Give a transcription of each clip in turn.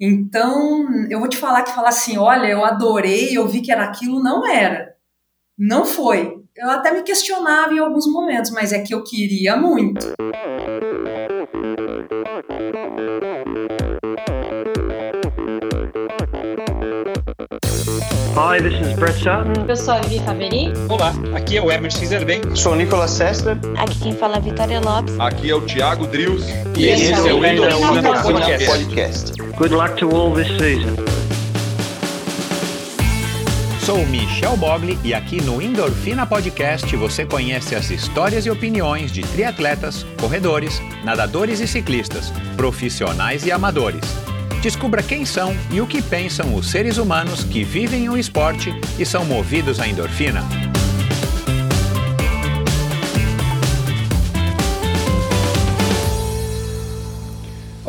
Então, eu vou te falar que falar assim, olha, eu adorei, eu vi que era aquilo, não era. Não foi. Eu até me questionava em alguns momentos, mas é que eu queria muito. Hi, this is Brett Sutton. Eu sou a Vivi Faveri. Olá, aqui é o Emerson Zerben. Sou o Nicolas Sester. Aqui quem fala é Vitória Lopes. Aqui é o Thiago Drius. E, e esse, esse é o Endorfina Podcast. Podcast. Good luck to all this season. Sou Michel Bogli e aqui no Endorfina Podcast você conhece as histórias e opiniões de triatletas, corredores, nadadores e ciclistas, profissionais e amadores. Descubra quem são e o que pensam os seres humanos que vivem o esporte e são movidos à endorfina.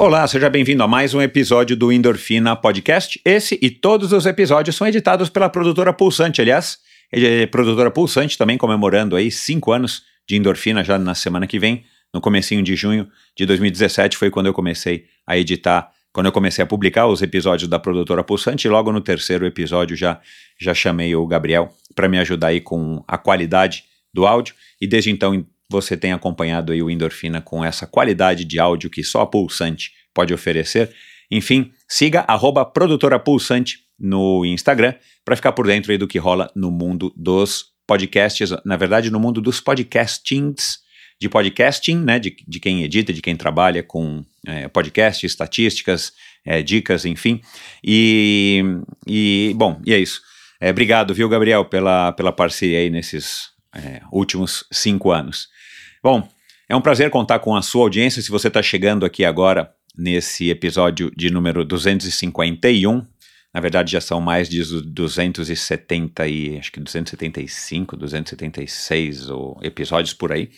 Olá, seja bem-vindo a mais um episódio do Endorfina Podcast. Esse e todos os episódios são editados pela produtora Pulsante, aliás, é produtora Pulsante também comemorando aí cinco anos de endorfina já na semana que vem, no comecinho de junho de 2017 foi quando eu comecei a editar quando eu comecei a publicar os episódios da produtora Pulsante, logo no terceiro episódio já, já chamei o Gabriel para me ajudar aí com a qualidade do áudio, e desde então você tem acompanhado aí o Endorfina com essa qualidade de áudio que só a Pulsante pode oferecer. Enfim, siga arroba produtora Pulsante no Instagram para ficar por dentro do que rola no mundo dos podcasts, na verdade no mundo dos podcastings, de podcasting, né, de, de quem edita, de quem trabalha com é, podcast, estatísticas, é, dicas, enfim. E, e, bom, e é isso. É, obrigado, viu, Gabriel, pela, pela parceria aí nesses é, últimos cinco anos. Bom, é um prazer contar com a sua audiência. Se você está chegando aqui agora nesse episódio de número 251, na verdade já são mais de 270 e acho que 275, 276 ou episódios por aí.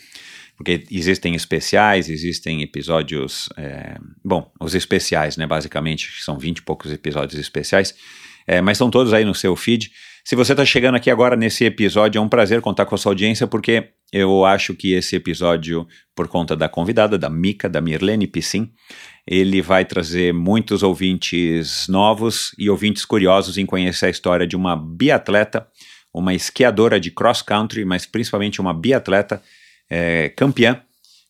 Porque existem especiais, existem episódios, é, bom, os especiais, né, basicamente, são 20 e poucos episódios especiais, é, mas estão todos aí no seu feed. Se você está chegando aqui agora nesse episódio, é um prazer contar com a sua audiência, porque eu acho que esse episódio, por conta da convidada, da Mica, da Mirlene Piscin, ele vai trazer muitos ouvintes novos e ouvintes curiosos em conhecer a história de uma biatleta, uma esquiadora de cross country, mas principalmente uma biatleta é, campeã,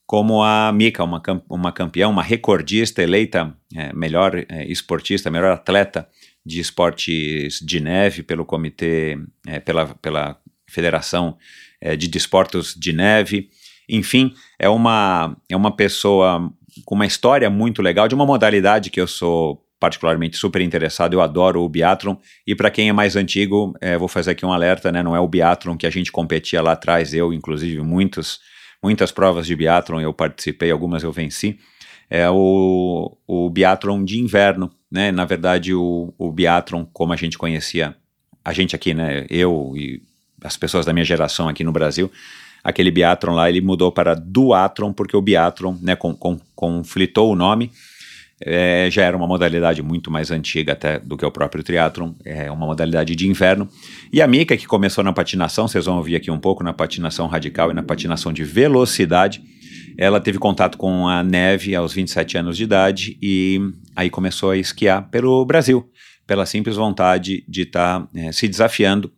como a Mika, uma, uma campeã, uma recordista eleita é, melhor é, esportista, melhor atleta de esportes de neve pelo comitê, é, pela, pela Federação é, de Desportos de Neve. Enfim, é uma, é uma pessoa com uma história muito legal, de uma modalidade que eu sou particularmente super interessado, eu adoro o biathlon, e para quem é mais antigo, é, vou fazer aqui um alerta, né, não é o biathlon que a gente competia lá atrás, eu inclusive muitos muitas provas de biathlon eu participei, algumas eu venci. É o, o biathlon de inverno, né? Na verdade, o, o biathlon, como a gente conhecia, a gente aqui, né? Eu e as pessoas da minha geração aqui no Brasil, aquele biathlon lá, ele mudou para duathlon, porque o biathlon, né, com, com, conflitou o nome, é, já era uma modalidade muito mais antiga até do que o próprio triatlon, é uma modalidade de inverno. E a Mika, que começou na patinação, vocês vão ouvir aqui um pouco, na patinação radical e na patinação de velocidade, ela teve contato com a neve aos 27 anos de idade e aí começou a esquiar pelo Brasil, pela simples vontade de estar tá, é, se desafiando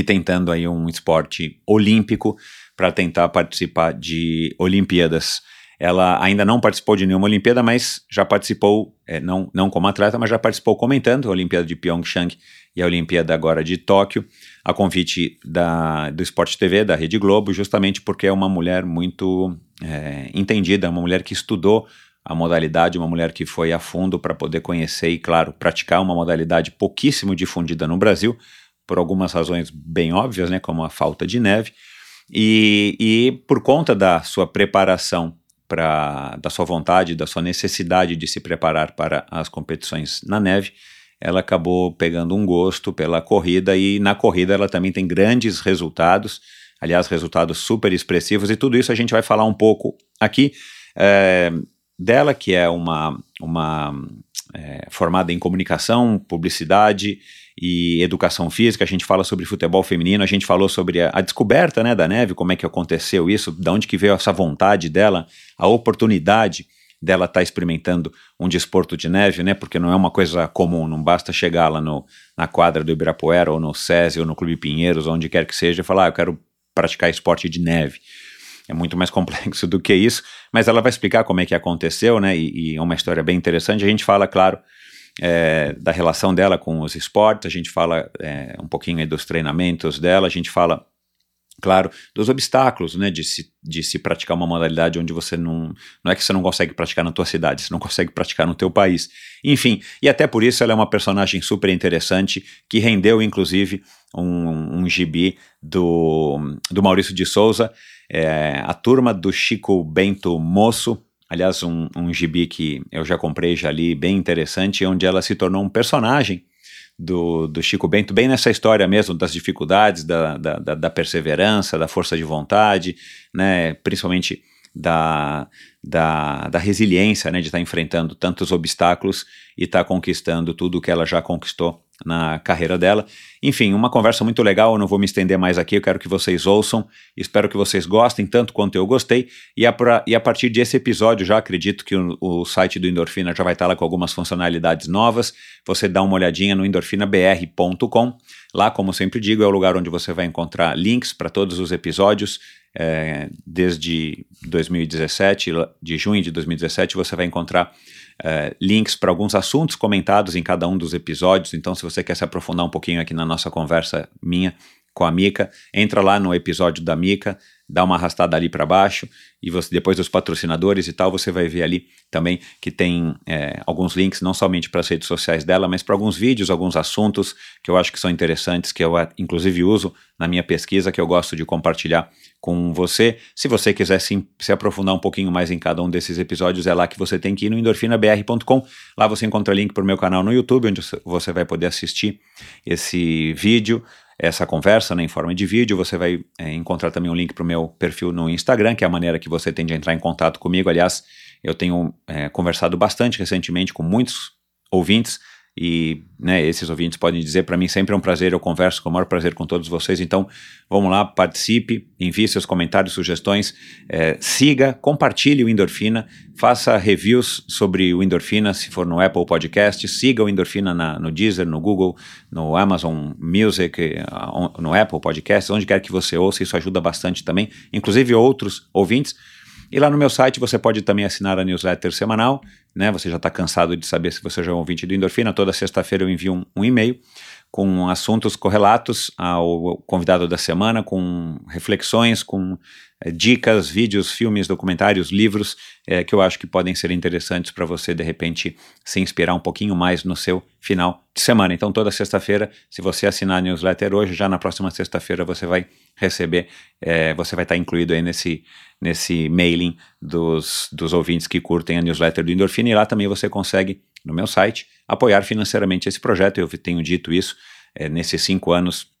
e tentando aí um esporte olímpico para tentar participar de Olimpíadas. Ela ainda não participou de nenhuma Olimpíada, mas já participou, é, não, não como atleta, mas já participou comentando a Olimpíada de Pyeongchang e a Olimpíada agora de Tóquio, a convite da, do Esporte TV, da Rede Globo, justamente porque é uma mulher muito é, entendida, uma mulher que estudou a modalidade, uma mulher que foi a fundo para poder conhecer e, claro, praticar uma modalidade pouquíssimo difundida no Brasil, por algumas razões bem óbvias, né, como a falta de neve, e, e por conta da sua preparação pra, da sua vontade, da sua necessidade de se preparar para as competições na neve, ela acabou pegando um gosto pela corrida e na corrida ela também tem grandes resultados, aliás, resultados super expressivos, e tudo isso a gente vai falar um pouco aqui é, dela, que é uma, uma é, formada em comunicação, publicidade e educação física, a gente fala sobre futebol feminino, a gente falou sobre a, a, descoberta né, da neve, como é que aconteceu isso, de onde que veio essa vontade dela, a oportunidade dela estar tá experimentando um desporto de neve, né? Porque não é uma coisa comum, não basta chegar lá no, na quadra do Ibirapuera ou no SESI ou no Clube Pinheiros, onde quer que seja, e falar, ah, eu quero praticar esporte de neve. É muito mais complexo do que isso, mas ela vai explicar como é que aconteceu, né? E, e é uma história bem interessante. A gente fala, claro, é, da relação dela com os esportes, a gente fala é, um pouquinho dos treinamentos dela, a gente fala claro, dos obstáculos, né, de se, de se praticar uma modalidade onde você não, não é que você não consegue praticar na tua cidade, você não consegue praticar no teu país, enfim, e até por isso ela é uma personagem super interessante, que rendeu, inclusive, um, um gibi do, do Maurício de Souza, é, a turma do Chico Bento Moço, aliás, um, um gibi que eu já comprei, já li, bem interessante, onde ela se tornou um personagem do, do Chico Bento, bem nessa história mesmo das dificuldades, da, da, da perseverança, da força de vontade, né, principalmente da, da, da resiliência, né, de estar tá enfrentando tantos obstáculos e estar tá conquistando tudo o que ela já conquistou na carreira dela. Enfim, uma conversa muito legal, eu não vou me estender mais aqui, eu quero que vocês ouçam, espero que vocês gostem tanto quanto eu gostei, e a, pra, e a partir desse episódio já acredito que o, o site do Endorfina já vai estar lá com algumas funcionalidades novas, você dá uma olhadinha no endorfinabr.com, lá como sempre digo é o lugar onde você vai encontrar links para todos os episódios, é, desde 2017, de junho de 2017, você vai encontrar uh, links para alguns assuntos comentados em cada um dos episódios. Então, se você quer se aprofundar um pouquinho aqui na nossa conversa minha com a Mica, entra lá no episódio da Mica, dá uma arrastada ali para baixo e você depois dos patrocinadores e tal, você vai ver ali também que tem é, alguns links não somente para as redes sociais dela, mas para alguns vídeos, alguns assuntos que eu acho que são interessantes, que eu inclusive uso na minha pesquisa, que eu gosto de compartilhar com você. Se você quiser sim, se aprofundar um pouquinho mais em cada um desses episódios, é lá que você tem que ir no endorfinabr.com. Lá você encontra link para o meu canal no YouTube, onde você vai poder assistir esse vídeo essa conversa né, em forma de vídeo. Você vai é, encontrar também um link para o meu perfil no Instagram, que é a maneira que você tem de entrar em contato comigo. Aliás, eu tenho é, conversado bastante recentemente com muitos ouvintes e né, esses ouvintes podem dizer para mim sempre é um prazer, eu converso com o maior prazer com todos vocês. Então, vamos lá, participe, envie seus comentários, sugestões, é, siga, compartilhe o Endorfina, faça reviews sobre o Endorfina, se for no Apple Podcast, siga o Endorfina na, no Deezer, no Google, no Amazon Music, no Apple Podcast, onde quer que você ouça, isso ajuda bastante também, inclusive outros ouvintes. E lá no meu site você pode também assinar a newsletter semanal, né? Você já está cansado de saber se você já é um ouvinte do Endorfina. Toda sexta-feira eu envio um, um e-mail com assuntos correlatos ao convidado da semana, com reflexões, com é, dicas, vídeos, filmes, documentários, livros é, que eu acho que podem ser interessantes para você de repente se inspirar um pouquinho mais no seu final de semana. Então, toda sexta-feira, se você assinar a newsletter hoje, já na próxima sexta-feira você vai receber, é, você vai estar tá incluído aí nesse, nesse mailing dos, dos ouvintes que curtem a newsletter do Endorfina. E lá também você consegue, no meu site, apoiar financeiramente esse projeto. Eu tenho dito isso é, nesses cinco anos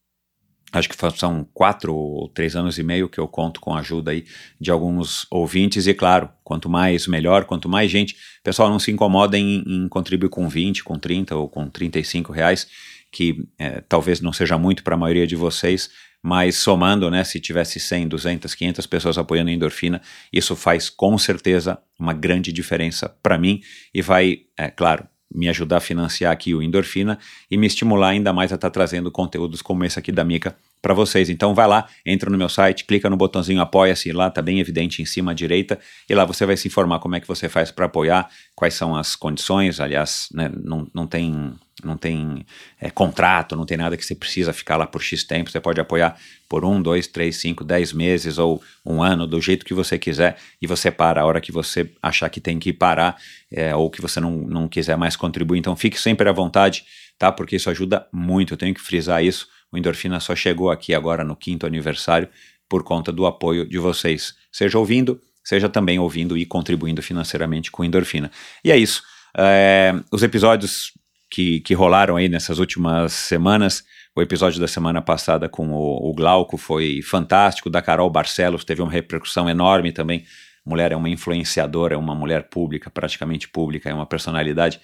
acho que são quatro ou três anos e meio que eu conto com a ajuda aí de alguns ouvintes e claro, quanto mais melhor, quanto mais gente, pessoal não se incomoda em, em contribuir com 20, com 30 ou com 35 reais, que é, talvez não seja muito para a maioria de vocês, mas somando, né, se tivesse 100, 200, 500 pessoas apoiando a endorfina, isso faz com certeza uma grande diferença para mim e vai, é claro, me ajudar a financiar aqui o Endorfina e me estimular ainda mais a estar tá trazendo conteúdos como esse aqui da Mica para vocês. Então vai lá, entra no meu site, clica no botãozinho apoia-se, lá tá bem evidente em cima à direita, e lá você vai se informar como é que você faz para apoiar, quais são as condições, aliás, né, não, não tem não tem é, contrato, não tem nada que você precisa ficar lá por X tempo, você pode apoiar por um, dois, três, cinco, dez meses ou um ano, do jeito que você quiser, e você para a hora que você achar que tem que parar, é, ou que você não, não quiser mais contribuir, então fique sempre à vontade, tá? Porque isso ajuda muito, eu tenho que frisar isso, o Endorfina só chegou aqui agora no quinto aniversário por conta do apoio de vocês, seja ouvindo, seja também ouvindo e contribuindo financeiramente com Endorfina. E é isso, é, os episódios que, que rolaram aí nessas últimas semanas. O episódio da semana passada com o, o Glauco foi fantástico, da Carol Barcelos teve uma repercussão enorme também. mulher é uma influenciadora, é uma mulher pública, praticamente pública, é uma personalidade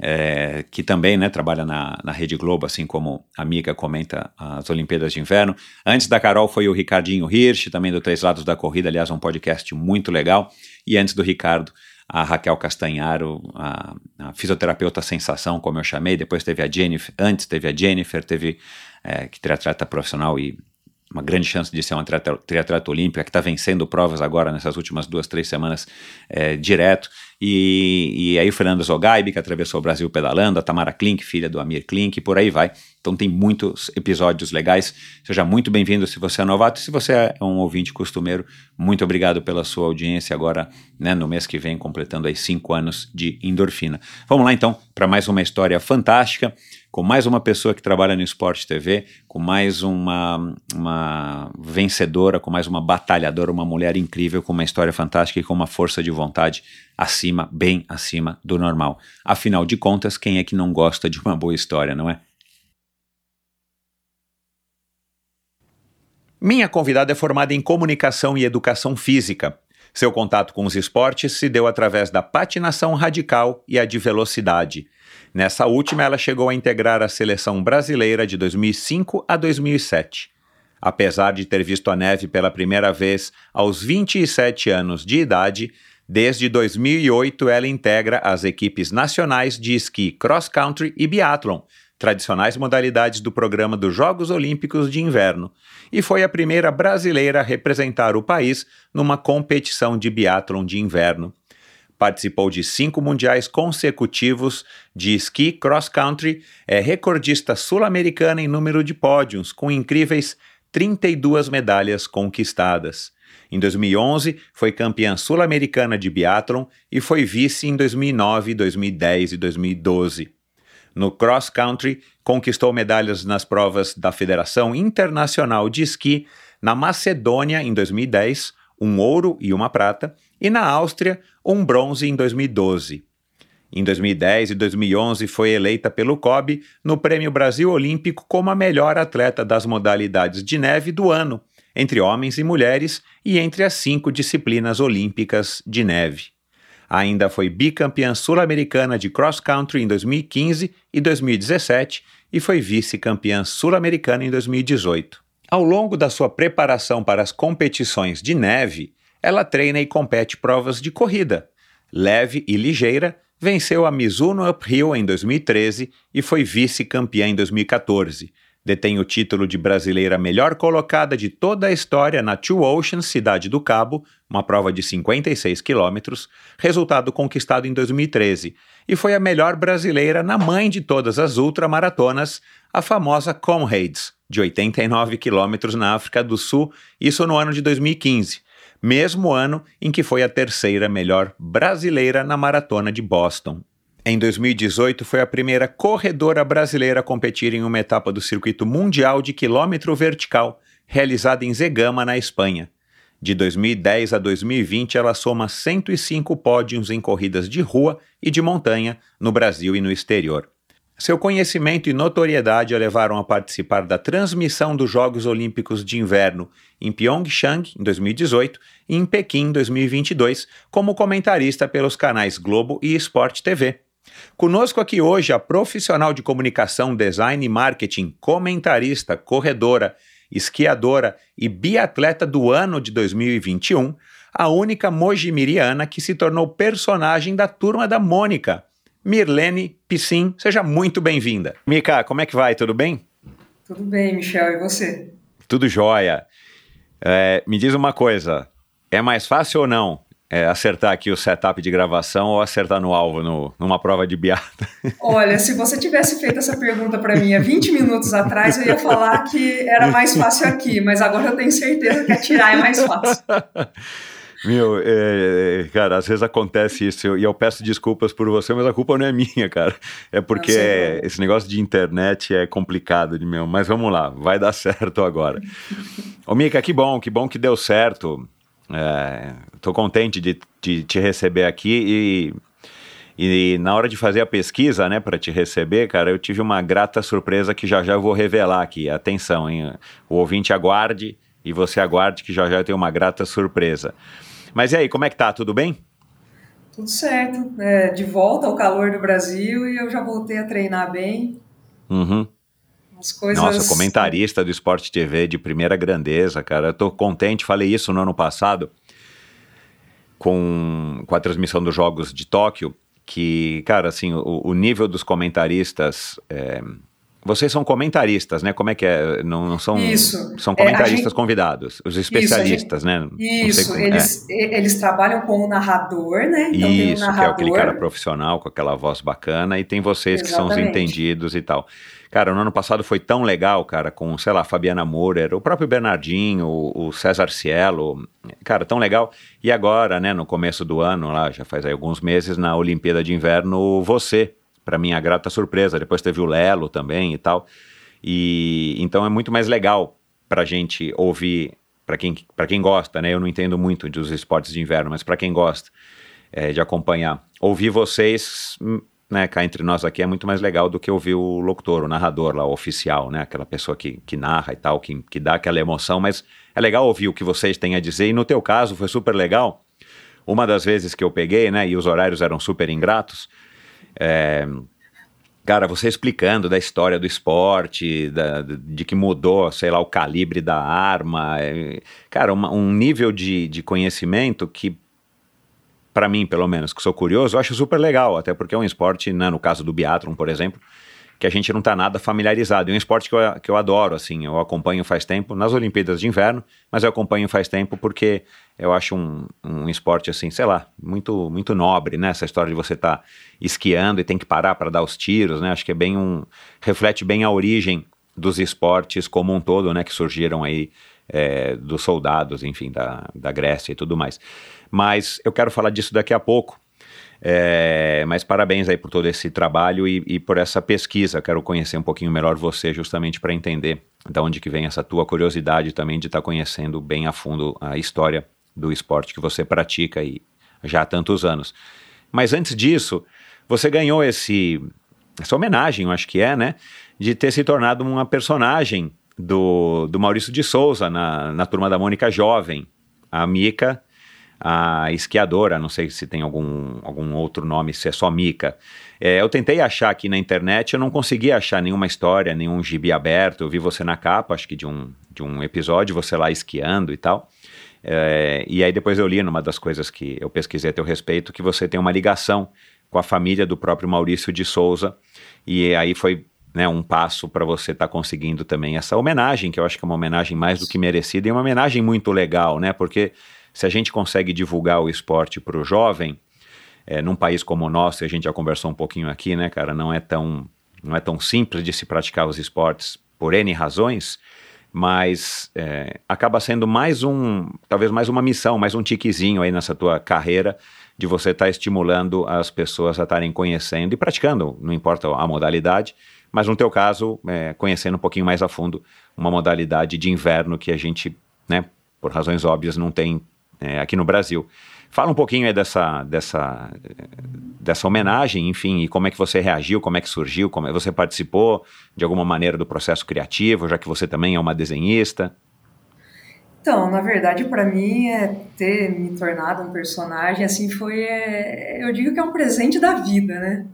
é, que também né, trabalha na, na Rede Globo, assim como a amiga comenta as Olimpíadas de Inverno. Antes da Carol foi o Ricardinho Hirsch, também do Três Lados da Corrida, aliás, um podcast muito legal. E antes do Ricardo, a Raquel Castanharo, a, a, fisioterapeuta sensação, como eu chamei, depois teve a Jennifer, antes teve a Jennifer, teve é, que triatleta profissional e uma grande chance de ser uma triatleta, olímpica, que está vencendo provas agora nessas últimas duas, três semanas é, direto. E, e aí o Fernando Zogaib, que atravessou o Brasil pedalando, a Tamara Klink, filha do Amir Klink, e por aí vai. Então tem muitos episódios legais. Seja muito bem-vindo se você é novato. Se você é um ouvinte costumeiro, muito obrigado pela sua audiência agora, né, no mês que vem, completando aí cinco anos de endorfina. Vamos lá então para mais uma história fantástica com mais uma pessoa que trabalha no Esporte TV, com mais uma, uma vencedora, com mais uma batalhadora, uma mulher incrível, com uma história fantástica e com uma força de vontade acima, bem acima do normal. Afinal de contas, quem é que não gosta de uma boa história, não é? Minha convidada é formada em comunicação e educação física. Seu contato com os esportes se deu através da patinação radical e a de velocidade. Nessa última, ela chegou a integrar a seleção brasileira de 2005 a 2007. Apesar de ter visto a neve pela primeira vez aos 27 anos de idade, desde 2008 ela integra as equipes nacionais de esqui cross country e biathlon, tradicionais modalidades do programa dos Jogos Olímpicos de Inverno, e foi a primeira brasileira a representar o país numa competição de biathlon de inverno. Participou de cinco mundiais consecutivos de esqui cross-country, é recordista sul-americana em número de pódios, com incríveis 32 medalhas conquistadas. Em 2011, foi campeã sul-americana de biathlon e foi vice em 2009, 2010 e 2012. No cross country, conquistou medalhas nas provas da Federação Internacional de Esqui na Macedônia em 2010, um ouro e uma prata, e na Áustria, um bronze em 2012. Em 2010 e 2011 foi eleita pelo COB no Prêmio Brasil Olímpico como a melhor atleta das modalidades de neve do ano, entre homens e mulheres e entre as cinco disciplinas olímpicas de neve. Ainda foi bicampeã sul-americana de cross country em 2015 e 2017 e foi vice-campeã sul-americana em 2018. Ao longo da sua preparação para as competições de neve, ela treina e compete provas de corrida. Leve e ligeira, venceu a Mizuno Uphill em 2013 e foi vice-campeã em 2014. Detém o título de brasileira melhor colocada de toda a história na Two Oceans Cidade do Cabo, uma prova de 56 quilômetros, resultado conquistado em 2013, e foi a melhor brasileira na mãe de todas as ultramaratonas, a famosa Comrades, de 89 quilômetros na África do Sul, isso no ano de 2015 mesmo ano em que foi a terceira melhor brasileira na maratona de Boston. Em 2018, foi a primeira corredora brasileira a competir em uma etapa do circuito mundial de quilômetro vertical, realizada em Zegama, na Espanha. De 2010 a 2020, ela soma 105 pódios em corridas de rua e de montanha no Brasil e no exterior. Seu conhecimento e notoriedade a levaram a participar da transmissão dos Jogos Olímpicos de Inverno em Pyeongchang, em 2018, e em Pequim, em 2022, como comentarista pelos canais Globo e Sport TV. Conosco aqui hoje a profissional de comunicação, design e marketing, comentarista, corredora, esquiadora e biatleta do ano de 2021, a única mojimiriana que se tornou personagem da Turma da Mônica Mirlene Piscin. Seja muito bem-vinda. Mica, como é que vai? Tudo bem? Tudo bem, Michel. E você? Tudo jóia. É, me diz uma coisa, é mais fácil ou não é, acertar aqui o setup de gravação ou acertar no alvo no, numa prova de biata? Olha, se você tivesse feito essa pergunta para mim há 20 minutos atrás, eu ia falar que era mais fácil aqui, mas agora eu tenho certeza que atirar é mais fácil. Meu, é, é, cara, às vezes acontece isso e eu, peço desculpas por você, mas a culpa não é minha, cara. É porque é, esse negócio de internet é complicado de meu. Mas vamos lá, vai dar certo agora. Ô, Mica, que bom, que bom que deu certo. É, tô contente de, de te receber aqui e, e na hora de fazer a pesquisa, né, para te receber, cara, eu tive uma grata surpresa que já já eu vou revelar aqui. Atenção, hein? O ouvinte aguarde e você aguarde que já já eu tenho uma grata surpresa. Mas e aí, como é que tá? Tudo bem? Tudo certo. É, de volta ao calor do Brasil e eu já voltei a treinar bem. Uhum. As coisas... Nossa, comentarista do Esporte TV de primeira grandeza, cara. Eu tô contente, falei isso no ano passado. com, com a transmissão dos Jogos de Tóquio, que, cara, assim, o, o nível dos comentaristas. É, vocês são comentaristas, né? Como é que é? Não, não são. Isso. São É, comentaristas gente- convidados, os especialistas, né? Não sei Isso, como- eles, e- eles trabalham com o narrador, né? Então tem o Isso, que é narrador. aquele cara profissional com aquela voz bacana, e tem vocês que são os Exatamente. entendidos e tal. Cara, no ano passado foi tão legal, cara, com, sei lá, Fabiana Moura, o próprio Bernardinho, o, o César Cielo, cara, tão legal. E agora, né, no começo do ano, lá, já faz aí alguns meses, na Olimpíada de Inverno, você, para minha grata surpresa. Depois teve o Lelo também e tal. E então é muito mais legal pra gente ouvir, pra quem, pra quem gosta, né? Eu não entendo muito dos esportes de inverno, mas pra quem gosta é, de acompanhar, ouvir vocês, hum, né, cá entre nós aqui é muito mais legal do que ouvir o locutor, o narrador lá, o oficial, né? Aquela pessoa que, que narra e tal, que, que dá aquela emoção, mas é legal ouvir o que vocês têm a dizer. E no teu caso foi super legal. Uma das vezes que eu peguei, né, e os horários eram super ingratos, é, Cara, você explicando da história do esporte, da- de que mudou, sei lá, o calibre da arma. é, cara, uma- um nível de, de conhecimento que, para mim, pelo menos, que sou curioso, eu acho super legal, até porque é um esporte, né, no caso do biathlon, por exemplo, que a gente não está nada familiarizado. É um esporte que eu, que eu adoro, assim, eu acompanho faz tempo, nas Olimpíadas de Inverno, mas eu acompanho faz tempo porque eu acho um, um esporte, assim, sei lá, muito, muito nobre, né? Essa história de você estar esquiando e tem que parar para dar os tiros, né? Acho que é bem um... reflete bem a origem dos esportes como um todo, né? Que surgiram aí é, dos soldados, enfim, da, da Grécia e tudo mais. Mas eu quero falar disso daqui a pouco, é, mas parabéns aí por todo esse trabalho e, e por essa pesquisa. Quero conhecer um pouquinho melhor você, justamente para entender da onde que vem essa tua curiosidade também de estar conhecendo bem a fundo a história do esporte que você pratica aí já há tantos anos. Mas antes disso, você ganhou esse essa homenagem, eu acho que é, né, de ter se tornado uma personagem do, do Maurício de Souza na, na turma da Mônica Jovem, a Mica a esquiadora, não sei se tem algum, algum outro nome, se é só Mica. É, eu tentei achar aqui na internet, eu não consegui achar nenhuma história, nenhum gibi aberto. Eu vi você na capa, acho que de um, de um episódio, você lá esquiando e tal. É, e aí depois eu li numa das coisas que eu pesquisei a teu respeito, que você tem uma ligação com a família do próprio Maurício de Souza. E aí foi né, um passo para você estar conseguindo também essa homenagem, que eu acho que é uma homenagem mais do que merecida, e uma homenagem muito legal, né? Porque se a gente consegue divulgar o esporte para o jovem, é, num país como o nosso, a gente já conversou um pouquinho aqui, né, cara, não é tão, não é tão simples de se praticar os esportes por N razões, mas é, acaba sendo mais um, talvez mais uma missão, mais um tiquezinho aí nessa tua carreira de você estar estimulando as pessoas a estarem conhecendo e praticando, não importa a modalidade, mas no teu caso, é, conhecendo um pouquinho mais a fundo uma modalidade de inverno que a gente, né, por razões óbvias, não tem é, aqui no Brasil. Fala um pouquinho aí dessa, dessa, dessa homenagem, enfim, e como é que você reagiu, como é que surgiu, como é, você participou de alguma maneira do processo criativo, já que você também é uma desenhista. Então, na verdade, para mim, é ter me tornado um personagem, assim, foi, é, eu digo que é um presente da vida, né?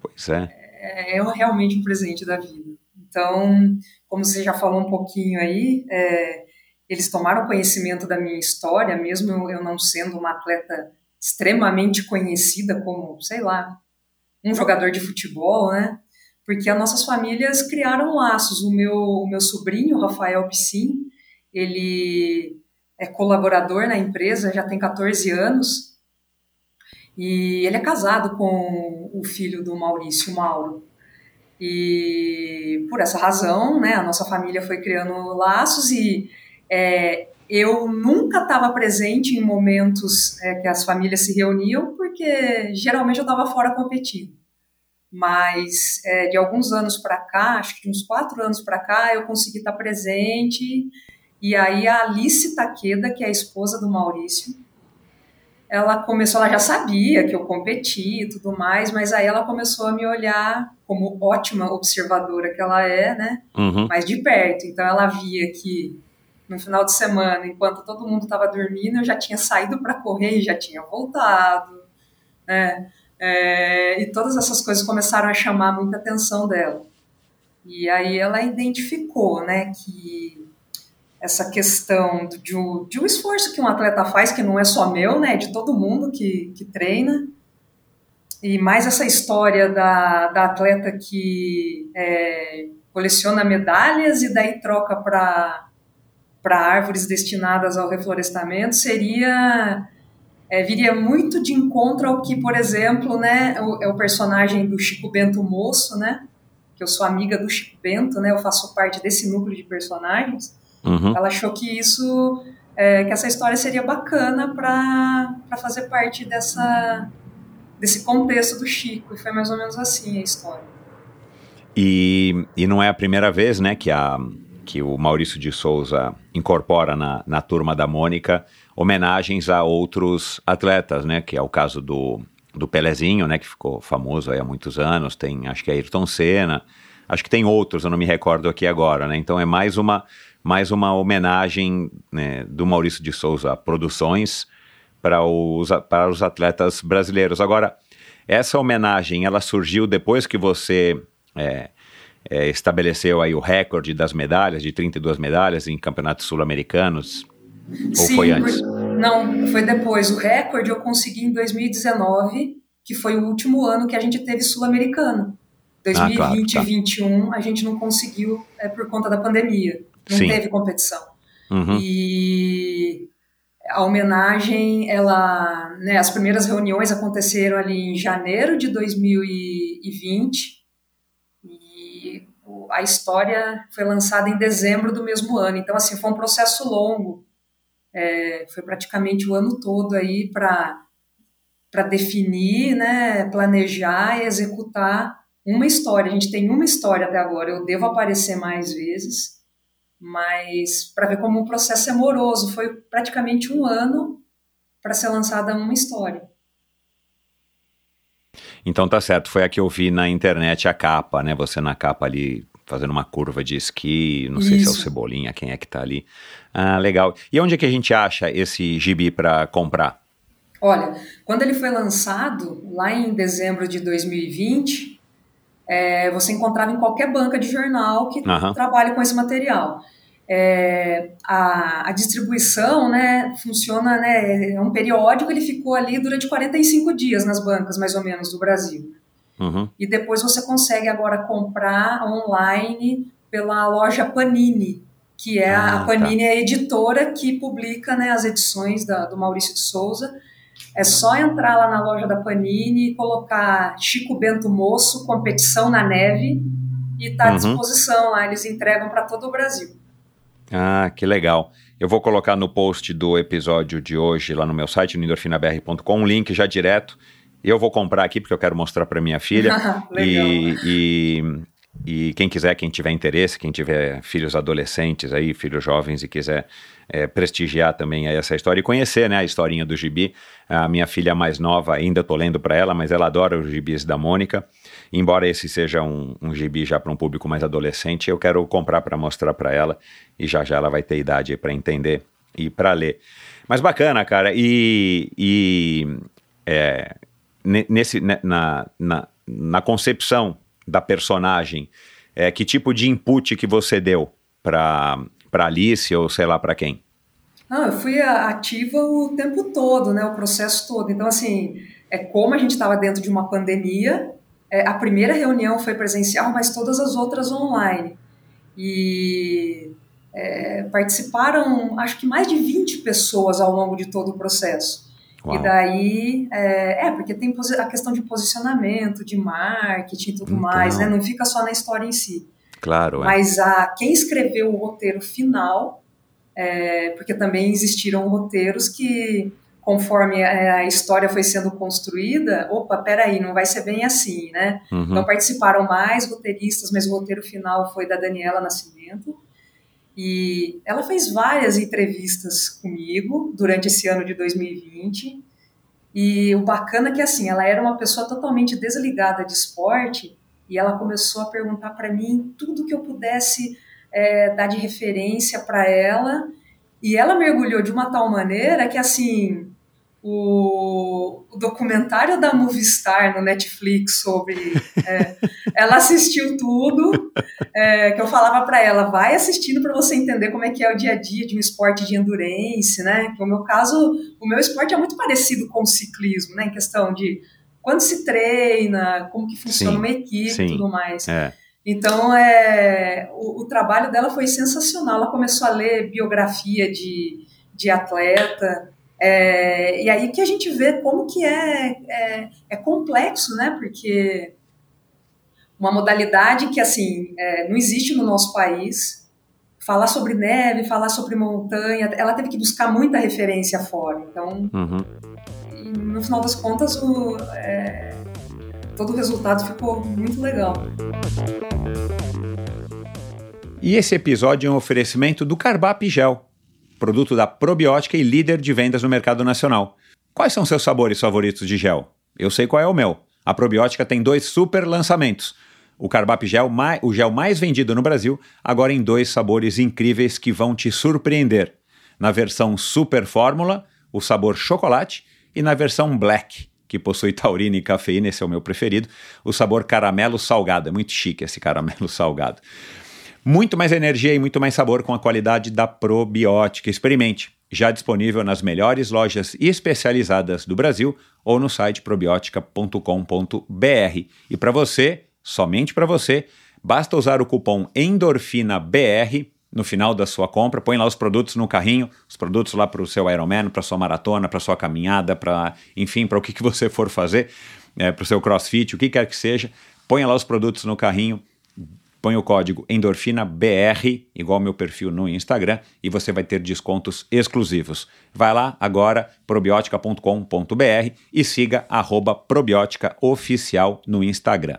Pois é. É, é realmente um presente da vida. Então, como você já falou um pouquinho aí, é, eles tomaram conhecimento da minha história, mesmo eu, não sendo uma atleta extremamente conhecida como, sei lá, um jogador de futebol, né? Porque as nossas famílias criaram laços. O meu, o meu sobrinho, Rafael Piscin, ele é colaborador na empresa, já tem 14 anos, e ele é casado com o filho do Maurício, Mauro. E por essa razão, né, a nossa família foi criando laços e é, eu nunca estava presente em momentos é, que as famílias se reuniam, porque geralmente eu estava fora competindo. Mas é, de alguns anos para cá, acho que de uns quatro anos para cá, eu consegui estar presente. E aí a Alice Taqueda, que é a esposa do Maurício, ela começou, ela já sabia que eu competi e tudo mais, mas aí ela começou a me olhar como ótima observadora que ela é, né? Uhum. Mais de perto. Então ela via que no final de semana, enquanto todo mundo estava dormindo, eu já tinha saído para correr e já tinha voltado, né? É, e todas essas coisas começaram a chamar muita atenção dela. E aí ela identificou, né, que essa questão de um, de um esforço que um atleta faz, que não é só meu, né, de todo mundo que, que treina, e mais essa história da, da atleta que é, coleciona medalhas e daí troca para árvores destinadas ao reflorestamento, seria é, viria muito de encontro ao que, por exemplo, né, o, é o personagem do Chico Bento Moço, né, que eu sou amiga do Chico Bento, né, eu faço parte desse núcleo de personagens. Uhum. Ela achou que isso, é, que essa história seria bacana para fazer parte dessa desse contexto do Chico e foi mais ou menos assim a história. E, e não é a primeira vez, né, que a que o Maurício de Souza incorpora na, na turma da Mônica homenagens a outros atletas, né? Que é o caso do, do Pelezinho, né? Que ficou famoso há muitos anos. Tem, acho que é Ayrton Senna. Acho que tem outros, eu não me recordo aqui agora, né? Então é mais uma, mais uma homenagem né, do Maurício de Souza Produções para os, para os atletas brasileiros. Agora, essa homenagem, ela surgiu depois que você é, é, estabeleceu aí o recorde das medalhas, de 32 medalhas em campeonatos sul-americanos? Ou Sim, foi antes? Não, foi depois. O recorde eu consegui em 2019, que foi o último ano que a gente teve sul-americano. 2020 ah, claro, tá. e 2021 a gente não conseguiu é, por conta da pandemia. Não Sim. teve competição. Uhum. E a homenagem, ela, né, as primeiras reuniões aconteceram ali em janeiro de 2020 a história foi lançada em dezembro do mesmo ano. Então, assim, foi um processo longo. É, foi praticamente o ano todo aí para para definir, né, planejar e executar uma história. A gente tem uma história até agora. Eu devo aparecer mais vezes, mas para ver como o processo é moroso, foi praticamente um ano para ser lançada uma história. Então tá certo, foi a que eu vi na internet a capa, né? Você na capa ali fazendo uma curva de esqui, não Isso. sei se é o Cebolinha, quem é que tá ali. Ah, legal. E onde é que a gente acha esse gibi para comprar? Olha, quando ele foi lançado, lá em dezembro de 2020, é, você encontrava em qualquer banca de jornal que uhum. trabalha com esse material. É, a, a, distribuição né, funciona, né, é um periódico, ele ficou ali durante 45 dias nas bancas, mais ou menos, do Brasil. Uhum. E depois você consegue agora comprar online pela loja Panini, que é ah, a Panini tá. é a editora que publica né, as edições da, do Maurício de Souza. É só entrar lá na loja da Panini e colocar Chico Bento Moço, competição na neve, e está à uhum. disposição lá. Eles entregam para todo o Brasil. Ah, que legal. Eu vou colocar no post do episódio de hoje, lá no meu site, nindorfinabr.com, um link já direto eu vou comprar aqui porque eu quero mostrar para minha filha. e, e, e, quem quiser, quem tiver interesse, quem tiver filhos adolescentes aí, filhos jovens e quiser é, prestigiar também essa história e conhecer né, a historinha do gibi. A minha filha mais nova, ainda estou lendo para ela, mas ela adora os gibis da Mônica. Embora esse seja um, um gibi já para um público mais adolescente, eu quero comprar para mostrar para ela e já já ela vai ter idade para entender e para ler. Mas bacana, cara. E, e é, nesse, né, na, na, na concepção da personagem, é, que tipo de input que você deu para Alice ou sei lá para quem? Eu fui ativa o tempo todo, né, o processo todo. Então, assim, é como a gente estava dentro de uma pandemia, é, a primeira reunião foi presencial, mas todas as outras online. E é, participaram, acho que mais de 20 pessoas ao longo de todo o processo. Uau. E daí, é, é, porque tem a questão de posicionamento, de marketing e tudo então. mais, né? Não fica só na história em si. Claro. É. Mas a, quem escreveu o roteiro final, é, porque também existiram roteiros que, conforme a, a história foi sendo construída, opa, peraí, não vai ser bem assim, né? Uhum. Então participaram mais roteiristas, mas o roteiro final foi da Daniela Nascimento. E ela fez várias entrevistas comigo durante esse ano de 2020. E o bacana é que assim, ela era uma pessoa totalmente desligada de esporte e ela começou a perguntar para mim tudo que eu pudesse é, dar de referência para ela. E ela mergulhou de uma tal maneira que assim, o, o, documentário da Movistar no Netflix sobre. É, ela assistiu tudo, é, que eu falava para ela, vai assistindo para você entender como é que é o dia a dia de um esporte de endurance, né? No meu caso, o meu esporte é muito parecido com o ciclismo, né? Em questão de quando se treina, como que funciona sim, uma equipe e tudo mais. É. Então, é, o, o, trabalho dela foi sensacional. Ela começou a ler biografia de, de atleta, é, e aí que a gente vê como que é, é, é complexo, né? Porque uma modalidade que, assim, é, não existe no nosso país, falar sobre neve, falar sobre montanha, ela teve que buscar muita referência fora. Então, uhum. no final das contas, o, é, todo o resultado ficou muito legal. E esse episódio é um oferecimento do Carbap Gel produto da Probiótica e líder de vendas no mercado nacional. Quais são seus sabores favoritos de gel? Eu sei qual é o meu. A Probiótica tem dois super lançamentos. O Carbap Gel, o gel mais vendido no Brasil, agora em dois sabores incríveis que vão te surpreender. Na versão Super Fórmula, o sabor chocolate, e na versão Black, que possui taurina e cafeína, esse é o meu preferido, o sabor caramelo salgado. É muito chique esse caramelo salgado. Muito mais energia e muito mais sabor com a qualidade da probiótica. Experimente. Já disponível nas melhores lojas especializadas do Brasil ou no site probiotica.com.br. E para você, somente para você, basta usar o cupom ENDORFINABR no final da sua compra, põe lá os produtos no carrinho, os produtos lá para o seu Ironman, para sua maratona, para sua caminhada, para enfim, para o que, que você for fazer, é, para o seu CrossFit, o que quer que seja, põe lá os produtos no carrinho, Põe o código EndorfinaBR, igual meu perfil no Instagram, e você vai ter descontos exclusivos. Vai lá agora, probiotica.com.br e siga arroba probióticaoficial no Instagram.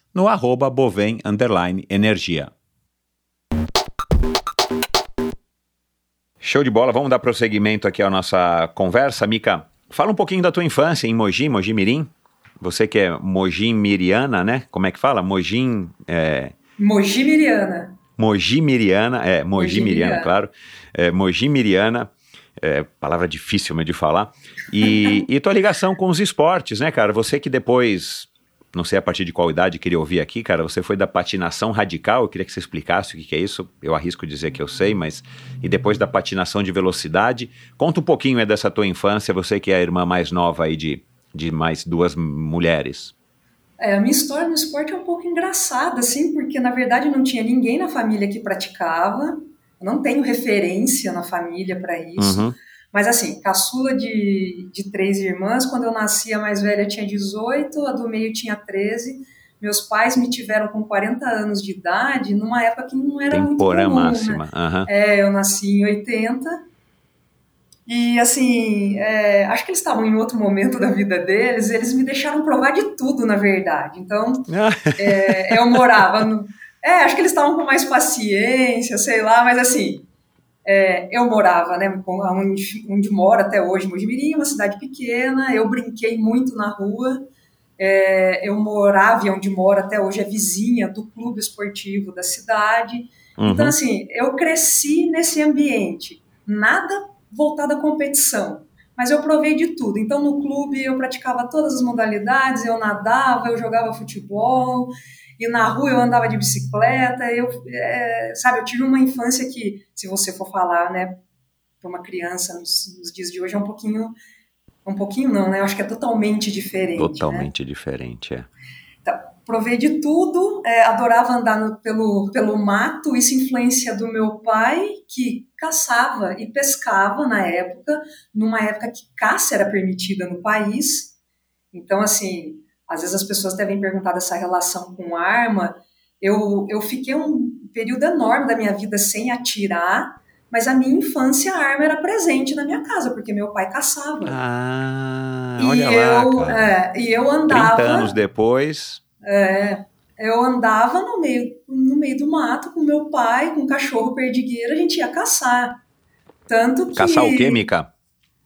no arroba bovem energia. Show de bola, vamos dar prosseguimento aqui à nossa conversa. Mica, fala um pouquinho da tua infância em Mogi, Mogi Mirim. Você que é Mojim Miriana, né? Como é que fala? Mojim. É... Mogi Miriana. Mogi Miriana, é, Mogi, Miriana, Miriana, claro. É, Mogi Miriana, é, palavra difícil de falar. E, e tua ligação com os esportes, né, cara? Você que depois, não sei a partir de qual idade queria ouvir aqui, cara, você foi da patinação radical, eu queria que você explicasse o que, que é isso. Eu arrisco dizer que eu sei, mas. E depois da patinação de velocidade. Conta um pouquinho é, dessa tua infância, você que é a irmã mais nova aí de de mais duas mulheres? É, a minha história no esporte é um pouco engraçada, assim, porque na verdade não tinha ninguém na família que praticava, não tenho referência na família para isso. Uhum. Mas assim, caçula de, de três irmãs, quando eu nasci, a mais velha tinha 18, a do meio tinha 13. Meus pais me tiveram com 40 anos de idade, numa época que não era muito comum, máxima. Né? Uhum. É, eu nasci em 80, e assim, é, acho que eles estavam em outro momento da vida deles, eles me deixaram provar de tudo, na verdade. Então, é, eu morava no. É, acho que eles estavam com mais paciência, sei lá, mas assim, é, eu morava, né, onde, onde moro até hoje, Mojimirim, uma cidade pequena, eu brinquei muito na rua, é, eu morava e onde moro até hoje é vizinha do clube esportivo da cidade. Então, uhum. Então, assim, eu cresci nesse ambiente. Nada voltada à competição. Mas eu provei de tudo. Então, no clube, eu praticava todas as modalidades, eu nadava, eu jogava futebol, e na rua eu andava de bicicleta. Eu, é, sabe, eu tive uma infância que, se você for falar, né, para uma criança nos, nos, dias de hoje, é um pouquinho. Um pouquinho não, né? Eu acho que é totalmente diferente. Né? Totalmente né? diferente, é provei de tudo, é, adorava andar no, pelo, pelo mato, isso influência do meu pai, que caçava e pescava na época, numa época que caça era permitida no país. Então, assim, às vezes as pessoas devem perguntar dessa relação com arma. Eu, eu fiquei um período enorme da minha vida sem atirar, Mas a minha infância, a arma era presente na minha casa, porque meu pai caçava. Ah, e olha eu, lá, é, e eu andava. 30 anos depois. É, eu andava no meio, no meio do mato com meu pai, com um cachorro perdigueiro, a gente ia caçar. Tanto que. Caçar o quê, Mica?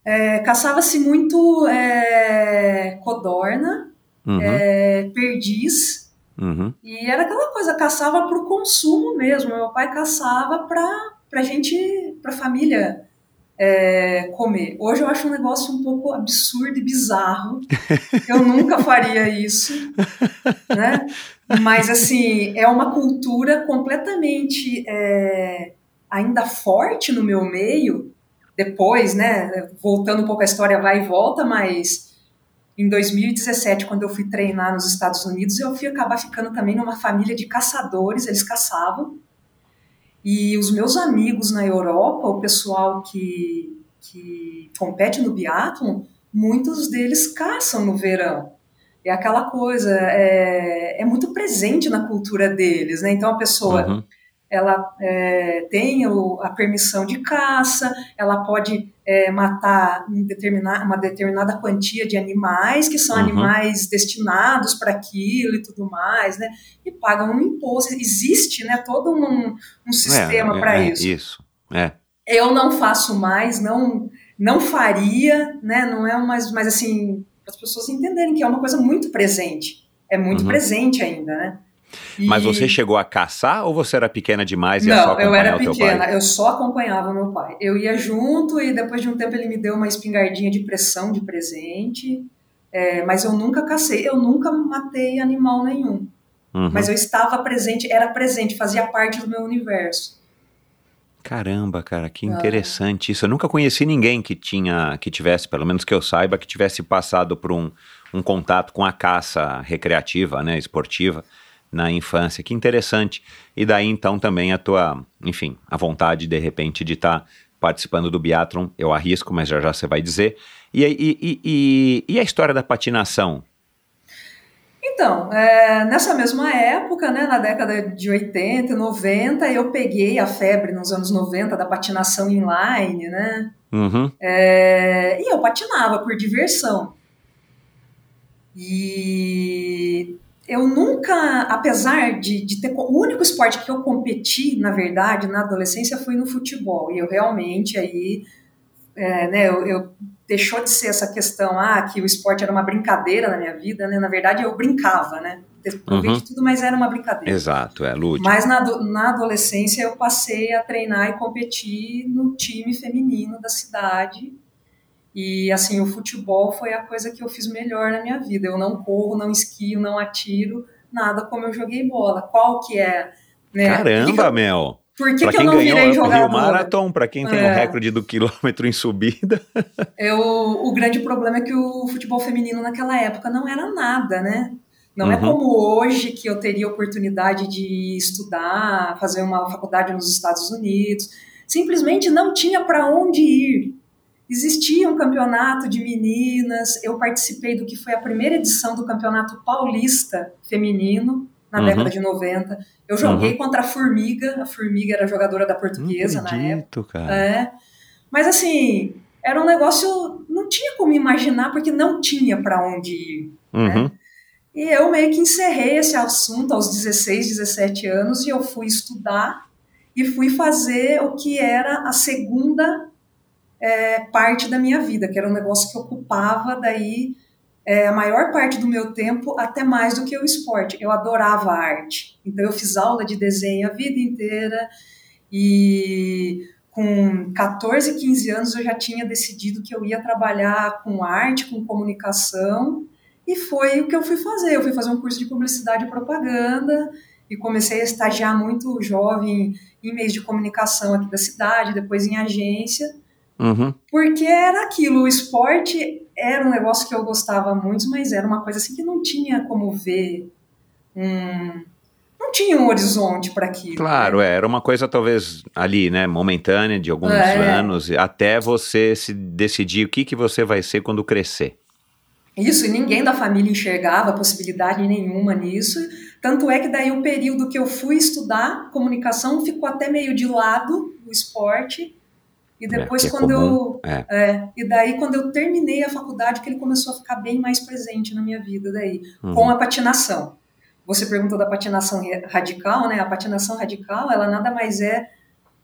É, Caçava-se muito é, codorna, Uhum, é, perdiz, uhum. e era aquela coisa, caçava para o consumo mesmo. Meu pai caçava para a gente, para a família é, comer. Hoje eu acho um negócio um pouco absurdo e bizarro. Eu nunca faria isso, né? Mas assim é uma cultura completamente é, ainda forte no meu meio. Depois, né? Voltando um pouco a história vai e volta, mas em 2017, quando eu fui treinar nos Estados Unidos, eu fui acabar ficando também numa família de caçadores, eles caçavam. E os meus amigos na Europa, o pessoal que, que compete no biathlon, muitos deles caçam no verão. É aquela coisa, é, é muito presente na cultura deles, né? Então a pessoa, Uhum. Ela é, tem o- a permissão de caça, ela pode é, matar um uma determinada quantia de animais, que são Uhum. animais destinados para aquilo e tudo mais, né? E pagam um imposto. Existe, né? Todo um, um sistema É, para é, isso. Isso. É. Eu não faço mais, não não faria, né? Não é mais, mas assim, para as pessoas entenderem que é uma coisa muito presente. É muito Uhum. presente ainda, né? E- Mas você chegou a caçar ou você era pequena demais e ia só Não, eu acompanhar era pequena, pai? eu só acompanhava meu pai. Eu ia junto e depois de um tempo ele me deu uma espingardinha de pressão de presente, é, mas eu nunca cacei, eu nunca matei animal nenhum. Uhum. Mas eu estava presente, era presente, fazia parte do meu universo. Caramba, cara, que Ah. interessante isso. Eu nunca conheci ninguém que tinha, que tivesse, pelo menos que eu saiba, que tivesse passado por um, um contato com a caça recreativa, né, esportiva na infância. Que interessante. E daí então também a tua, enfim, a vontade de repente de estar participando do biathlon, eu arrisco, mas já já você vai dizer. E, e, e, e, a história da patinação? Então, é, nessa mesma época, né, na década de 80 e 90, eu peguei a febre nos anos 90 da patinação inline, né? Uhum. É, e eu patinava por diversão. E eu nunca, apesar de, de ter. O único esporte que eu competi, na verdade, na adolescência foi no futebol. E eu realmente aí. é, né, eu, eu- deixou de ser essa questão, ah, que o esporte era uma brincadeira na minha vida, né? Na verdade, eu brincava, né? Uhum. de tudo, mas era uma brincadeira. Exato, é lúdico. Mas na, na adolescência eu passei a treinar e competir no time feminino da cidade. E assim, o futebol foi a coisa que eu fiz melhor na minha vida. Eu não corro, não esquio, não atiro, nada como eu joguei bola. Qual que é? Né? Caramba, eu, meu. por que Pra que eu quem não ganhou virei o Rio jogadora? Marathon, pra quem tem o É. recorde do quilômetro em subida. Eu, o grande problema é que o futebol feminino naquela época não era nada, né? Não é Uhum. como hoje que eu teria oportunidade de estudar, fazer uma faculdade nos Estados Unidos. Simplesmente não tinha para onde ir. Existia um campeonato de meninas, eu participei do que foi a primeira edição do Campeonato Paulista Feminino, na Uhum. década de 90. Eu joguei contra a Formiga, a Formiga era jogadora da portuguesa Não na época. acredito, cara. É. Mas assim, era um negócio. Não tinha como imaginar, porque não tinha para onde ir. Uhum. E eu meio que encerrei esse assunto aos 16, 17 anos e eu fui estudar e fui fazer o que era a segunda é, parte da minha vida, que era um negócio que ocupava daí é, a maior parte do meu tempo, até mais do que o esporte. Eu adorava a arte. Então eu fiz aula de desenho a vida inteira e com 14, 15 anos eu já tinha decidido que eu ia trabalhar com arte, com comunicação, e foi o que eu fui fazer. Eu fui fazer um curso de publicidade e propaganda e comecei a estagiar muito jovem em meios de comunicação aqui da cidade, depois em agência, Uhum. porque era aquilo, o esporte era um negócio que eu gostava muito, mas era uma coisa assim que não tinha como ver um não tinha um horizonte para aquilo. Claro, é, era uma coisa talvez ali, né, momentânea, de alguns É. anos, até você se decidir o que, que você vai ser quando crescer. Isso, e ninguém da família enxergava possibilidade nenhuma nisso. Tanto é que daí o período que eu fui estudar comunicação ficou até meio de lado o esporte. E depois que é quando comum, eu. é. é, e daí quando eu terminei a faculdade, que ele começou a ficar bem mais presente na minha vida daí, Uhum. com a patinação. Você perguntou da patinação radical, né? A patinação radical, ela nada mais é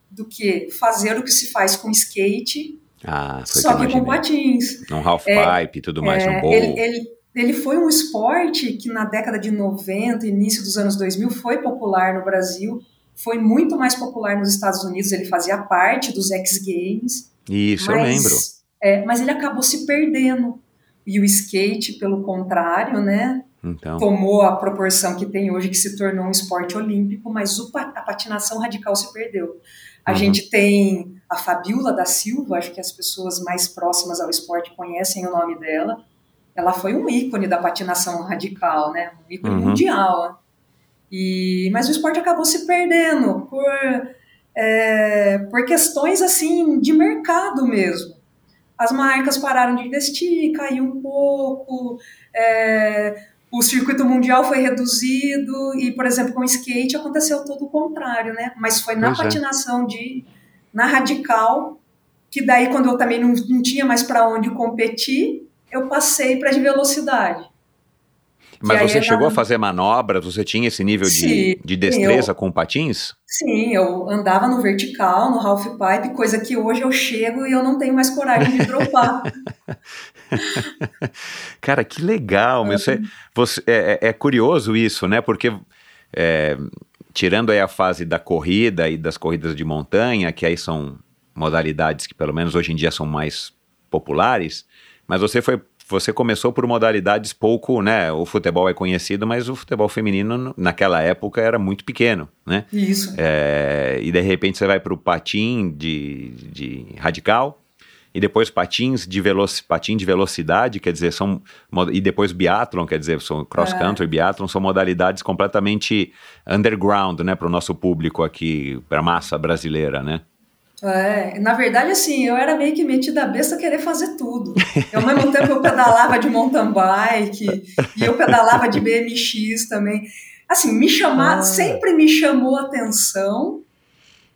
do que fazer o que se faz com skate, Ah, foi só que que com patins. Num half pipe e tudo mais, É, um bowl. ele, ele, ele foi um esporte que na década de 90, início dos anos 2000, foi popular no Brasil, foi muito mais popular nos Estados Unidos, ele fazia parte dos X Games. Isso, eu mas, lembro. é, mas ele acabou se perdendo. E o skate, pelo contrário, né, Então, tomou a proporção que tem hoje, que se tornou um esporte olímpico, mas a patinação radical se perdeu. A Uhum. gente tem a Fabiola da Silva, acho que as pessoas mais próximas ao esporte conhecem o nome dela. Ela foi um ícone da patinação radical, né? Um ícone Uhum. mundial. E, mas o esporte acabou se perdendo por, é, por questões assim de mercado mesmo. As marcas pararam de investir, caiu um pouco, é, o circuito mundial foi reduzido e, por exemplo, com o skate aconteceu todo o contrário, né? Mas foi na Pois é. patinação de na radical que daí quando eu também não, não tinha mais para onde competir, eu passei para de velocidade. Mas você é chegou a fazer manobras? Você tinha esse nível de, Sim, de destreza eu- com patins? Sim, eu andava no vertical, no half pipe, coisa que hoje eu chego e eu não tenho mais coragem de dropar. Cara, que legal. meu. Você, você- é, é- é curioso isso, né? Porque é, tirando aí a fase da corrida e das corridas de montanha, que aí são modalidades que pelo menos hoje em dia são mais populares, mas você foi você começou por modalidades pouco, né? O futebol é conhecido, mas o futebol feminino naquela época era muito pequeno, né? Isso. É, e de repente você vai para o patim de, de radical e depois patins de patim de velocidade, quer dizer, são e depois biathlon, quer dizer, são cross É. country, biathlon são modalidades completamente underground, né, para o nosso público aqui, para a massa brasileira, né? É, na verdade, assim, eu era meio que metida a besta querer fazer tudo. Eu, ao mesmo tempo, eu pedalava de mountain bike e eu pedalava de BMX também. Assim, me chamar, Ah. sempre me chamou a atenção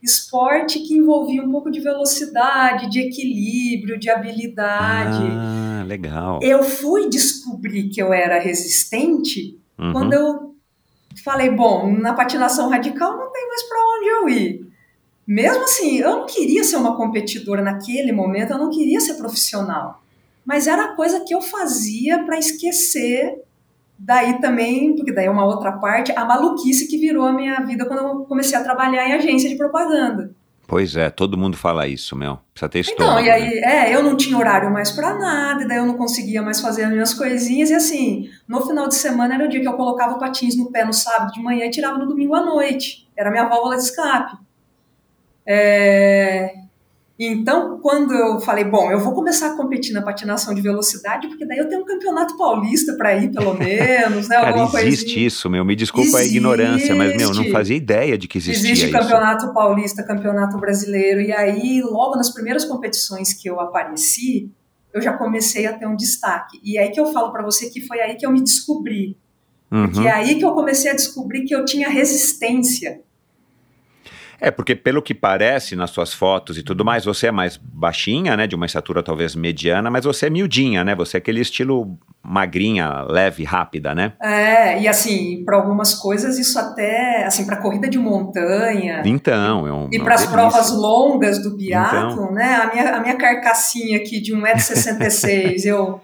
esporte que envolvia um pouco de velocidade, de equilíbrio, de habilidade. Ah, legal. Eu fui descobrir que eu era resistente Uhum. quando eu falei, bom, na patinação radical não tem mais para onde eu ir. Mesmo assim, eu não queria ser uma competidora naquele momento, eu não queria ser profissional. Mas era a coisa que eu fazia para esquecer daí também, porque daí é uma outra parte, a maluquice que virou a minha vida quando eu comecei a trabalhar em agência de propaganda. Pois é, todo mundo fala isso, meu. Precisa ter Então, estômago. e aí, é, eu não tinha horário mais para nada, e daí eu não conseguia mais fazer as minhas coisinhas, e assim, no final de semana era o dia que eu colocava patins no pé no sábado de manhã e tirava no domingo à noite. Era a minha válvula de escape. É, Então, quando eu falei, bom, eu vou começar a competir na patinação de velocidade, porque daí eu tenho um campeonato paulista para ir, pelo menos, né? Cara, alguma existe coisinha. isso, meu. Me desculpa a ignorância, mas, meu, não Existe. fazia ideia de que existia Existe isso. campeonato paulista, campeonato brasileiro, e aí, logo nas primeiras competições que eu apareci, eu já comecei a ter um destaque. E aí que eu falo para você que foi aí que eu me descobri. Uhum. Que é aí que eu comecei a descobrir que eu tinha resistência. É, porque pelo que parece nas suas fotos e tudo mais, você é mais baixinha, né? De uma estatura talvez mediana, mas você é miudinha, né? Você é aquele estilo magrinha, leve, rápida, né? É, e assim, para algumas coisas, isso até, assim, para corrida de montanha. Então, é um. E para as provas longas do biathlon, Então. né? A minha, a minha carcassinha aqui de 1,66m, eu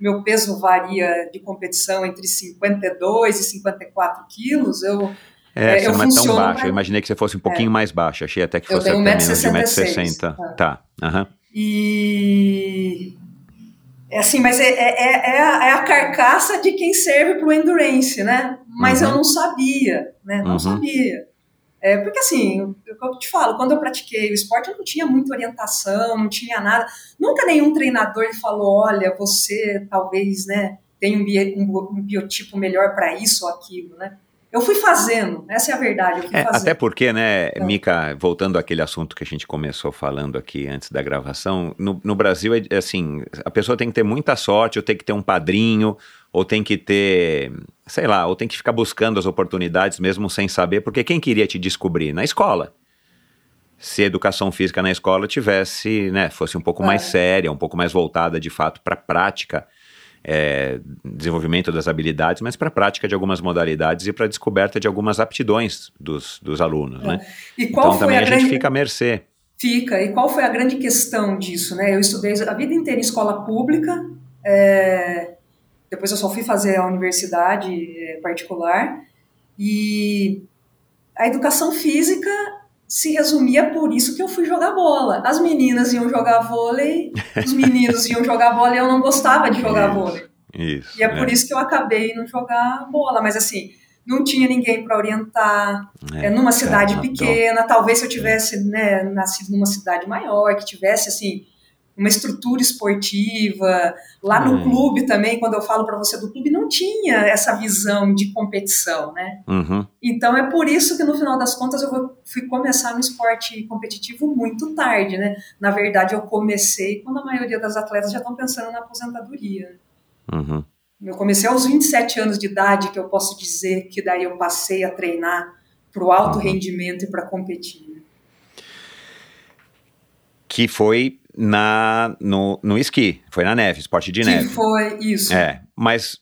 meu peso varia de competição entre 52 e 54 quilos. Eu, É, é, você não é tão baixa. pra- Eu imaginei que você fosse um pouquinho mais baixa. Achei até que fosse até menos de 1,66m. 1,60m. Tá. aham. e é assim, mas é, é, é, a, é a carcaça de quem serve para o endurance, né? Mas Uhum. eu não sabia, né? Não Uhum. sabia. É, porque assim, eu, eu te falo, quando eu pratiquei o esporte, eu não tinha muita orientação, não tinha nada. Nunca nenhum treinador falou, olha, você talvez, né, tem um, bi- um- um biotipo melhor para isso ou aquilo, né? Eu fui fazendo, essa é a verdade, eu fui É, até porque, né, Então. Mica, voltando àquele assunto que a gente começou falando aqui antes da gravação, no, no Brasil, é, é assim, a pessoa tem que ter muita sorte, ou tem que ter um padrinho, ou tem que ter, sei lá, ou tem que ficar buscando as oportunidades mesmo sem saber, porque quem queria te descobrir? Na escola. Se a educação física na escola tivesse, né, fosse um pouco É. mais séria, um pouco mais voltada de fato para a prática, é, desenvolvimento das habilidades, mas para a prática de algumas modalidades e para a descoberta de algumas aptidões dos, dos alunos, né? E qual Então também a a gente grande... fica à mercê. Fica. E qual foi a grande questão disso, né? Eu estudei a vida inteira em escola pública, é, depois eu só fui fazer a universidade é, particular, e a educação física se resumia por isso que eu fui jogar bola. As meninas iam jogar vôlei, os meninos iam jogar bola e eu não gostava de jogar Isso. vôlei. Isso. E é por isso que eu acabei não jogar bola. Mas assim, não tinha ninguém para orientar. É, numa cidade é, pequena, talvez se eu tivesse né, nascido numa cidade maior, que tivesse assim uma estrutura esportiva. Lá no Hum. clube também, quando eu falo para você do clube, não tinha essa visão de competição, né? Uhum. Então é por isso que no final das contas eu vou- fui começar no esporte competitivo muito tarde, né? Na verdade eu comecei quando a maioria das atletas já estão pensando na aposentadoria. Uhum. Eu comecei aos 27 anos de idade, que eu posso dizer que daí eu passei a treinar para o alto Uhum. rendimento e para competir. Que foi na, no, no esqui, foi na neve, esporte de que neve. foi isso. É, mas,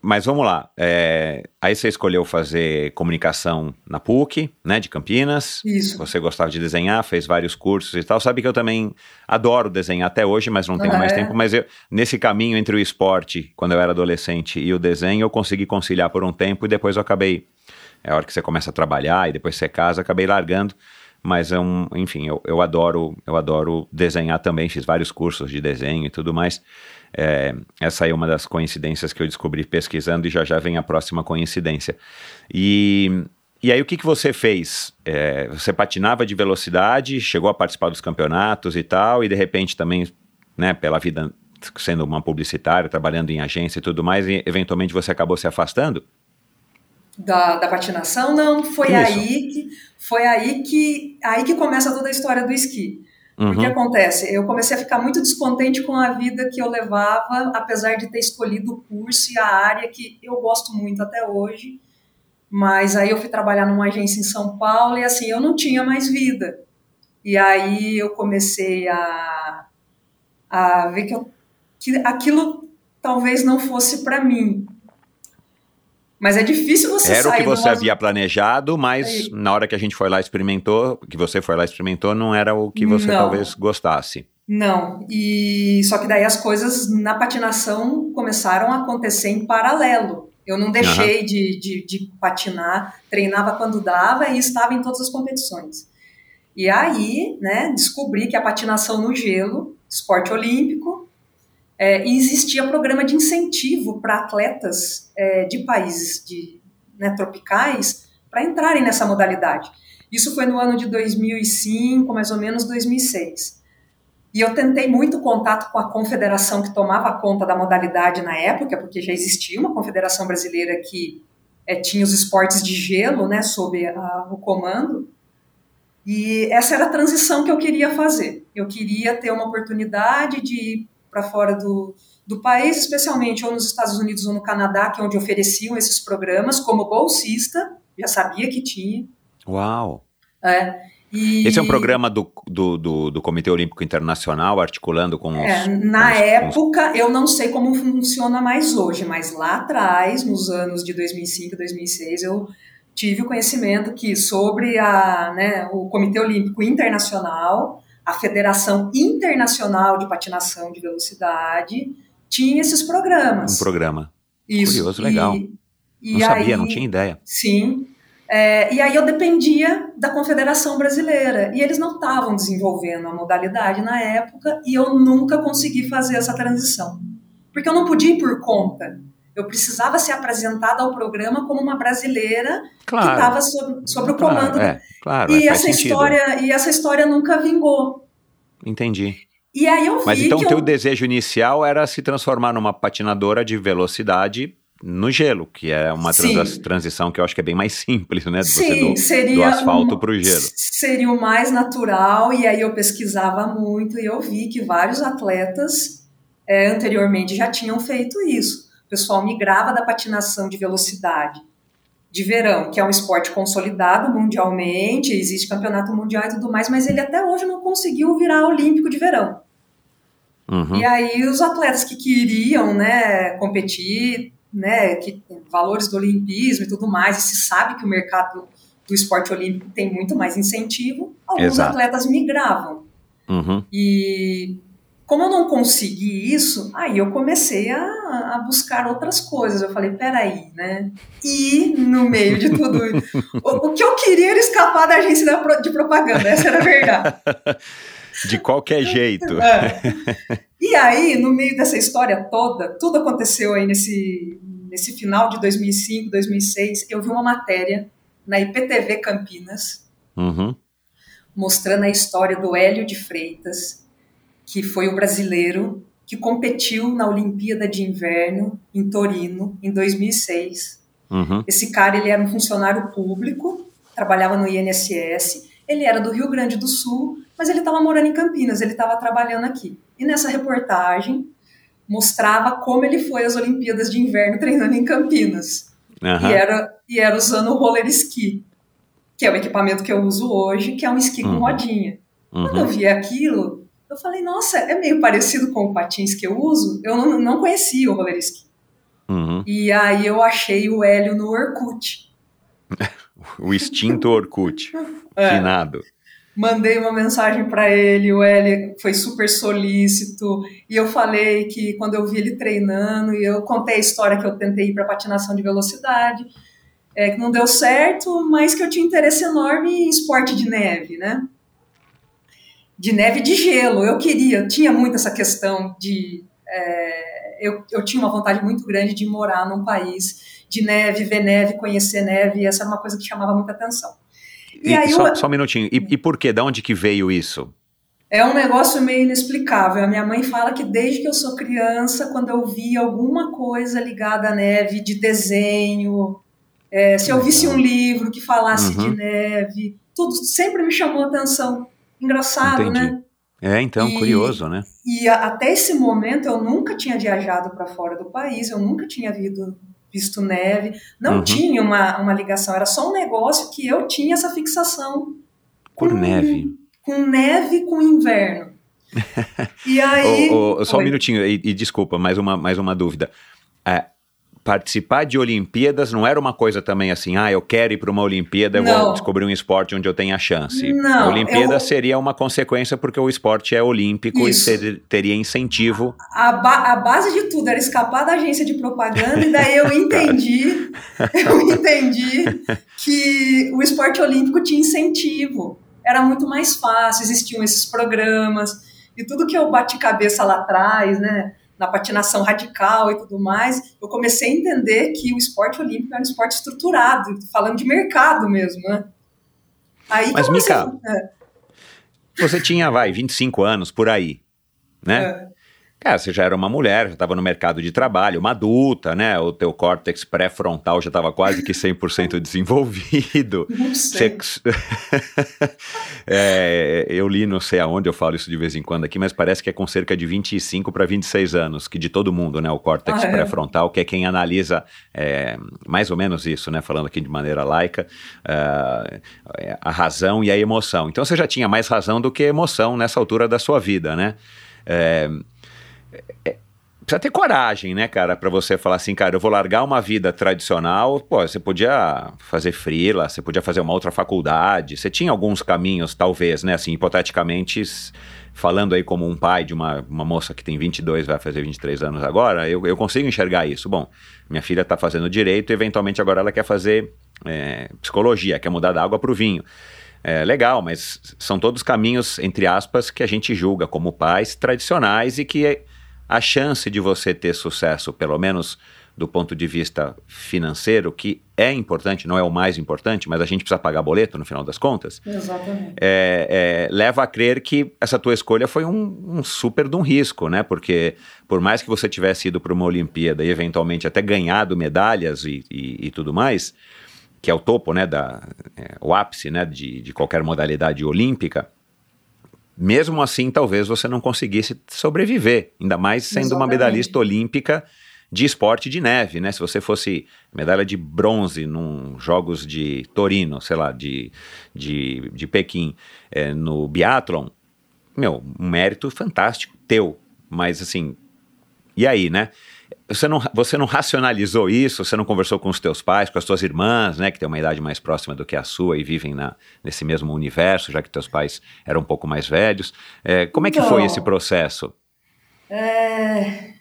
mas vamos lá. é, aí você escolheu fazer comunicação na PUC, né, de Campinas. Isso. Você gostava de desenhar, fez vários cursos e tal. Sabe que eu também adoro desenhar até hoje, mas não tenho Ah, mais é? tempo. Mas eu, nesse caminho entre o esporte, quando eu era adolescente, e o desenho, eu consegui conciliar por um tempo e depois eu acabei. É a hora que você começa a trabalhar e depois você casa, acabei largando. Mas é um, enfim, eu, eu adoro, eu adoro desenhar também. Fiz vários cursos de desenho e tudo mais. É, essa é uma das coincidências que eu descobri pesquisando e já já vem a próxima coincidência. E, e aí o que, que você fez? É, você patinava de velocidade, chegou a participar dos campeonatos e tal, e de repente também, né, pela vida sendo uma publicitária, trabalhando em agência e tudo mais, e eventualmente você acabou se afastando? Da, da patinação, não, foi Isso. aí que foi aí que aí que começa toda a história do esqui. O que Uhum. acontece? Eu comecei a ficar muito descontente com a vida que eu levava, apesar de ter escolhido o curso e a área que eu gosto muito até hoje. Mas aí eu fui trabalhar numa agência em São Paulo e assim, eu não tinha mais vida. E aí eu comecei a, a ver que, eu, que aquilo talvez não fosse para mim. Mas é difícil você Era o que você havia planejado, mas Aí. na hora que a gente foi lá e experimentou, que você foi lá e experimentou, não era o que você Não. talvez gostasse. Não, e só que daí as coisas na patinação começaram a acontecer em paralelo. Eu não deixei de, de, de patinar, treinava quando dava e estava em todas as competições. E aí, né, descobri que a patinação no gelo, esporte olímpico, é, e existia programa de incentivo para atletas é, de países de, né, tropicais para entrarem nessa modalidade. Isso foi no ano de 2005, mais ou menos 2006. E eu tentei muito contato com a confederação que tomava conta da modalidade na época, porque já existia uma confederação brasileira que é, tinha os esportes de gelo, né, sob a, o comando. E essa era a transição que eu queria fazer. Eu queria ter uma oportunidade de para fora do, do país, especialmente ou nos Estados Unidos ou no Canadá, que é onde ofereciam esses programas, como bolsista, já sabia que tinha. Uau! É, e, Esse é um programa do, do, do, do Comitê Olímpico Internacional, articulando com os. É, na com os- época, eu não sei como funciona mais hoje, mas lá atrás, nos anos de 2005, 2006, eu tive o conhecimento que sobre a, né, o Comitê Olímpico Internacional, a Federação Internacional de Patinação de Velocidade, tinha esses programas. Um programa. Isso. curioso, legal. E, e não sabia, aí- não tinha ideia. Sim. É, e aí eu dependia da Confederação Brasileira. E eles não estavam desenvolvendo a modalidade na época e eu nunca consegui fazer essa transição. Porque eu não podia ir por conta. Eu precisava ser apresentada ao programa como uma brasileira que Claro. estava sob, sob o claro, comando. é, claro, e, é, essa sentido. história, e essa história nunca vingou. Entendi. E aí eu vi Mas então que o teu eu, desejo inicial era se transformar numa patinadora de velocidade no gelo, que é uma transição que eu acho que é bem mais simples, né? você Sim, do, seria do asfalto um- para o gelo. Seria o mais natural, e aí eu pesquisava muito e eu vi que vários atletas é, anteriormente já tinham feito isso. O pessoal migrava da patinação de velocidade de verão, que é um esporte consolidado mundialmente, existe campeonato mundial e tudo mais, mas ele até hoje não conseguiu virar olímpico de verão. Uhum. E aí os atletas que queriam, né, competir, né, que valores do olimpismo e tudo mais, e se sabe que o mercado do esporte olímpico tem muito mais incentivo, alguns Exato. atletas migravam. Uhum. E como eu não consegui isso, aí eu comecei a, a, buscar outras coisas. Eu falei, peraí, né? E no meio de tudo, o, o, que eu queria era escapar da agência de propaganda, essa era a verdade. De qualquer jeito. É. E aí, no meio dessa história toda, tudo aconteceu aí nesse, nesse final de 2005, 2006. Eu vi uma matéria na IPTV Campinas, uhum. mostrando a história do Hélio de Freitas, que foi o brasileiro que competiu na Olimpíada de Inverno em Torino em 2006. Uhum. Esse cara ele era um funcionário público, trabalhava no INSS. Ele era do Rio Grande do Sul, mas ele estava morando em Campinas. Ele estava trabalhando aqui. E nessa reportagem mostrava como ele foi às Olimpíadas de Inverno treinando em Campinas. Uhum. E, era, e era usando o roller ski, que é o equipamento que eu uso hoje, que é um esqui uhum. com rodinha. Quando eu uhum. vi aquilo, eu falei, nossa, é meio parecido com o patins que eu uso. Eu não, não conhecia o roller ski. Uhum. E aí eu achei o Hélio no Orkut. o extinto Orkut. é. Finado. Mandei uma mensagem para ele, o Hélio foi super solícito, e eu falei que quando eu vi ele treinando, e eu contei a história que eu tentei ir para patinação de velocidade, é, que não deu certo, mas que eu tinha interesse enorme em esporte de neve, né? De neve e de gelo. Eu queria, tinha muito essa questão de. É, eu, eu tinha uma vontade muito grande de morar num país de neve, ver neve, conhecer neve, e essa era uma coisa que chamava muita atenção. E, e aí só, eu, só, um minutinho, e, e por quê? De onde que veio isso? É um negócio meio inexplicável. A minha mãe fala que desde que eu sou criança, quando eu via alguma coisa ligada à neve, de desenho, é, se eu visse um livro que falasse uhum. de neve, tudo sempre me chamou atenção. Engraçado, Entendi. né? É, então, e, curioso, né? E a, até esse momento eu nunca tinha viajado para fora do país, eu nunca tinha visto, visto neve, não uhum. tinha uma, uma ligação, era só um negócio que eu tinha essa fixação. Por com, neve. Com neve com inverno. e aí. oh, oh, só um minutinho, e, e, desculpa, mais uma, mais uma dúvida. É, participar de Olimpíadas não era uma coisa também assim, ah, eu quero ir para uma Olimpíada, eu vou descobrir um esporte onde eu tenha chance. Não, a Olimpíada eu... seria uma consequência porque o esporte é olímpico Isso. e teria incentivo. A, ba a, base de tudo era escapar da agência de propaganda e daí eu entendi, eu entendi que o esporte olímpico tinha incentivo. Era muito mais fácil, existiam esses programas e tudo que eu bati cabeça lá atrás, né? Na patinação radical e tudo mais, eu comecei a entender que o esporte olímpico era um esporte estruturado, falando de mercado mesmo, né? Aí Mas, Mica, é. você tinha, vai, 25 anos por aí, né? É. Cara, você já era uma mulher, já estava no mercado de trabalho, uma adulta, né? O teu córtex pré-frontal já estava quase que 100% desenvolvido. Não sei. Você... é, eu li, não sei aonde, eu falo isso de vez em quando aqui, mas parece que é com cerca de 25 para 26 anos, que de todo mundo, né? O córtex ah, é? pré-frontal, que é quem analisa é, mais ou menos isso, né? Falando aqui de maneira laica, é, a razão e a emoção. Então você já tinha mais razão do que emoção nessa altura da sua vida, né? É, é, precisa ter coragem, né, cara, para você falar assim, cara, eu vou largar uma vida tradicional. Pô, você podia fazer frila, você podia fazer uma outra faculdade. Você tinha alguns caminhos, talvez, né, assim, hipoteticamente, falando aí como um pai de uma, uma moça que tem 22, vai fazer 23 anos agora, eu, eu consigo enxergar isso. Bom, minha filha está fazendo direito e eventualmente agora ela quer fazer é, psicologia, quer mudar da água para o vinho. É legal, mas são todos caminhos, entre aspas, que a gente julga como pais tradicionais e que a chance de você ter sucesso, pelo menos do ponto de vista financeiro, que é importante, não é o mais importante, mas a gente precisa pagar boleto no final das contas. Exatamente. É, é, leva a crer que essa tua escolha foi um, um, super de um risco, né? Porque por mais que você tivesse ido para uma Olimpíada e eventualmente até ganhado medalhas e, e, e tudo mais, que é o topo, né, da, é, o ápice, né, de, de qualquer modalidade olímpica, mesmo assim, talvez você não conseguisse sobreviver, ainda mais sendo Exatamente. uma medalhista olímpica de esporte de neve, né? Se você fosse medalha de bronze num Jogos de Torino, sei lá, de, de, de Pequim, é, no biathlon, meu, um mérito fantástico teu. Mas assim, e aí, né? Você não, você não racionalizou isso? Você não conversou com os teus pais, com as tuas irmãs, né? Que têm uma idade mais próxima do que a sua e vivem na, nesse mesmo universo, já que teus pais eram um pouco mais velhos. É, como é que Então, foi esse processo? É,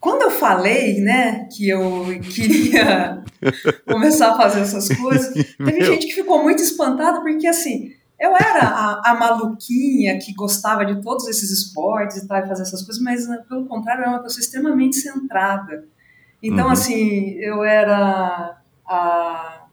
Quando eu falei, né, que eu queria começar a fazer essas coisas, teve Meu. gente que ficou muito espantada, porque assim, eu era a, a maluquinha que gostava de todos esses esportes e tal, e fazer essas coisas, mas né, pelo contrário, eu era uma pessoa extremamente centrada. Então, Uhum. assim, eu era a.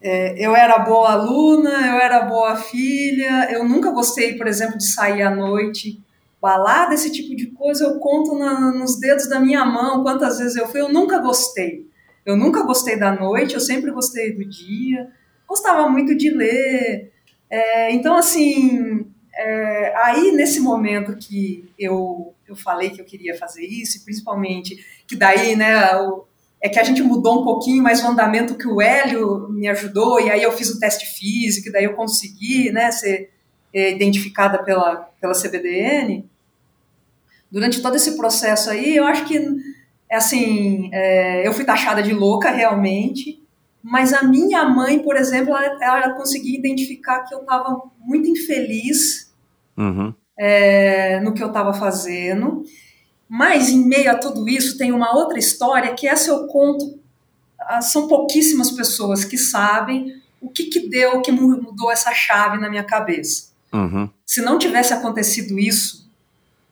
é, eu era boa aluna, eu era boa filha, eu nunca gostei, por exemplo, de sair à noite balada, esse tipo de coisa, eu conto na- nos dedos da minha mão quantas vezes eu fui, eu nunca gostei. Eu nunca gostei da noite, eu sempre gostei do dia, gostava muito de ler. É, então, assim, é, aí nesse momento que eu, eu falei que eu queria fazer isso, e principalmente que daí, né, o- é que a gente mudou um pouquinho, mas o andamento que o Hélio me ajudou, e aí eu fiz o teste físico, e daí eu consegui, né, ser é, identificada pela, pela CBDN. Durante todo esse processo aí, eu acho que, assim, é, eu fui taxada de louca realmente, mas a minha mãe, por exemplo, ela, ela conseguia identificar que eu estava muito infeliz Uhum. é, no que eu estava fazendo. Mas em meio a tudo isso tem uma outra história que essa eu conto. ah, São pouquíssimas pessoas que sabem o que, que deu, que mu- mudou essa chave na minha cabeça. Uhum. Se não tivesse acontecido isso,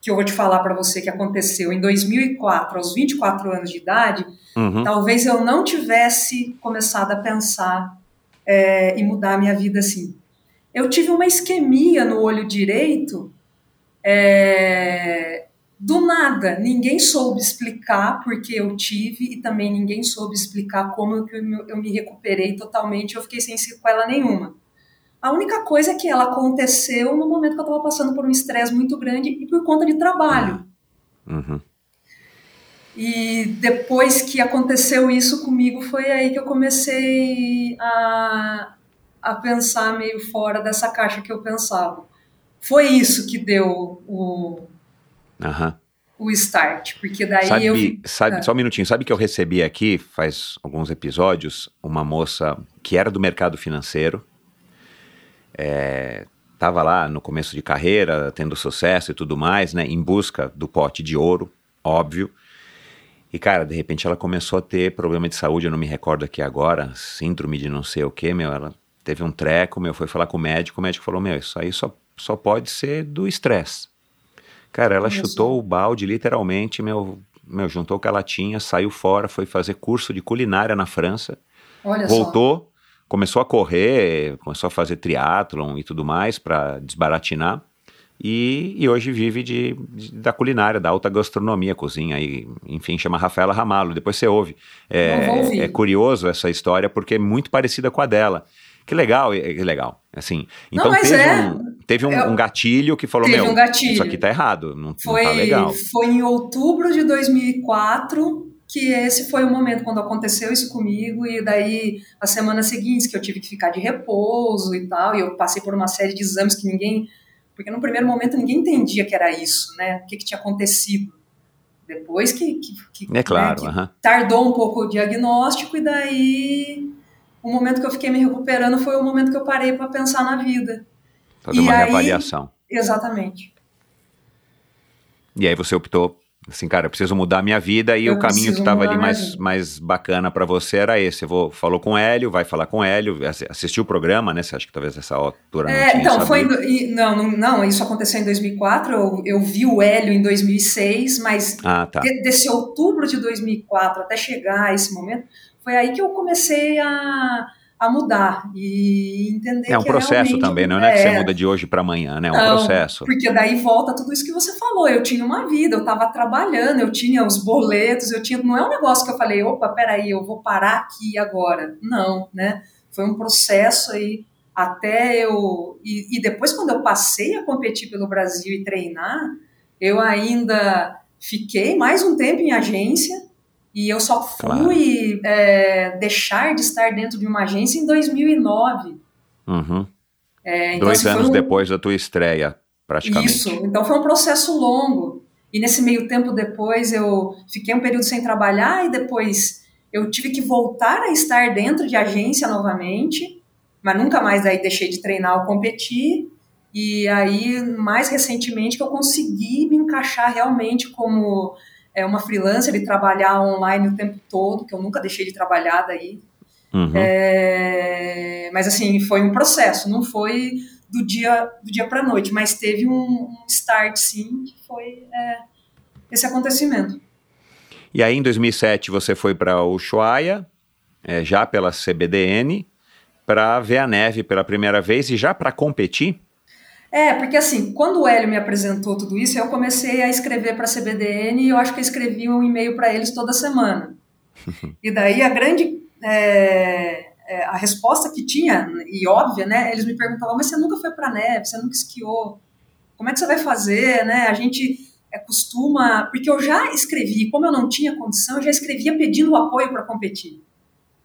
que eu vou te falar para você que aconteceu em 2004, aos 24 anos de idade, Uhum. talvez eu não tivesse começado a pensar é, e mudar a minha vida assim. Eu tive uma isquemia no olho direito, é, do nada. Ninguém soube explicar porque eu tive e também ninguém soube explicar como eu, eu, eu me recuperei totalmente. Eu fiquei sem sequela nenhuma. A única coisa é que ela aconteceu no momento que eu estava passando por um estresse muito grande e por conta de trabalho. Uhum. E depois que aconteceu isso comigo, foi aí que eu comecei a, a pensar meio fora dessa caixa que eu pensava. Foi isso que deu o, Aham. o start, porque daí Sabe, eu. sabe, Ah. só um minutinho, sabe que eu recebi aqui, faz alguns episódios, uma moça que era do mercado financeiro, é, tava lá no começo de carreira, tendo sucesso e tudo mais, né, em busca do pote de ouro, óbvio, e cara, de repente ela começou a ter problema de saúde, eu não me recordo aqui agora, síndrome de não sei o que, meu, ela teve um treco, meu, foi falar com o médico, o médico falou, meu, isso aí só, só pode ser do estresse. Cara, ela chutou o balde, literalmente, meu, meu, juntou o que ela tinha, saiu fora, foi fazer curso de culinária na França, Olha só. Começou a correr, começou a fazer triatlon e tudo mais para desbaratinar. E, e hoje vive de, de- da culinária, da alta gastronomia, cozinha, e, enfim, chama Rafaela Ramalho. Depois você ouve. Não É, é curioso essa história porque é muito parecida com a dela. Que legal, é- que legal. Assim, Não, então mas teve, é. um, teve um, É, um gatilho que falou: Meu, um gatilho. isso aqui tá errado, não, não Foi, tá legal. foi em outubro de 2004 que esse foi o momento quando aconteceu isso comigo e daí as semanas seguintes que eu tive que ficar de repouso e tal e eu passei por uma série de exames que ninguém porque no primeiro momento ninguém entendia que era isso né o que, que tinha acontecido depois que, que, que É claro, né, que aham. tardou um pouco o diagnóstico e daí o momento que eu fiquei me recuperando foi o momento que eu parei para pensar na vida fazer e uma aí- reavaliação. exatamente E aí você optou, assim, cara, eu preciso mudar a minha vida e Eu o caminho que estava ali mais, mais bacana para você era esse. Eu vou, falou com o Hélio, vai falar com o Hélio, assi- assistiu o programa, né? Você acha que talvez essa altura não É, tinha então, foi. sabido. e- não, não, não, isso aconteceu em 2004. Eu, eu vi o Hélio em 2006, mas Ah, tá. de- desse outubro de 2004 até chegar a esse momento, foi aí que eu comecei a, a mudar e entender É um que processo realmente- também, não é que você muda de hoje para amanhã, né? É um Não, processo. Porque daí volta tudo isso que você falou. Eu tinha uma vida, eu estava trabalhando, eu tinha os boletos, eu tinha. Não é um negócio que eu falei, opa, peraí, eu vou parar aqui agora. Não, né? Foi um processo aí até eu. E, e depois, quando eu passei a competir pelo Brasil e treinar, eu ainda fiquei mais um tempo em agência e eu só fui claro. é, deixar de estar dentro de uma agência em 2009. Uhum. É, então, Dois assim, anos um... depois da tua estreia, praticamente. Isso, então foi um processo longo. E nesse meio tempo depois eu fiquei um período sem trabalhar e depois eu tive que voltar a estar dentro de agência novamente, mas nunca mais aí deixei de treinar ou competir. E aí, mais recentemente, que eu consegui me encaixar realmente como é, uma freelancer e trabalhar online o tempo todo, que eu nunca deixei de trabalhar daí. Uhum. É, mas assim, foi um processo, não foi do dia do dia para noite, mas teve um, um, start sim, que foi é, esse acontecimento. E aí em 2007 você foi para Ushuaia, é, já pela CBDN, para ver a neve pela primeira vez e já para competir? É, porque assim, quando o Hélio me apresentou tudo isso, eu comecei a escrever para a CBDN e eu acho que eu escrevi um e-mail para eles toda semana. e daí a grande é, é, a resposta que tinha, e óbvia, né? Eles me perguntavam, mas você nunca foi para neve, você nunca esquiou, como é que você vai fazer, né? A gente é, costuma, porque eu já escrevi, como eu não tinha condição, eu já escrevia pedindo apoio para competir.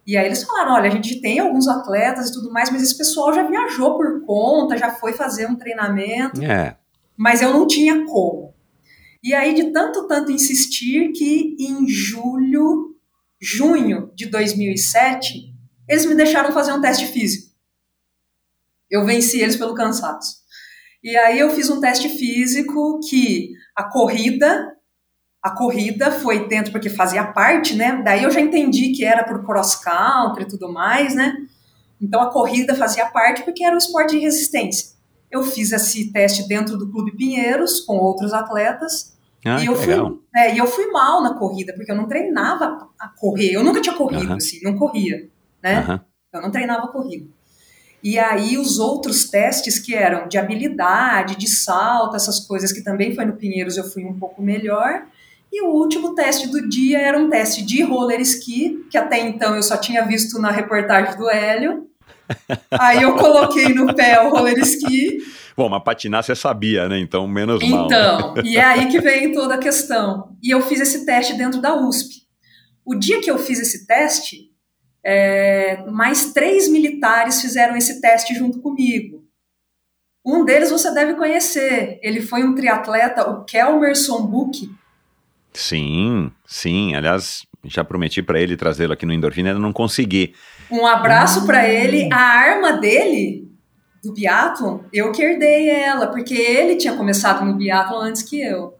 E aí eles falaram, olha, a gente tem alguns atletas e tudo mais, mas esse pessoal já viajou por conta, já foi fazer um treinamento, é. mas eu não tinha como. E aí, de tanto, tanto insistir, que em julho junho de 2007, eles me deixaram fazer um teste físico. Eu venci eles pelo cansaço. E aí eu fiz um teste físico que a corrida, a corrida foi dentro porque fazia parte, né? Daí eu já entendi que era por cross country e tudo mais, né? Então a corrida fazia parte porque era um esporte de resistência. Eu fiz esse teste dentro do Clube Pinheiros com outros atletas ah, e eu fui, é, e eu fui mal na corrida, porque eu não treinava a correr. Eu nunca tinha corrido, assim, não corria, né? Eu não treinava corrida. E aí os outros testes que eram de habilidade, de salto, essas coisas que também foi no Pinheiros, eu fui um pouco melhor. E o último teste do dia era um teste de roller ski, que até então eu só tinha visto na reportagem do Hélio. Aí eu coloquei no pé o roller ski Bom, mas patinar você sabia, né? Então, menos mal. Então, e é aí que vem toda a questão. E eu fiz esse teste dentro da USP. O dia que eu fiz esse teste, é, mais três militares fizeram esse teste junto comigo. Um deles você deve conhecer. Ele foi um triatleta, o Kelmerson Buch. Sim, sim. Aliás, já prometi para ele trazê-lo aqui no Endorfina, ainda não consegui. Um abraço para ele. A arma dele do biathlon, eu que herdei ela, porque ele tinha começado no biathlon antes que eu.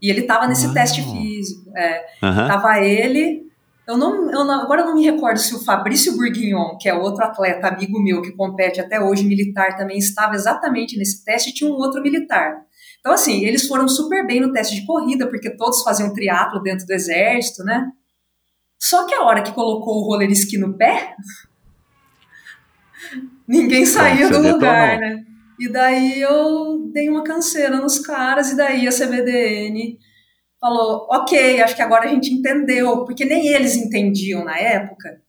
E ele estava nesse ah. teste físico. É. Uhum. Tava ele. Eu não, eu não, agora eu não me recordo se o Fabrício Bourguignon, que é outro atleta amigo meu que compete até hoje militar, também estava exatamente nesse teste, e tinha um outro militar. Então, assim, eles foram super bem no teste de corrida, porque todos faziam triatlo dentro do exército, né? Só que a hora que colocou o roller ski no pé, Ninguém saía do lugar, né? E daí eu dei uma canseira nos caras, e daí a CBDN falou: ok, acho que agora a gente entendeu, porque nem eles entendiam na época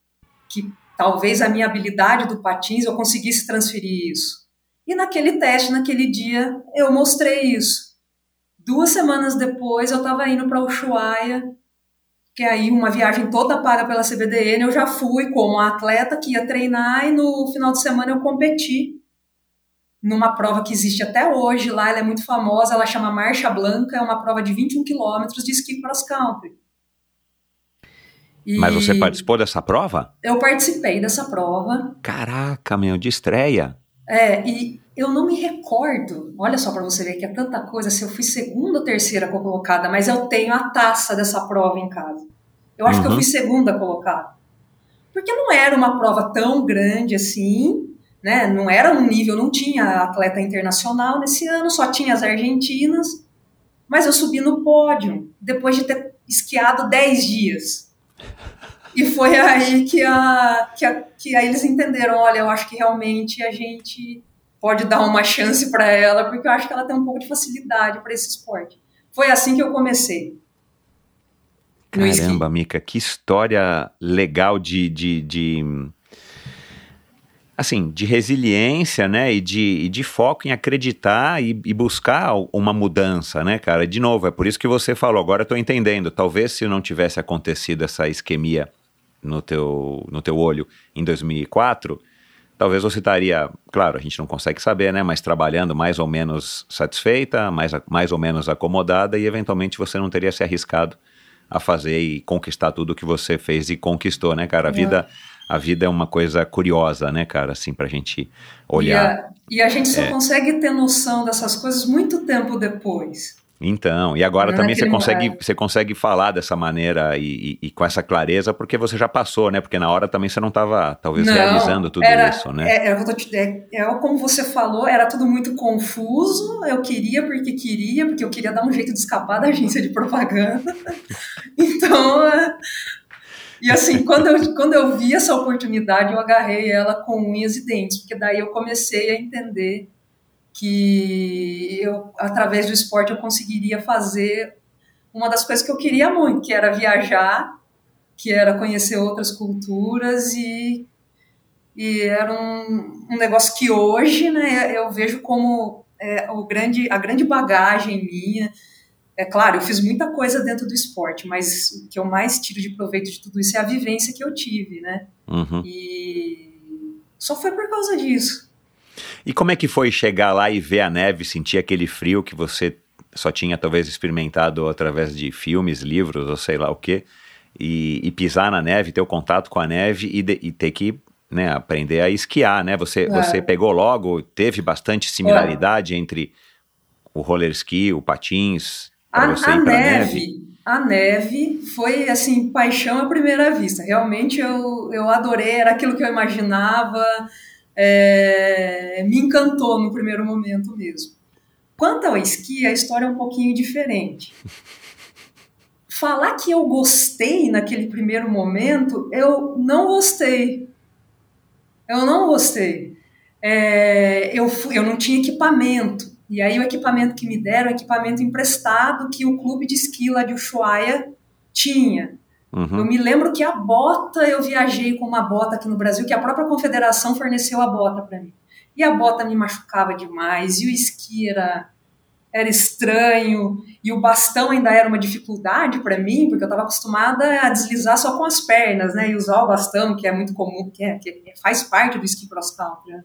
que talvez a minha habilidade do patins eu conseguisse transferir isso. E naquele teste, naquele dia, eu mostrei isso. Duas semanas depois, eu estava indo para Ushuaia que aí uma viagem toda paga pela CBDN, eu já fui como atleta que ia treinar e no final de semana eu competi numa prova que existe até hoje lá, ela é muito famosa, ela chama Marcha Blanca, é uma prova de 21 quilômetros de esqui cross country. E Mas você participou dessa prova? Eu participei dessa prova. Caraca, meu, de estreia. É, e eu não me recordo, olha só para você ver que é tanta coisa, se eu fui segunda ou terceira colocada, mas eu tenho a taça dessa prova em casa. Eu acho uhum. que eu uhum. fui segunda colocada. Porque não era uma prova tão grande assim, né? Não era um nível, não tinha atleta internacional nesse ano, só tinha as argentinas. Mas eu subi no pódio depois de ter esquiado 10 dias. E foi aí que, a, que, a, que aí eles entenderam, olha, eu acho que realmente a gente pode dar uma chance para ela, porque eu acho que ela tem um pouco de facilidade para esse esporte. Foi assim que eu comecei. Caramba, Mica, que história legal de, de, de, assim, de resiliência, né, e de, e de foco em acreditar e, e, buscar uma mudança, né, cara? De novo, é por isso que você falou, agora eu tô entendendo, talvez se não tivesse acontecido essa isquemia no teu, no teu olho em 2004, talvez você estaria, claro, a gente não consegue saber, né, mas trabalhando mais ou menos satisfeita, mais, mais ou menos acomodada e eventualmente você não teria se arriscado a fazer e conquistar tudo que você fez e conquistou, né, cara? A vida a vida é uma coisa curiosa, né, cara, assim, pra gente olhar. E a, e a gente só é. consegue ter noção dessas coisas muito tempo depois. Então, e agora Não também você consegue, você consegue falar dessa maneira e, e, e, com essa clareza, porque você já passou, né? Porque na hora também você não estava, talvez, não, realizando tudo era, isso, né? É, é, é, como você falou, era tudo muito confuso. Eu queria porque queria, porque eu queria dar um jeito de escapar da agência de propaganda. então, e assim, quando eu, quando eu vi essa oportunidade, eu agarrei ela com unhas e dentes, porque daí eu comecei a entender que eu, através do esporte, eu conseguiria fazer uma das coisas que eu queria muito, que era viajar, que era conhecer outras culturas e, e era um, um negócio que hoje, né, eu vejo como é, o grande, a grande bagagem minha, é claro, eu fiz muita coisa dentro do esporte, mas o que eu mais tiro de proveito de tudo isso é a vivência que eu tive, né? Uhum. E só foi por causa disso. E como é que foi chegar lá e ver a neve, sentir aquele frio que você só tinha talvez experimentado através de filmes, livros ou sei lá o quê, e, e pisar na neve, ter o contato com a neve e, de, e ter que né, aprender a esquiar, né? Você, é. você pegou logo, teve bastante similaridade é. entre o roller ski, o patins, a, a neve, neve, a neve foi assim paixão à primeira vista. Realmente eu, eu adorei, era aquilo que eu imaginava, é, me encantou no primeiro momento mesmo. Quanto ao esqui, a história é um pouquinho diferente. Falar que eu gostei naquele primeiro momento, eu não gostei. Eu não gostei. É, eu, eu não tinha equipamento. E aí o equipamento que me deram, é equipamento emprestado que o clube de esqui lá de Ushuaia tinha. Uhum. Eu me lembro que a bota, eu viajei com uma bota aqui no Brasil, que a própria confederação forneceu a bota para mim. E a bota me machucava demais, e o esqui era, era estranho, e o bastão ainda era uma dificuldade para mim, porque eu estava acostumada a deslizar só com as pernas, né, e usar o bastão, que é muito comum, que, é, que faz parte do esqui cross country. Né?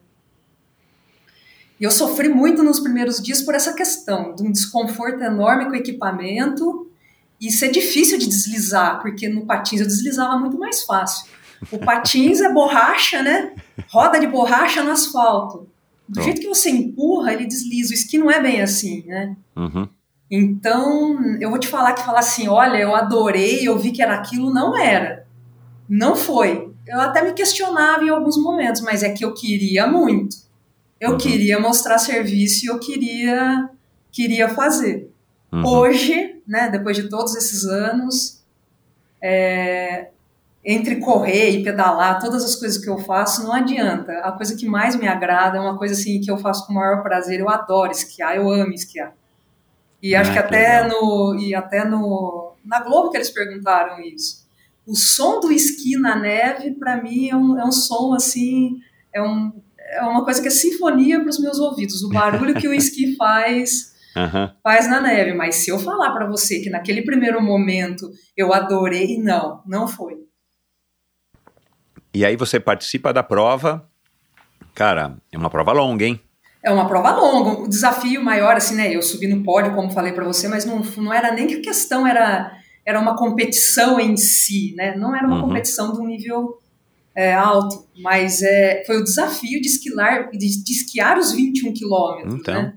E eu sofri muito nos primeiros dias por essa questão, de um desconforto enorme com o equipamento e ser difícil de deslizar, porque no patins eu deslizava muito mais fácil. O patins é borracha, né? Roda de borracha no asfalto. Do jeito que você empurra, ele desliza. O esqui não é bem assim, né? Uhum. Então, eu vou te falar que falar assim, olha, eu adorei, eu vi que era aquilo, não era. Não foi. Eu até me questionava em alguns momentos, mas é que eu queria muito. Eu uhum. queria mostrar serviço e eu queria, queria fazer. Uhum. Hoje, né, depois de todos esses anos, é, entre correr e pedalar, todas as coisas que eu faço, não adianta. A coisa que mais me agrada é uma coisa assim que eu faço com o maior prazer. Eu adoro esquiar, eu amo esquiar. E acho ah, que até legal. no e até no na Globo que eles perguntaram isso. O som do esqui na neve para mim é um, é um som assim, é um é uma coisa que é sinfonia para os meus ouvidos, o barulho que o esqui faz uhum. faz na neve. Mas se eu falar para você que naquele primeiro momento eu adorei, não, não foi. E aí você participa da prova, cara, é uma prova longa, hein? É uma prova longa, o desafio maior, assim, né? Eu subi no pódio, como falei para você, mas não, não era nem que a questão era, era uma competição em si, né? Não era uma uhum. competição de um nível é, alto, mas é, foi o desafio de esquiar, de, de esquiar os 21 quilômetros, então. né?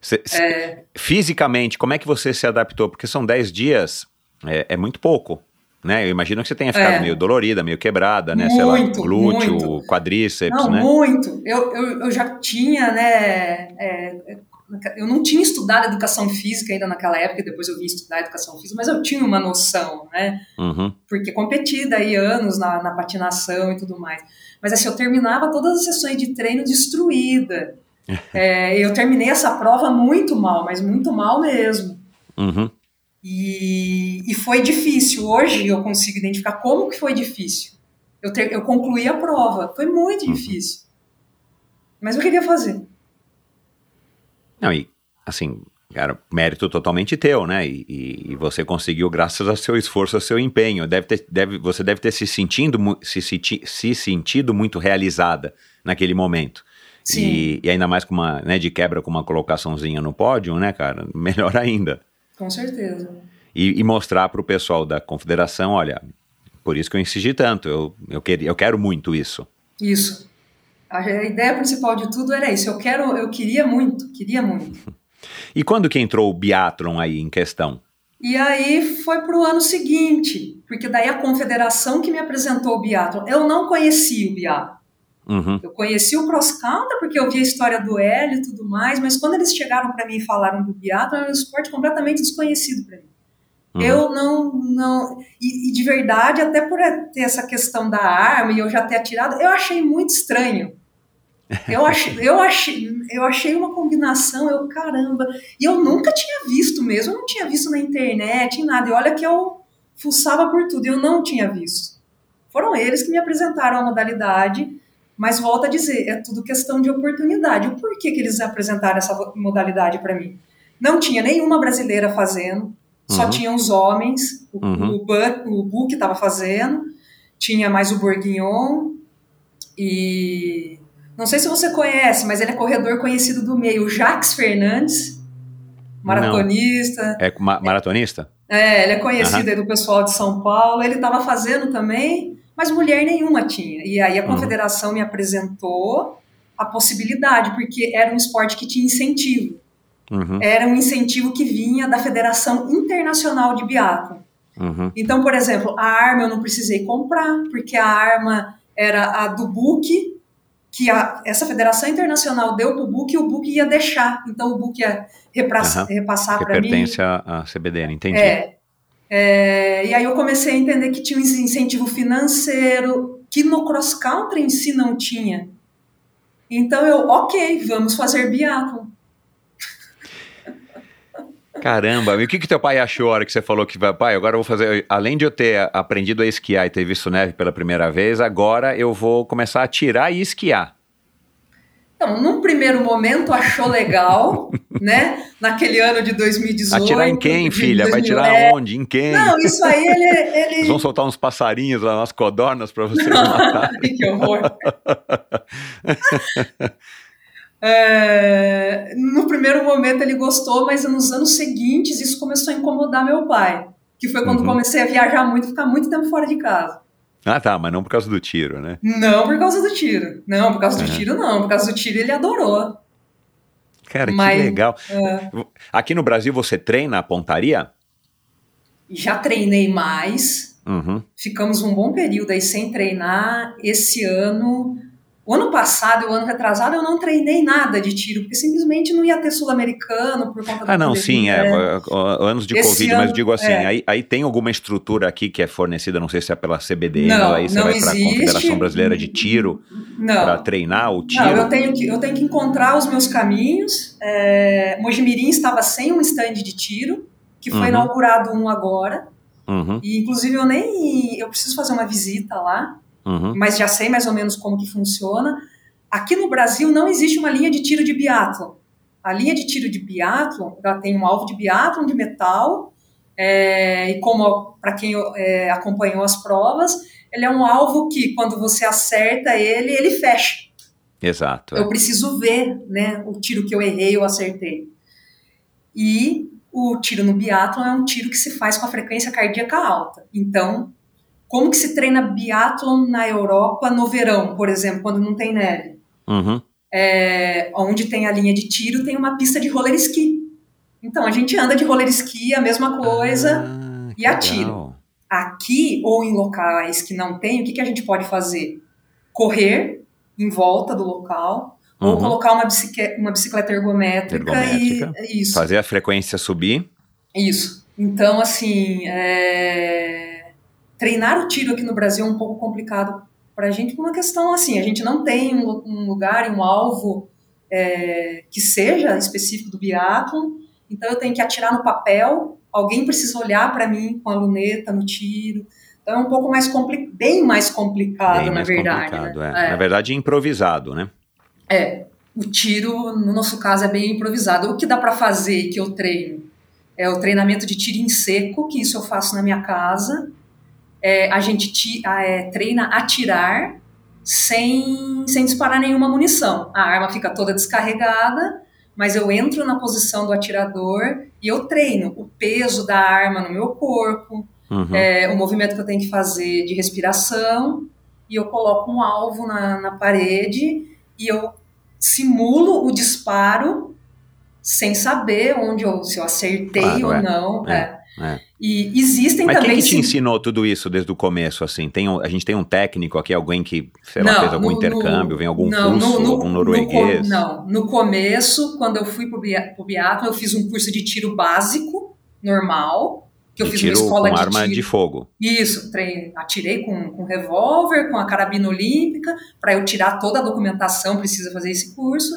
Cê, é... Fisicamente, como é que você se adaptou? Porque são 10 dias, é, é, muito pouco, né? Eu imagino que você tenha ficado é. meio dolorida, meio quebrada, né? Muito, Sei lá, glúteo, muito. quadríceps, Não, né? muito. Eu, eu, eu já tinha, né? É, eu não tinha estudado educação física ainda naquela época, depois eu vim estudar educação física, mas eu tinha uma noção, né? Uhum. Porque competi daí anos na, na, patinação e tudo mais. Mas assim, eu terminava todas as sessões de treino destruída. É, eu terminei essa prova muito mal, mas muito mal mesmo. Uhum. E, e foi difícil. Hoje eu consigo identificar como que foi difícil. Eu, ter, eu concluí a prova. Foi muito Uhum. difícil. Mas eu queria fazer. Não, e assim, cara, mérito totalmente teu, né? E, e- e você conseguiu graças ao seu esforço, ao seu empenho. Deve ter, deve, você deve ter se sentindo, se, senti- se sentido muito realizada naquele momento. Sim. E, e ainda mais com uma, né, de quebra com uma colocaçãozinha no pódio, né, cara? Melhor ainda. Com certeza. E, e mostrar para o pessoal da confederação, olha, por isso que eu insisti tanto, eu, eu, queria, eu quero muito isso. Isso. A, ideia principal de tudo era isso. Eu quero, eu queria muito, queria muito. E quando que entrou o biatlon aí em questão? E aí foi pro ano seguinte, porque daí a confederação que me apresentou o biatlo. Eu não conhecia o biatlo. Uhum, Eu conheci o cross country porque eu vi a história do Hélio e tudo mais, mas quando eles chegaram para mim e falaram do biatlo, era um esporte completamente desconhecido para mim. uhum. Eu não, não e, e de verdade, até por ter essa questão da arma e eu já ter atirado, eu achei muito estranho. Eu achei, eu achei, eu achei uma combinação, eu caramba, e eu nunca tinha visto mesmo, eu não tinha visto na internet, em nada. E olha que eu fuçava por tudo, eu não tinha visto. Foram eles que me apresentaram a modalidade, mas volto a dizer, é tudo questão de oportunidade. O porquê que eles apresentaram essa modalidade para mim? Não tinha nenhuma brasileira fazendo, só Uhum. tinha os homens, o, Uhum. o, estava fazendo, tinha mais o Bourguignon, e não sei se você conhece, mas ele é corredor conhecido do meio, o Jacques Fernandes, maratonista. É ma- maratonista? É, ele é conhecido aí do pessoal de São Paulo. Ele estava fazendo também, mas mulher nenhuma tinha. E aí a Uhum. confederação me apresentou a possibilidade, porque era um esporte que tinha incentivo. Uhum, Era um incentivo que vinha da Federação Internacional de Biathlon. uhum, Então, por exemplo, a arma eu não precisei comprar, porque a arma era a do BUC, que a- essa Federação Internacional deu para o BUC e o BUC ia deixar. Então, o BUC ia repassa- Aham. repassar para mim. pertence à à CBDN, entendi. É. É, e aí eu comecei a entender que tinha um incentivo financeiro que no cross country em si não tinha. Então eu, ok, vamos fazer biathlon. Caramba, e o que que teu pai achou a hora que você falou que vai, pai, agora eu vou fazer, além de eu ter aprendido a esquiar e ter visto neve pela primeira vez, agora eu vou começar a atirar e esquiar. Então, num primeiro momento achou legal, né? Naquele ano de 2018. Atirar em quem, filha? Vai 2000, atirar é. onde? Em quem? Não, isso aí ele. ele... Eles vão soltar uns passarinhos lá, umas codornas pra você matar. que horror. É, no primeiro momento ele gostou, mas nos anos seguintes isso começou a incomodar meu pai. Que foi quando Uhum. comecei a viajar muito e ficar muito tempo fora de casa. Ah, tá, mas não por causa do tiro, né? Não por causa do tiro. Não, por causa do tiro não. Por causa do tiro ele adorou. Cara, que Mas- legal. É. Aqui no Brasil você treina a pontaria? Já treinei mais. Uhum. Ficamos um bom período aí sem treinar. Esse ano, o ano passado o ano retrasado eu não treinei nada de tiro, porque simplesmente não ia ter sul-americano por conta da Ah, não, sim, é, ó, anos de Esse Covid, ano, mas digo assim, é. aí, aí tem alguma estrutura aqui que é fornecida, não sei se é pela CBDN, Não, aí você não vai para a. Confederação Brasileira de Tiro para Não. treinar o Não, tiro? eu tenho, que, eu tenho que encontrar os meus caminhos. É, Mojimirim estava sem um stand de tiro, que foi Uhum. inaugurado um agora. Uhum, E inclusive eu nem. Eu preciso fazer uma visita lá, uhum, mas já sei mais ou menos como que funciona. Aqui no Brasil não existe uma linha de tiro de biatlon. A linha de tiro de biatlon, ela tem um alvo de biatlon de metal, é, e como para quem é, acompanhou as provas, ele é um alvo que quando você acerta ele, ele fecha. exato. é. Eu preciso ver, né, o tiro que eu errei ou acertei. E o tiro no biatlon é um tiro que se faz com a frequência cardíaca alta. Então, como que se treina biatlon na Europa no verão, por exemplo, quando não tem neve? Uhum, É, onde tem a linha de tiro, tem uma pista de roller ski. Então, a gente anda de roller ski, a mesma coisa. Ah, e que atiro. legal. Aqui, ou em locais que não tem, o que, que a gente pode fazer? Correr em volta do local, ou Uhum. colocar uma bicicleta, uma bicicleta ergométrica, Ergométrica. e isso. Fazer a frequência subir. Isso. Então, assim, é, treinar o tiro aqui no Brasil é um pouco complicado para a gente por uma questão assim, a gente não tem um, um lugar, um alvo é, que seja específico do biatlon, então eu tenho que atirar no papel, alguém precisa olhar para mim com a luneta no tiro, Então é um pouco mais bem mais complicado, Bem na mais verdade. complicado, né? é. Na verdade, improvisado, né? É, o tiro, no nosso caso, é bem improvisado. O que dá para fazer que eu treino? É o treinamento de tiro em seco, que isso eu faço na minha casa. É, a gente ti, é, treina a atirar sem, sem disparar nenhuma munição. A arma fica toda descarregada, mas eu entro na posição do atirador e eu treino o peso da arma no meu corpo, Uhum. é, o movimento que eu tenho que fazer de respiração, e eu coloco um alvo na, na parede e eu simulo o disparo sem saber onde eu, se eu acertei Claro, ou é. não. É, é. E existem Mas também. quem que te ensinou tudo isso desde o começo, assim? Tem um- a gente tem um técnico aqui, alguém que, sei lá, Não, fez algum no- intercâmbio, no- vem algum não, russo, no- algum no norueguês? não, no começo, quando eu fui pro, bia, pro biatlo, eu fiz um curso de tiro básico, normal, que eu de fiz tiro uma escola com de arma tiro. de fogo. Isso, treinei, atirei com, com revólver, com a carabina olímpica, para eu tirar toda a documentação, precisa fazer esse curso.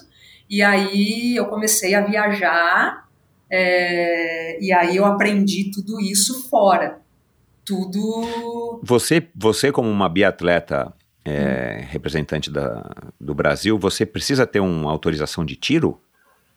E aí eu comecei a viajar, é, e aí eu aprendi tudo isso fora. Tudo. Você, você como uma biatleta Hum. é, representante da, do Brasil, você precisa ter uma autorização de tiro?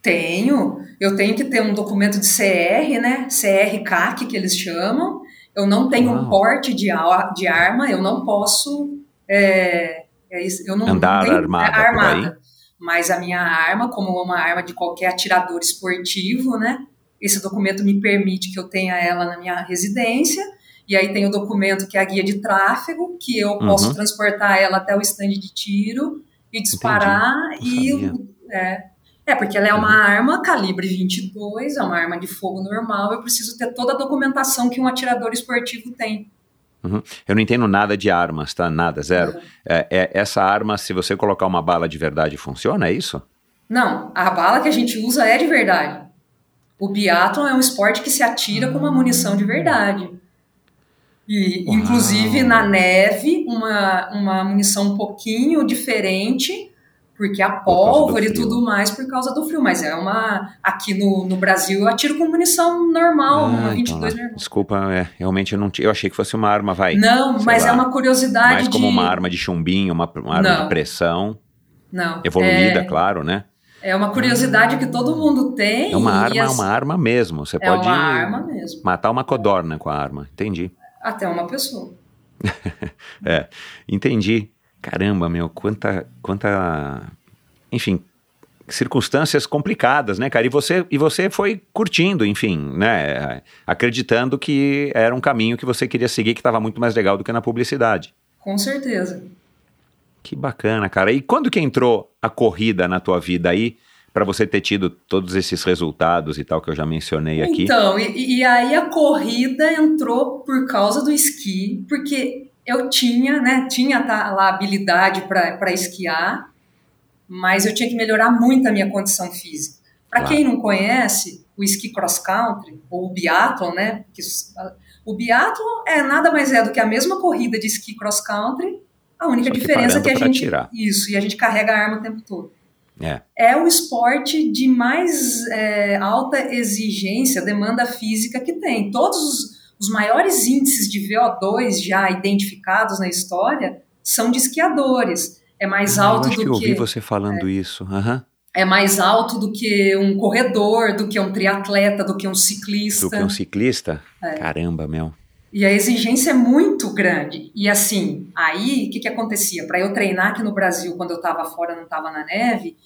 Tenho, eu tenho que ter um documento de CR, né? CR CAC, que eles chamam. Eu não tenho um Uau. porte de, de arma, eu não posso. é, é eu não, Andar não tenho, armada por aí? armada. Mas a minha arma, como uma arma de qualquer atirador esportivo, né? Esse documento me permite que eu tenha ela na minha residência. E aí tem o documento que é a guia de tráfego, que eu posso Uhum. transportar ela até o estande de tiro e disparar. E é, é, porque ela é uma Uhum. arma calibre 22, é uma arma de fogo normal. Eu preciso ter toda a documentação que um atirador esportivo tem. Eu não entendo nada de armas, tá? Nada, zero. É, é- essa arma, se você colocar uma bala de verdade, funciona, é isso? Não, a bala que a gente usa é de verdade. O biathlon é um esporte que se atira com uma munição de verdade. E, Uau. inclusive, na neve, uma, uma munição um pouquinho diferente, porque a pólvora e tudo mais por causa do frio. Mas é uma. Aqui no, no Brasil, eu atiro com munição normal, uma Ah, então 22 lá. normal. Desculpa, é, realmente eu não. Eu achei que fosse uma arma, vai. Não, mas lá, é uma curiosidade mais como de. uma arma de chumbinho, uma, uma arma Não. de pressão, Não. evoluída, é, claro, né? é uma curiosidade que todo mundo tem. É uma arma, é as- uma arma mesmo. Você É pode uma arma mesmo. matar uma codorna com a arma. Entendi. Até uma pessoa. É, entendi. Caramba, meu, quanta, quanta, enfim, circunstâncias complicadas, né, cara? E você, e você foi curtindo, enfim, né? Acreditando que era um caminho que você queria seguir que estava muito mais legal do que na publicidade. Com certeza. Que bacana, cara. E quando que entrou a corrida na tua vida aí, para você ter tido todos esses resultados e tal que eu já mencionei aqui? Então, e, e aí a corrida entrou por causa do esqui, porque eu tinha, né, tinha tá, lá habilidade para esquiar, mas eu tinha que melhorar muito a minha condição física. Para Claro. quem não conhece, o esqui cross country, ou o biathlon, né, que o biathlon é nada mais é do que a mesma corrida de esqui cross country, a única diferença é que a gente atirar. isso, e a gente carrega a arma o tempo todo É. é o esporte de mais é, alta exigência, demanda física que tem. Todos os, os maiores índices de VO2 já identificados na história são de esquiadores. É mais Ah, alto eu acho que do eu ouvi que você falando isso. Aham. é mais alto do que um corredor, do que um triatleta, do que um ciclista. Do que um ciclista? É. Caramba, meu. E a exigência é muito grande. E assim, aí o que, que acontecia? Para eu treinar aqui no Brasil, quando eu estava fora, não estava na neve,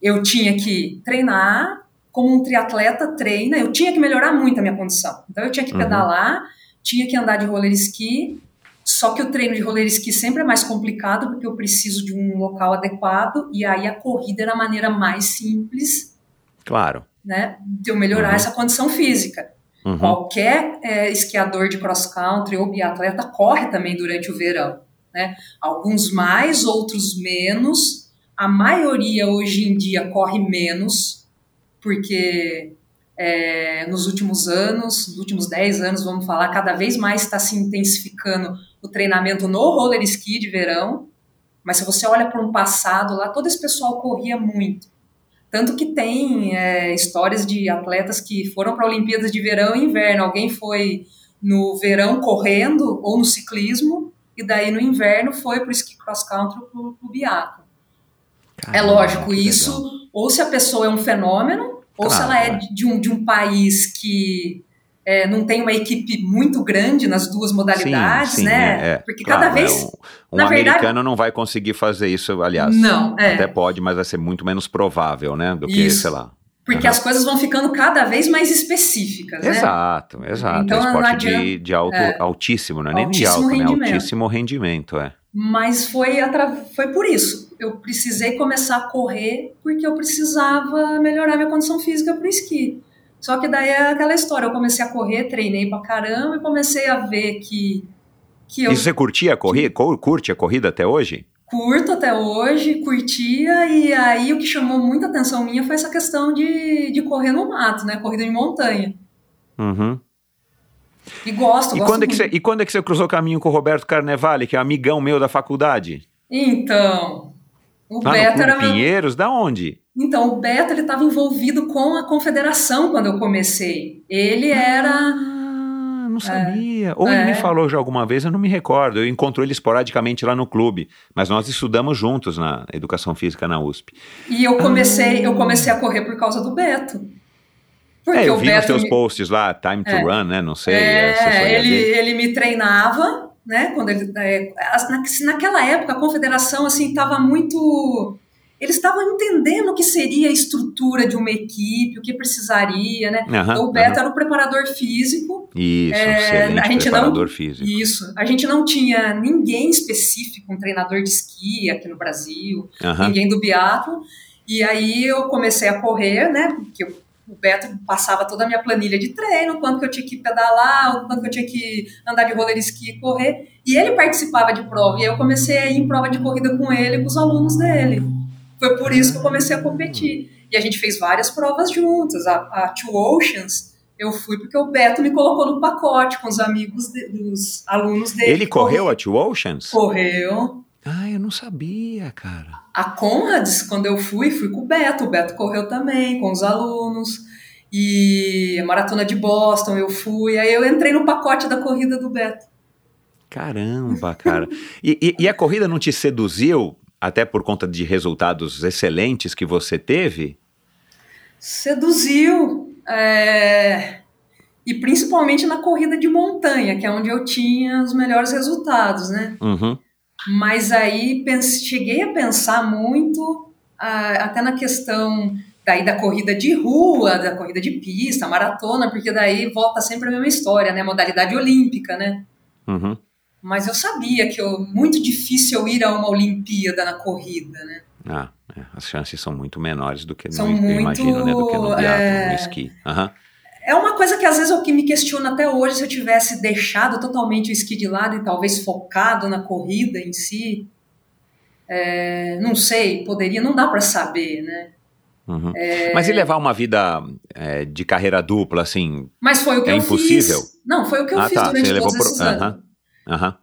eu tinha que treinar como um triatleta treina, eu tinha que melhorar muito a minha condição. Então eu tinha que Uhum. pedalar, tinha que andar de roller ski, só que o treino de roller ski sempre é mais complicado porque eu preciso de um local adequado e aí a corrida era a maneira mais simples, Claro. né, de eu melhorar Uhum. essa condição física. Uhum. Qualquer é, esquiador de cross country ou biatleta corre também durante o verão. Né? Alguns mais, outros menos. A maioria hoje em dia corre menos, porque é, nos últimos anos, nos últimos 10 anos, vamos falar, cada vez mais está se intensificando o treinamento no roller ski de verão. Mas se você olha para um passado lá, todo esse pessoal corria muito. Tanto que tem é, histórias de atletas que foram para Olimpíadas de verão e inverno. Alguém foi no verão correndo ou no ciclismo, e daí no inverno foi para o ski cross country ou para o biatlo. É lógico, isso, ou se a pessoa é um fenômeno, ou se Claro, ela é de um, de um país que é, não tem uma equipe muito grande nas duas modalidades, Sim, sim, né? é, é. Porque Claro, cada é vez. um, um na verdade- americano não vai conseguir fazer isso, aliás. Não, é. Até pode, mas vai ser muito menos provável, né? Do que, Isso. sei lá. Porque Aham. as coisas vão ficando cada vez mais específicas, né? Exato, exato. Então, é não esporte de, adianta- de alto, é. altíssimo, não é nem de alto, né? Altíssimo rendimento, é. Mas foi, foi por isso. Eu precisei começar a correr porque eu precisava melhorar minha condição física para o esqui. Só que daí é aquela história, eu comecei a correr, treinei pra caramba e comecei a ver que, que eu E você curtia a corrida? Co- Curte a corrida até hoje? curto até hoje, curtia, e aí o que chamou muita atenção minha foi essa questão de, de correr no mato, né? Corrida de montanha. Uhum. E gosto, E gosto quando, é que muito. você, e quando é que você cruzou caminho com o Roberto Carnevale, que é amigão meu da faculdade? Então, o Lá Beto era. Pinheiros? Da onde? Então, o Beto ele estava envolvido com a confederação quando eu comecei. Ele era. Ah, não sabia. Ou ele É. me falou já alguma vez, eu não me recordo. Eu encontrei ele esporadicamente lá no clube, mas nós estudamos juntos na educação física na USP. E eu comecei, Ah. eu comecei a correr por causa do Beto. Porque é, eu vi os teus me- posts lá, Time to É. Run, né? Não sei. assessoria É, ele, dele. ele me treinava, né? Quando ele, é, naquela época a confederação assim estava muito, eles estavam entendendo o que seria a estrutura de uma equipe, o que precisaria, né? Então o Beto aham. era o preparador físico. Isso, é, a gente não- preparador físico. Isso. A gente não tinha ninguém específico, um treinador de esqui aqui no Brasil. Aham. ninguém do biatlo. E aí eu comecei a correr, né? Porque eu- o Beto passava toda a minha planilha de treino, quanto que eu tinha que pedalar, o quanto que eu tinha que andar de roller ski e correr. E ele participava de prova. E eu comecei a ir em prova de corrida com ele, com os alunos dele. Foi por isso que eu comecei a competir. E a gente fez várias provas juntas. A, a Two Oceans, eu fui porque o Beto me colocou no pacote com os amigos de- dos alunos dele. Ele correu a Two Oceans? Correu. Ah, eu não sabia, cara. A Conrads, quando eu fui, fui com o Beto. O Beto correu também, com os alunos. E a maratona de Boston eu fui. Aí eu entrei no pacote da corrida do Beto. Caramba, cara. E, e- e a corrida não te seduziu, até por conta de resultados excelentes que você teve? Seduziu. é, E principalmente na corrida de montanha, que é onde eu tinha os melhores resultados, né? Uhum. Mas aí pense- cheguei a pensar muito ah, até na questão daí da corrida de rua, da corrida de pista, maratona, porque daí volta sempre a mesma história, né? Modalidade olímpica, né? Uhum. Mas eu sabia que eu, muito difícil eu ir a uma Olimpíada na corrida, né? Ah, é, as chances são muito menores do que São no, eu muito, imagino, né? Do que no biatlo, é, no esqui. Aham. É uma coisa que às vezes eu que me questiono até hoje se eu tivesse deixado totalmente o esqui de lado e talvez focado na corrida em si. É, não sei, poderia, não dá para saber, né? Uhum. É. Mas e levar uma vida é, de carreira dupla, assim? Mas foi o que É eu impossível? fiz. Não, foi o que eu ah, fiz tá. durante todos pro. esses anos. Aham. Aham.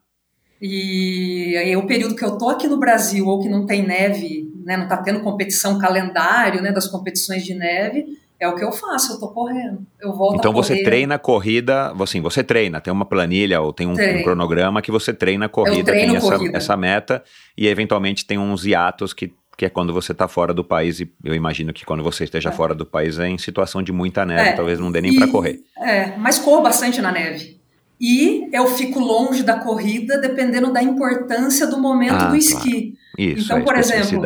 E aí o período que eu tô aqui no Brasil ou que não tem neve, né, não tá tendo competição calendário, né, das competições de neve, é o que eu faço, eu tô correndo. Eu volto Então você correr. treina a corrida, assim, você treina, tem uma planilha ou tem um, um cronograma que você treina a corrida, tem essa, corrida. essa meta e eventualmente tem uns hiatos que, que é quando você está fora do país e eu imagino que quando você esteja fora do país é em situação de muita neve, É, talvez não dê nem para correr. É, mas corro bastante na neve. E eu fico longe da corrida dependendo da importância do momento Ah, do esqui. Isso, Então, é por exemplo.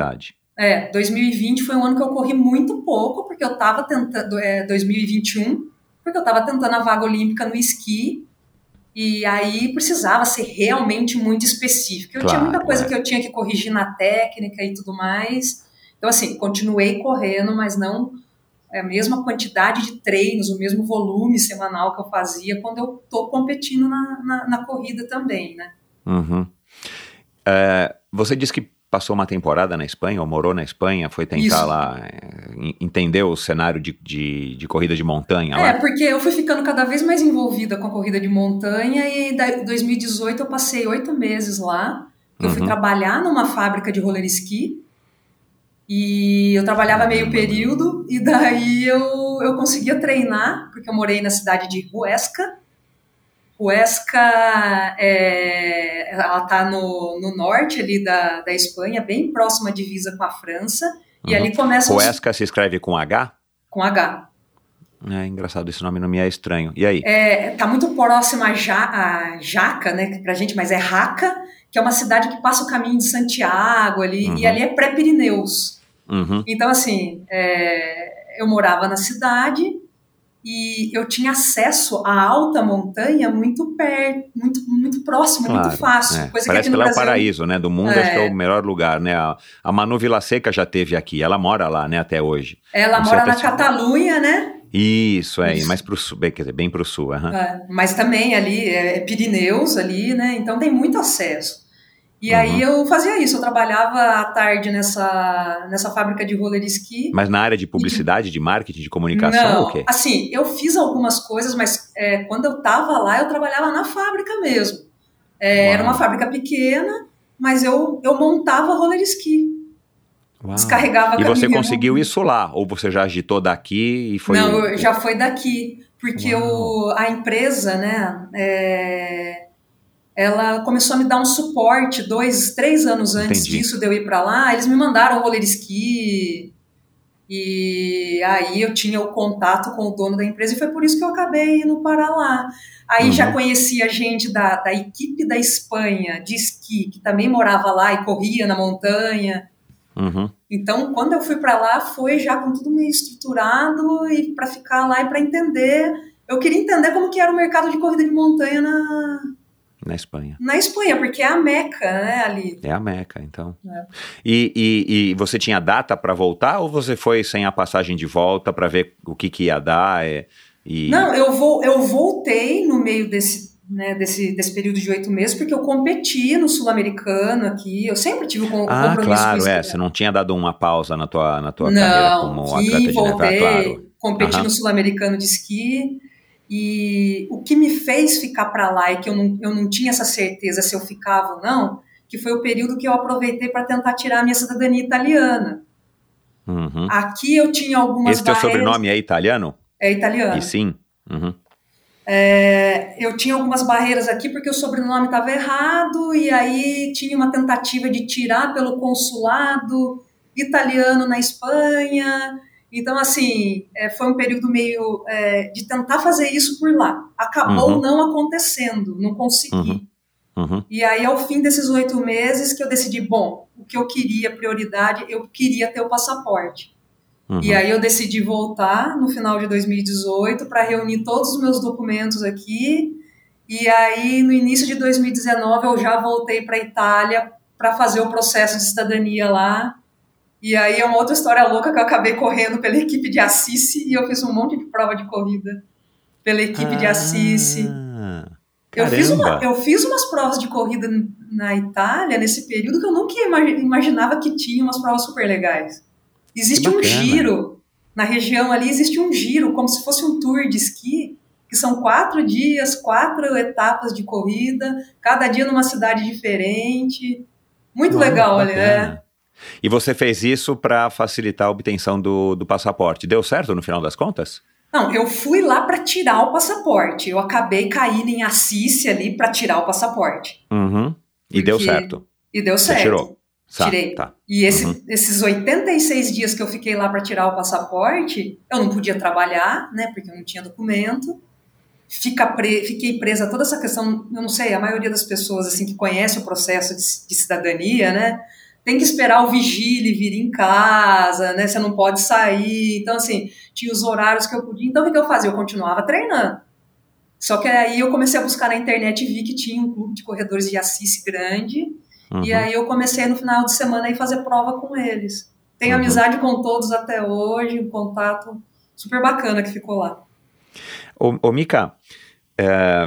É, 2020 foi um ano que eu corri muito pouco, porque eu tava tentando. É, 2021, porque eu tava tentando a vaga olímpica no esqui. E aí precisava ser realmente muito específico. Eu tinha Claro, muita coisa é. que eu tinha que corrigir na técnica e tudo mais. Então, assim, continuei correndo, mas não é a mesma quantidade de treinos, o mesmo volume semanal que eu fazia quando eu tô competindo na, na, na corrida também, né? Uhum. É, você disse que passou uma temporada na Espanha, ou morou na Espanha, foi tentar Isso. lá en- entender o cenário de, de, de corrida de montanha É, lá? porque eu fui ficando cada vez mais envolvida com a corrida de montanha e em 2018 eu passei oito meses lá. Eu fui Uhum. trabalhar numa fábrica de roller ski e eu trabalhava meio período e daí eu, eu conseguia treinar, porque eu morei na cidade de Huesca Huesca, é, ela está no, no norte ali da, da Espanha, bem próxima à divisa com a França, e ali começa... os- Huesca se escreve com H? Com H. É engraçado, esse nome não me é estranho. E aí? É, tá muito próximo a, ja, a Jaca, né, pra gente, mas é Raca, que é uma cidade que passa o caminho de Santiago ali, Uhum. e ali é pré-Pirineus. Uhum. Então, assim, é, eu morava na cidade e eu tinha acesso à alta montanha muito perto, muito, muito próximo, Claro, muito fácil. é. Coisa Parece que que, lá é o paraíso, né? Do mundo, É. acho que é o melhor lugar, né? A, a Manu Vila Seca já teve aqui, ela mora lá, né, até hoje. Ela mora na Catalunha, né? Isso, é, Isso. mais pro sul, bem, quer dizer, bem pro sul, aham. É, mas também ali é Pirineus ali, né? Então tem muito acesso. E Uhum. aí eu fazia isso, eu trabalhava à tarde nessa, nessa fábrica de roller ski. Mas na área de publicidade, de marketing, de comunicação, Não, ou o quê? assim, eu fiz algumas coisas, mas é, quando eu tava lá, eu trabalhava na fábrica mesmo. É, era uma fábrica pequena, mas eu, eu montava roller ski, Uau. descarregava E você conseguiu isso lá? Ou você já agitou daqui e foi... Não, eu- já foi daqui, porque Uau. o, a empresa, né, é, ela começou a me dar um suporte dois, três anos antes Entendi. disso de eu ir para lá. Eles me mandaram o roller ski e aí eu tinha o contato com o dono da empresa e foi por isso que eu acabei indo para lá. Aí Uhum. já conhecia gente da, da equipe da Espanha de esqui que também morava lá e corria na montanha. Uhum. Então, quando eu fui para lá, foi já com tudo meio estruturado e para ficar lá e para entender. Eu queria entender como que era o mercado de corrida de montanha na, Na Espanha. na Espanha, porque é a meca, né, ali. É a Meca, então. É. E, e, e você tinha data para voltar ou você foi sem a passagem de volta para ver o que, que ia dar? é, e... Não, eu, vou, eu voltei no meio desse, né, desse, desse período de oito meses, porque eu competi no Sul-Americano aqui. Eu sempre tive com- Ah, compromisso claro, com é. Você não tinha dado uma pausa na tua, na tua carreira Não, como que atleta de neve, voltei, ah, claro. competi Aham. no Sul-Americano de esqui. E o que me fez ficar para lá e que eu não, eu não tinha essa certeza se eu ficava ou não, que foi o período que eu aproveitei para tentar tirar a minha cidadania italiana. Uhum. Aqui eu tinha algumas Esse teu barreiras. sobrenome é italiano? É italiano. E sim. Uhum. É, eu tinha algumas barreiras aqui porque o sobrenome estava errado e aí tinha uma tentativa de tirar pelo consulado italiano na Espanha. Então, assim, é, foi um período meio é, de tentar fazer isso por lá. Acabou Uhum. não acontecendo, não consegui. Uhum. Uhum. E aí, ao fim desses oito meses, que eu decidi, bom, o que eu queria, prioridade, eu queria ter o passaporte. Uhum. E aí eu decidi voltar no final de 2018 para reunir todos os meus documentos aqui. E aí no início de 2019 eu já voltei para a Itália para fazer o processo de cidadania lá. E aí é uma outra história louca que eu acabei correndo pela equipe de Assisi e eu fiz um monte de prova de corrida pela equipe de Assisi. Ah, Eu fiz, uma, eu fiz umas provas de corrida na Itália nesse período que eu nunca imagi- imaginava que tinha umas provas super legais. Existe um giro, na região ali existe um giro, como se fosse um tour de esqui, que são quatro dias, quatro etapas de corrida, cada dia numa cidade diferente. Muito legal, olha. é. E você fez isso para facilitar a obtenção do, do passaporte. Deu certo no final das contas? Não, eu fui lá para tirar o passaporte. Eu acabei caindo em Assis ali para tirar o passaporte. Uhum. E deu Porque- certo. E deu Você certo. tirou? Tá, Tirei. Tá. E esse- Uhum. esses 86 dias que eu fiquei lá para tirar o passaporte, eu não podia trabalhar, né? Porque eu não tinha documento. Fica pre- fiquei presa a toda essa questão. Eu não sei, a maioria das pessoas assim que conhece o processo de, de cidadania, né? Tem que esperar o vigílio vir em casa, né? Você não pode sair. Então, assim, tinha os horários que eu podia. Então, o que eu fazia? Eu continuava treinando. Só que aí eu comecei a buscar na internet e vi que tinha um clube de corredores de Assis grande. Uhum. E aí eu comecei no final de semana a fazer prova com eles. Tenho Uhum. amizade com todos até hoje, um contato super bacana que ficou lá. Ô, ô Mika, é,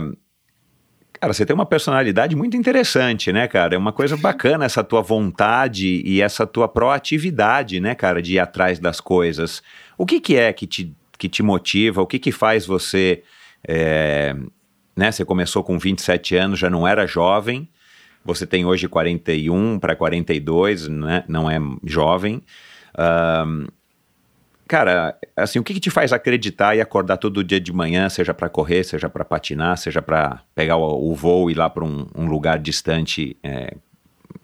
cara, você tem uma personalidade muito interessante, né, cara? É uma coisa bacana essa tua vontade e essa tua proatividade, né, cara, de ir atrás das coisas. O que que é que te, que te motiva? O que que faz você, é, né, você começou com 27 anos, já não era jovem, você tem hoje 41 para 42, né, não é jovem. Ahn, cara, assim, o que, que te faz acreditar e acordar todo dia de manhã, seja para correr, seja para patinar, seja para pegar o, o, voo e ir lá para um, um, lugar distante, é,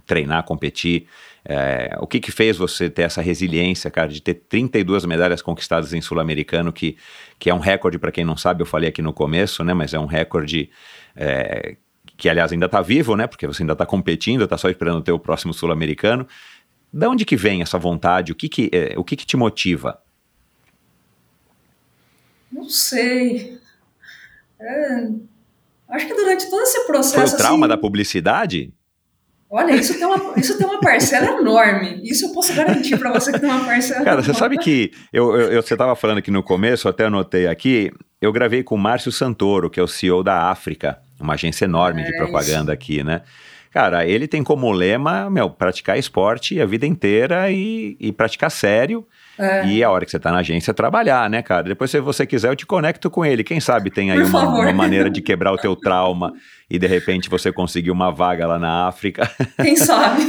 treinar, competir? É, o que que fez você ter essa resiliência, cara, de ter 32 medalhas conquistadas em Sul-Americano, que, que é um recorde, para quem não sabe, eu falei aqui no começo, né, mas é um recorde é, que, aliás, ainda está vivo, né, porque você ainda está competindo, está só esperando ter o próximo Sul-Americano. Da onde que vem essa vontade? O que que, é, o que, que te motiva? Não sei. É, acho que durante todo esse processo. Foi o trauma assim, da publicidade? Olha, isso tem, uma, isso tem uma parcela enorme. Isso eu posso garantir para você que tem uma parcela Cara, enorme. você sabe que eu, eu, eu você estava falando aqui no começo, até anotei aqui, eu gravei com o Márcio Santoro, que é o CEO da África, uma agência enorme é de propaganda isso. aqui, né? Cara, ele tem como lema, meu, praticar esporte a vida inteira e, e praticar sério. É. E a hora que você está na agência, trabalhar, né, cara? Depois, se você quiser, eu te conecto com ele. Quem sabe tem aí uma, uma, maneira de quebrar o teu trauma e de repente você conseguir uma vaga lá na África. Quem sabe?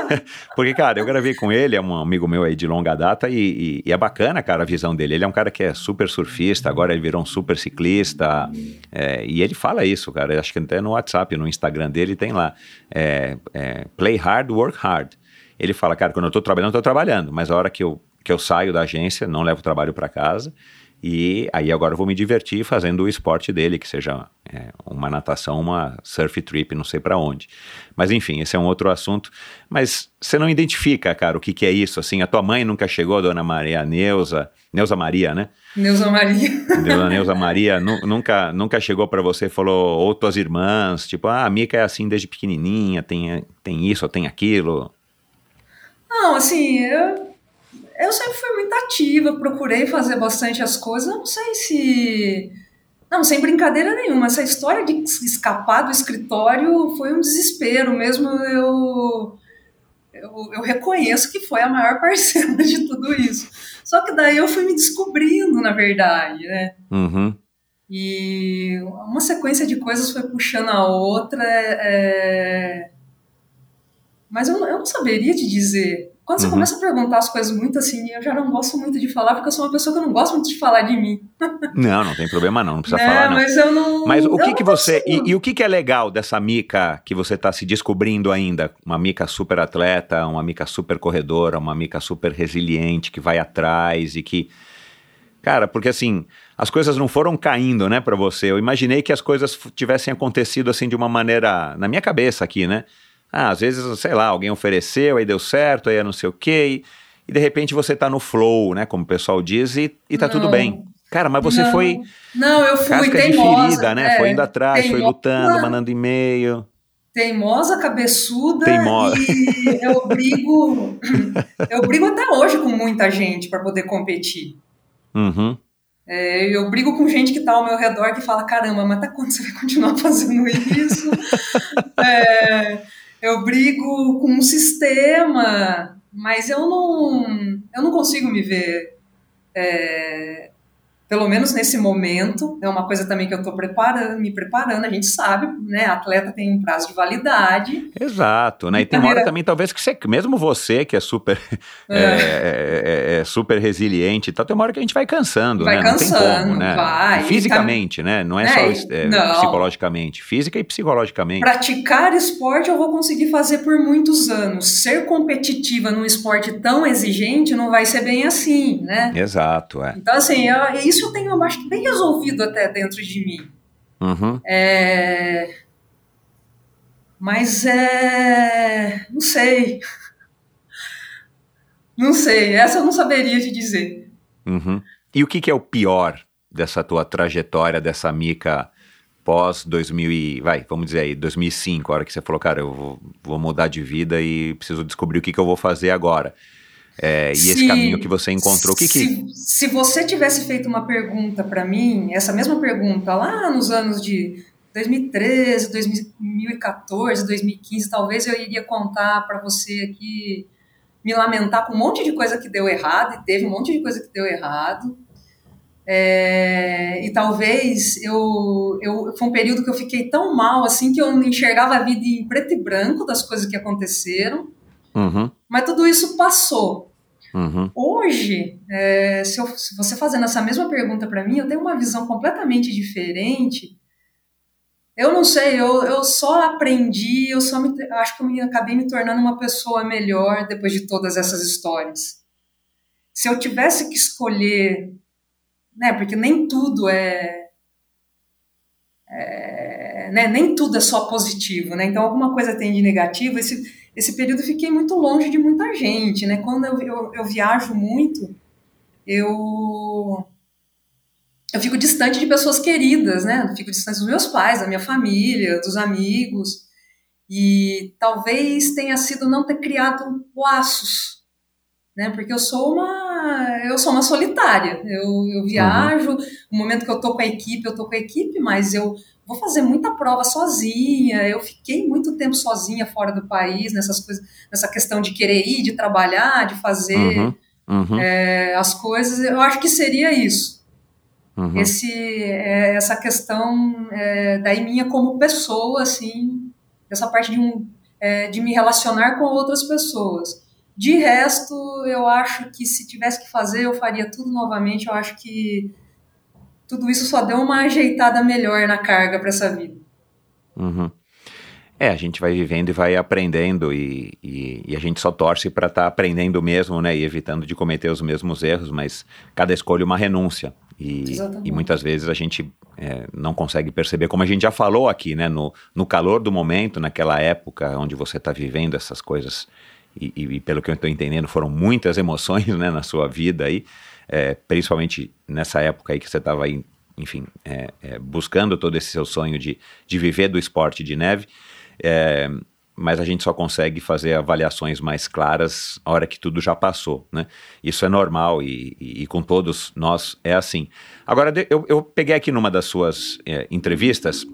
Porque, cara, eu gravei com ele, é um amigo meu aí de longa data e, e, e, é bacana, cara, a visão dele. Ele é um cara que é super surfista, agora ele virou um super ciclista. É, e ele fala isso, cara. Acho que até no WhatsApp, no Instagram dele tem lá. É, é play hard, work hard. Ele fala, cara, quando eu tô trabalhando, eu tô trabalhando, mas a hora que eu que eu saio da agência, não levo o trabalho para casa. E aí agora eu vou me divertir fazendo o esporte dele, que seja é, uma natação, uma surf trip, não sei para onde. Mas enfim, esse é um outro assunto. Mas você não identifica, cara, o que, que é isso? Assim, a tua mãe nunca chegou, dona Maria Neuza, Neuza Maria, né? Neuza Maria. Dona Neuza Maria nu, nunca, nunca chegou para você e falou, ou tuas irmãs, tipo, ah, a Mica é assim desde pequenininha, tem, tem isso ou tem aquilo. Não, assim, eu eu sempre fui muito ativa, procurei fazer bastante as coisas. Não sei se. Não, sem brincadeira nenhuma. Essa história de escapar do escritório foi um desespero mesmo. Eu, eu, eu reconheço que foi a maior parcela de tudo isso. Só que daí eu fui me descobrindo, na verdade, né? Uhum. E uma sequência de coisas foi puxando a outra. É... Mas eu, eu não saberia te dizer. Quando você uhum. começa a perguntar as coisas muito assim, eu já não gosto muito de falar, porque eu sou uma pessoa que não gosta muito de falar de mim. Não, não tem problema não, não precisa é, falar não. Mas eu não... Mas o que que você... E, e, o que que é legal dessa mica que você está se descobrindo ainda? Uma mica super atleta, uma mica super corredora, uma mica super resiliente, que vai atrás e que... Cara, porque assim, as coisas não foram caindo, né, para você. Eu imaginei que as coisas tivessem acontecido assim de uma maneira... Na minha cabeça aqui, né? Ah, às vezes, sei lá, alguém ofereceu, aí deu certo, aí é não sei o quê, e, e de repente você tá no flow, né, como o pessoal diz, e, e tá não. tudo bem. Cara, mas você não. foi. Não, eu fui casca teimosa. de ferida, né? É, foi indo atrás, teimosa, foi lutando, mandando e-mail. Teimosa, cabeçuda. Teimosa. E eu brigo. eu brigo até hoje com muita gente para poder competir. Uhum. É, eu brigo com gente que está ao meu redor que fala: caramba, mas até quando você vai continuar fazendo isso? é, eu brigo com um sistema, mas eu não, eu não consigo me ver é, pelo menos nesse momento, é uma coisa também que eu estou preparando, me preparando, a gente sabe, né, atleta tem um prazo de validade. Exato, né, e tem uma hora também talvez que você, mesmo você que é super, é. É, é, é, super resiliente e tal, tem uma hora que a gente vai cansando, vai né, cansando, não tem como, né, vai. fisicamente, tá... né, não é, só é, psicologicamente, física e psicologicamente. Praticar esporte eu vou conseguir fazer por muitos anos, ser competitiva num esporte tão exigente não vai ser bem assim, né. Exato, é. Então assim, eu, isso isso eu tenho, acho que bem resolvido até dentro de mim. Uhum. É... Mas é. Não sei. Não sei. Essa eu não saberia te dizer. Uhum. E o que, que, é o pior dessa tua trajetória, dessa mica pós 2000 e, vai, vamos dizer aí, 2005, a hora que você falou, cara, eu vou, vou mudar de vida e preciso descobrir o que, que eu vou fazer agora. É, e se, esse caminho que você encontrou, o que se, que... Se você tivesse feito uma pergunta para mim, essa mesma pergunta lá nos anos de 2013, 2014, 2015, talvez eu iria contar para você aqui, me lamentar com um monte de coisa que deu errado, e teve um monte de coisa que deu errado. É, e talvez eu, eu foi um período que eu fiquei tão mal assim que eu não enxergava a vida em preto e branco das coisas que aconteceram. Uhum. Mas tudo isso passou. Uhum. Hoje, é, se, eu, se você fazendo essa mesma pergunta para mim, eu tenho uma visão completamente diferente. Eu não sei, eu, eu só aprendi, eu só me, acho que eu me, acabei me tornando uma pessoa melhor depois de todas essas histórias. Se eu tivesse que escolher, né, porque nem tudo é, é né, nem tudo é só positivo, né? Então alguma coisa tem de negativo. Esse, esse período fiquei muito longe de muita gente, né? Quando eu, eu, eu viajo muito, eu eu fico distante de pessoas queridas, né? Fico distante dos meus pais, da minha família, dos amigos. E talvez tenha sido não ter criado laços, né? Porque eu sou uma eu sou uma solitária. Eu, eu viajo, uhum. no momento que eu tô com a equipe, eu tô com a equipe, mas eu vou fazer muita prova sozinha. Eu fiquei muito tempo sozinha fora do país, nessas coisas, nessa questão de querer ir, de trabalhar, de fazer uhum, uhum. É, as coisas. Eu acho que seria isso. Uhum. Esse, é, essa questão é, daí minha como pessoa, assim, essa parte de, um, é, de me relacionar com outras pessoas. De resto, eu acho que se tivesse que fazer, eu faria tudo novamente. Eu acho que tudo isso só deu uma ajeitada melhor na carga para essa vida. Uhum. É, a gente vai vivendo e vai aprendendo e, e, e a gente só torce para estar tá aprendendo mesmo, né, e evitando de cometer os mesmos erros, mas cada escolha é uma renúncia e, e muitas vezes a gente é, não consegue perceber, como a gente já falou aqui, né, no, no calor do momento, naquela época onde você está vivendo essas coisas e, e, pelo que eu estou entendendo foram muitas emoções, né, na sua vida aí, é, principalmente nessa época aí que você estava enfim, é, é, buscando todo esse seu sonho de, de viver do esporte de neve, é, mas a gente só consegue fazer avaliações mais claras a hora que tudo já passou, né? Isso é normal e, e, e com todos nós é assim. Agora, eu, eu peguei aqui numa das suas é, entrevistas,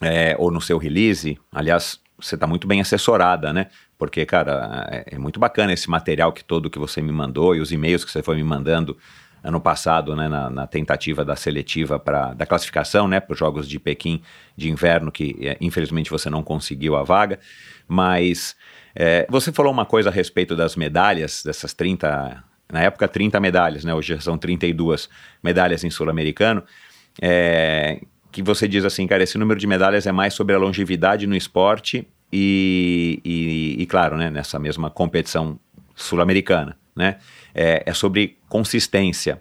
é, ou no seu release, aliás, você está muito bem assessorada, né? Porque, cara, é, é, muito bacana esse material que todo que você me mandou e os e-mails que você foi me mandando ano passado, né, na, na tentativa da seletiva para da classificação, né, para os Jogos de Pequim de inverno, que é, infelizmente você não conseguiu a vaga, mas é, você falou uma coisa a respeito das medalhas, dessas 30, na época 30 medalhas, né, hoje são 32 medalhas em sul-americano, é, que você diz assim, cara, esse número de medalhas é mais sobre a longevidade no esporte e, e, e claro, né, nessa mesma competição sul-americana, né, é, é sobre consistência.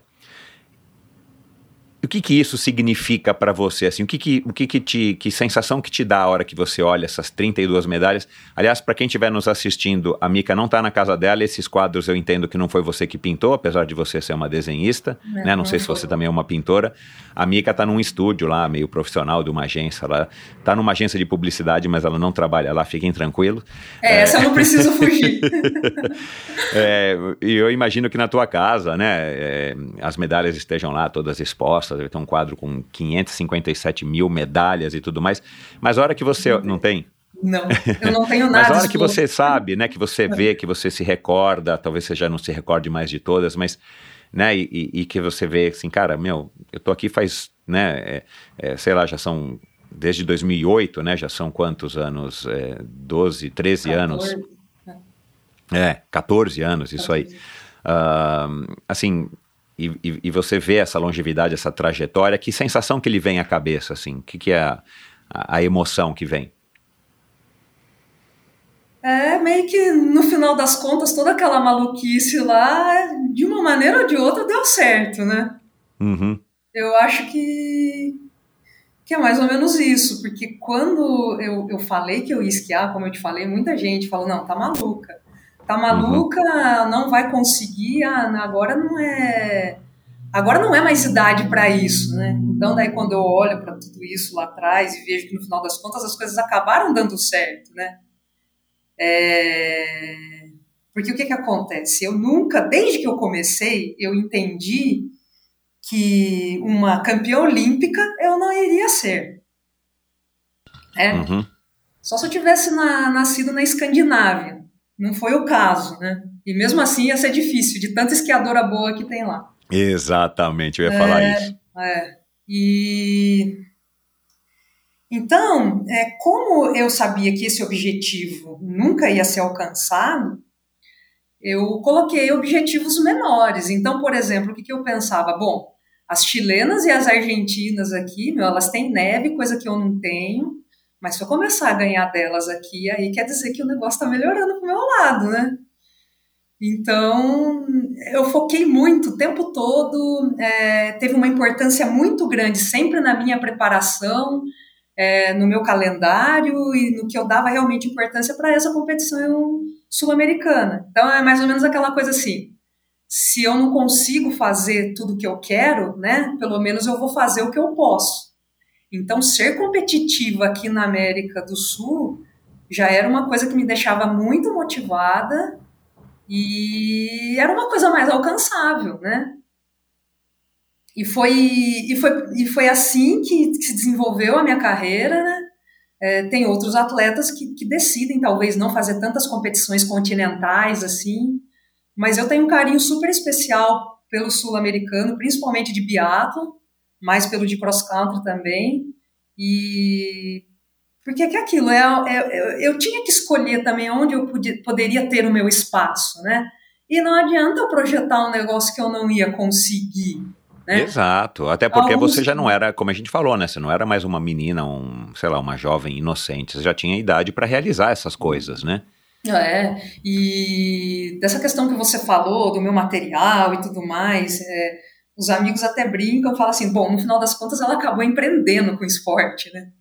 O que, que isso significa para você? Assim, o que, que, o que, que, te, que sensação que te dá a hora que você olha essas 32 medalhas? Aliás, para quem estiver nos assistindo, a Mica não está na casa dela. Esses quadros eu entendo que não foi você que pintou, apesar de você ser uma desenhista. Não, né? não sei se você também é uma pintora. A Mica está num estúdio lá, meio profissional de uma agência. Ela está numa agência de publicidade, mas ela não trabalha lá, fiquem tranquilos. É, é... essa eu não preciso fugir. é, e eu imagino que na tua casa, né, é, as medalhas estejam lá todas expostas deve ter um quadro com 557 mil medalhas e tudo mais. Mas a hora que você. Não tem? Não, eu não tenho nada. mas a hora que você sabe, né, que você vê, que você se recorda, talvez você já não se recorde mais de todas, mas, né, e, e que você vê assim, cara, meu, eu tô aqui faz, né, é, é, sei lá, já são desde 2008, né, já são quantos anos? É, 12, 13 14. anos. É, 14 anos, isso 14. aí. Uh, assim, e, e, e, você vê essa longevidade, essa trajetória, que sensação que lhe vem à cabeça, assim? O que, que é a, a, a, emoção que vem? É meio que, no final das contas, toda aquela maluquice lá, de uma maneira ou de outra, deu certo, né? Uhum. Eu acho que, que é mais ou menos isso, porque quando eu, eu falei que eu ia esquiar, como eu te falei, muita gente falou, não, tá maluca tá maluca, uhum. não vai conseguir, ah, agora não é agora não é mais idade para isso, né? Então daí quando eu olho para tudo isso lá atrás e vejo que no final das contas as coisas acabaram dando certo, né? É... Porque o que que acontece? Eu nunca, desde que eu comecei, eu entendi que uma campeã olímpica eu não iria ser. É? Uhum. Só se eu tivesse na, nascido na Escandinávia. Não foi o caso, né? E mesmo assim ia ser difícil, de tanta esquiadora boa que tem lá. Exatamente, eu ia é, falar isso. É. E então, é, como eu sabia que esse objetivo nunca ia ser alcançado, eu coloquei objetivos menores. Então, por exemplo, o que, que eu pensava? Bom, as chilenas e as argentinas aqui, meu, elas têm neve, coisa que eu não tenho, mas se eu começar a ganhar delas aqui, aí quer dizer que o negócio está melhorando pro meu lado, né? Então, eu foquei muito o tempo todo, é, teve uma importância muito grande sempre na minha preparação, é, no meu calendário e no que eu dava realmente importância para essa competição sul-americana. Então, é mais ou menos aquela coisa assim: se eu não consigo fazer tudo o que eu quero, né, pelo menos eu vou fazer o que eu posso. Então, ser competitiva aqui na América do Sul já era uma coisa que me deixava muito motivada e era uma coisa mais alcançável, né? E foi, e foi, e foi assim que, que se desenvolveu a minha carreira, né? É, tem outros atletas que, que decidem talvez não fazer tantas competições continentais assim, mas eu tenho um carinho super especial pelo sul-americano, principalmente de biatlo, mais pelo de cross country também. E porque é aquilo, é, é, eu tinha que escolher também onde eu podia, poderia ter o meu espaço, né? E não adianta eu projetar um negócio que eu não ia conseguir. Né? Exato, até porque Alguns... você já não era, como a gente falou, né? Você não era mais uma menina, um, sei lá, uma jovem inocente. Você já tinha idade para realizar essas coisas, né? É, e dessa questão que você falou, do meu material e tudo mais, é, os amigos até brincam, falam assim, bom, no final das contas ela acabou empreendendo com o esporte, né?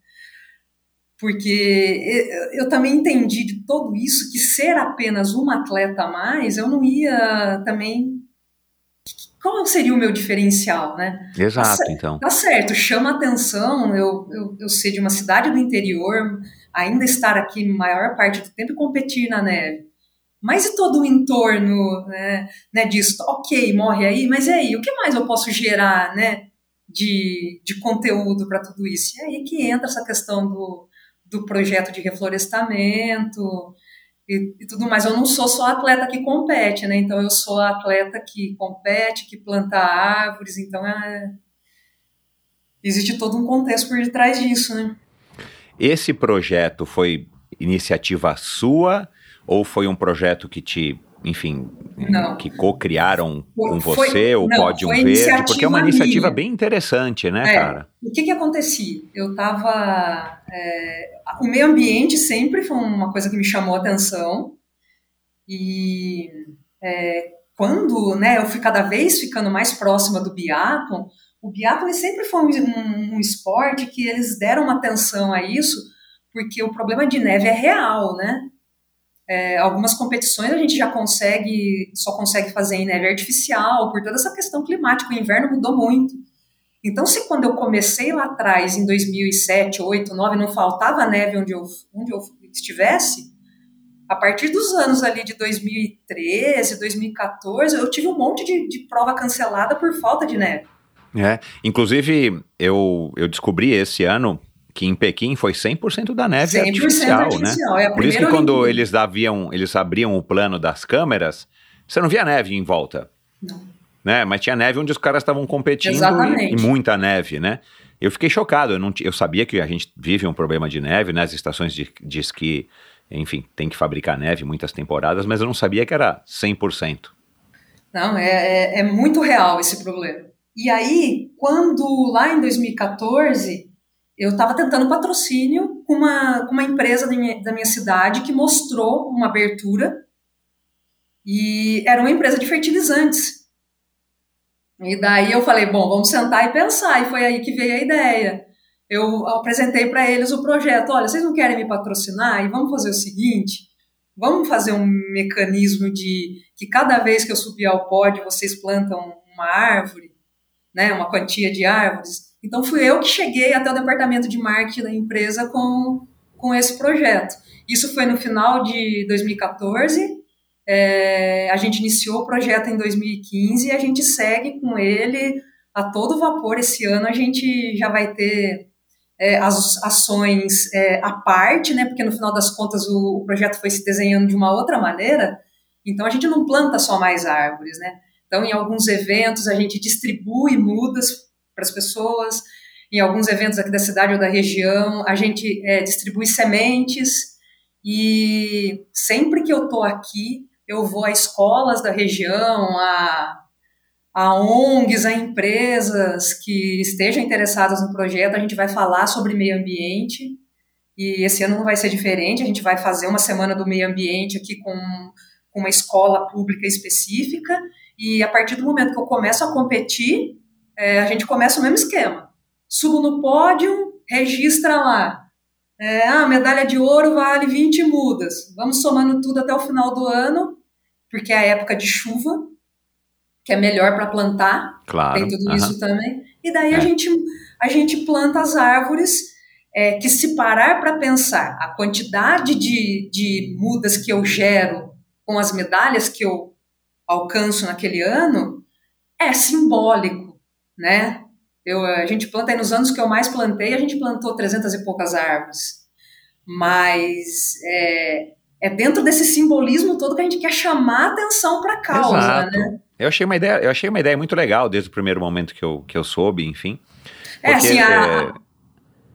porque eu também entendi de tudo isso que ser apenas uma atleta a mais, eu não ia também. Qual seria o meu diferencial, né? Exato, tá então. Tá certo, chama atenção eu, eu, eu ser de uma cidade do interior, ainda estar aqui maior parte do tempo e competir na neve. Mas e todo o entorno né, né, disso? Ok, morre aí, mas e aí? O que mais eu posso gerar né, de, de conteúdo para tudo isso? E aí que entra essa questão do, do projeto de reflorestamento e, e, tudo mais. Eu não sou só atleta que compete, né? Então eu sou atleta que compete, que planta árvores, então é... existe todo um contexto por detrás disso, né? Esse projeto foi iniciativa sua ou foi um projeto que te enfim, não. que co-criaram com você, foi, o Pódio Verde, porque é uma iniciativa minha. bem interessante, né, é, cara? O que que acontecia? Eu tava... É, o meio ambiente sempre foi uma coisa que me chamou a atenção, e é, quando né, eu fui cada vez ficando mais próxima do biathlon, o biathlon sempre foi um, um, um esporte que eles deram uma atenção a isso, porque o problema de neve é real, né? É, algumas competições a gente já consegue, só consegue fazer em neve artificial, por toda essa questão climática. O inverno mudou muito. Então, se quando eu comecei lá atrás, em 2007, 2008, 2009, não faltava neve onde eu, onde eu estivesse, a partir dos anos ali de 2013, 2014, eu tive um monte de, de prova cancelada por falta de neve. É, inclusive eu, eu descobri esse ano que em Pequim foi 100% da neve 100% artificial, artificial, né? É Por isso que quando eles daviam, eles abriam o plano das câmeras, você não via neve em volta. Não. Né? Mas tinha neve onde os caras estavam competindo e, e, muita neve, né? Eu fiquei chocado, eu, não, eu sabia que a gente vive um problema de neve, né? As estações de, de esqui, enfim, tem que fabricar neve muitas temporadas, mas eu não sabia que era 100%. Não, é, é, é muito real esse problema. E aí, quando lá em 2014 eu estava tentando patrocínio com uma, com uma empresa da minha, da minha cidade que mostrou uma abertura e era uma empresa de fertilizantes. E daí eu falei, bom, vamos sentar e pensar. E foi aí que veio a ideia. Eu apresentei para eles o projeto. Olha, vocês não querem me patrocinar? E vamos fazer o seguinte: vamos fazer um mecanismo de que cada vez que eu subir ao pódio vocês plantam uma árvore, né, uma quantia de árvores. Então fui eu que cheguei até o departamento de marketing da empresa com, com esse projeto. Isso foi no final de 2014. É, a gente iniciou o projeto em 2015 e a gente segue com ele a todo vapor. Esse ano a gente já vai ter é, as ações é, à parte, né? Porque no final das contas o, o, projeto foi se desenhando de uma outra maneira. Então a gente não planta só mais árvores, né? Então em alguns eventos a gente distribui mudas para as pessoas. Em alguns eventos aqui da cidade ou da região, a gente é, distribui sementes. E sempre que eu estou aqui, eu vou a escolas da região, a, a ONGs, a empresas que estejam interessadas no projeto, a gente vai falar sobre meio ambiente, e esse ano não vai ser diferente, a gente vai fazer uma semana do meio ambiente aqui com, com uma escola pública específica, e a partir do momento que eu começo a competir, é, a gente começa o mesmo esquema. Subo no pódio, registra lá. É, ah, medalha de ouro vale 20 mudas. Vamos somando tudo até o final do ano, porque é a época de chuva, que é melhor para plantar. Claro. Tem tudo isso também. E daí a, É. gente, a gente planta as árvores é, que, se parar para pensar a quantidade de, de mudas que eu gero com as medalhas que eu alcanço naquele ano, é simbólico, né? Eu, a gente planta aí nos anos que eu mais plantei, a gente plantou 300 e poucas árvores. Mas é, é dentro desse simbolismo todo que a gente quer chamar atenção para a causa, Exato. né? Eu achei uma ideia, eu achei uma ideia muito legal desde o primeiro momento que eu, que eu soube, enfim. É, Porque, assim, a- é,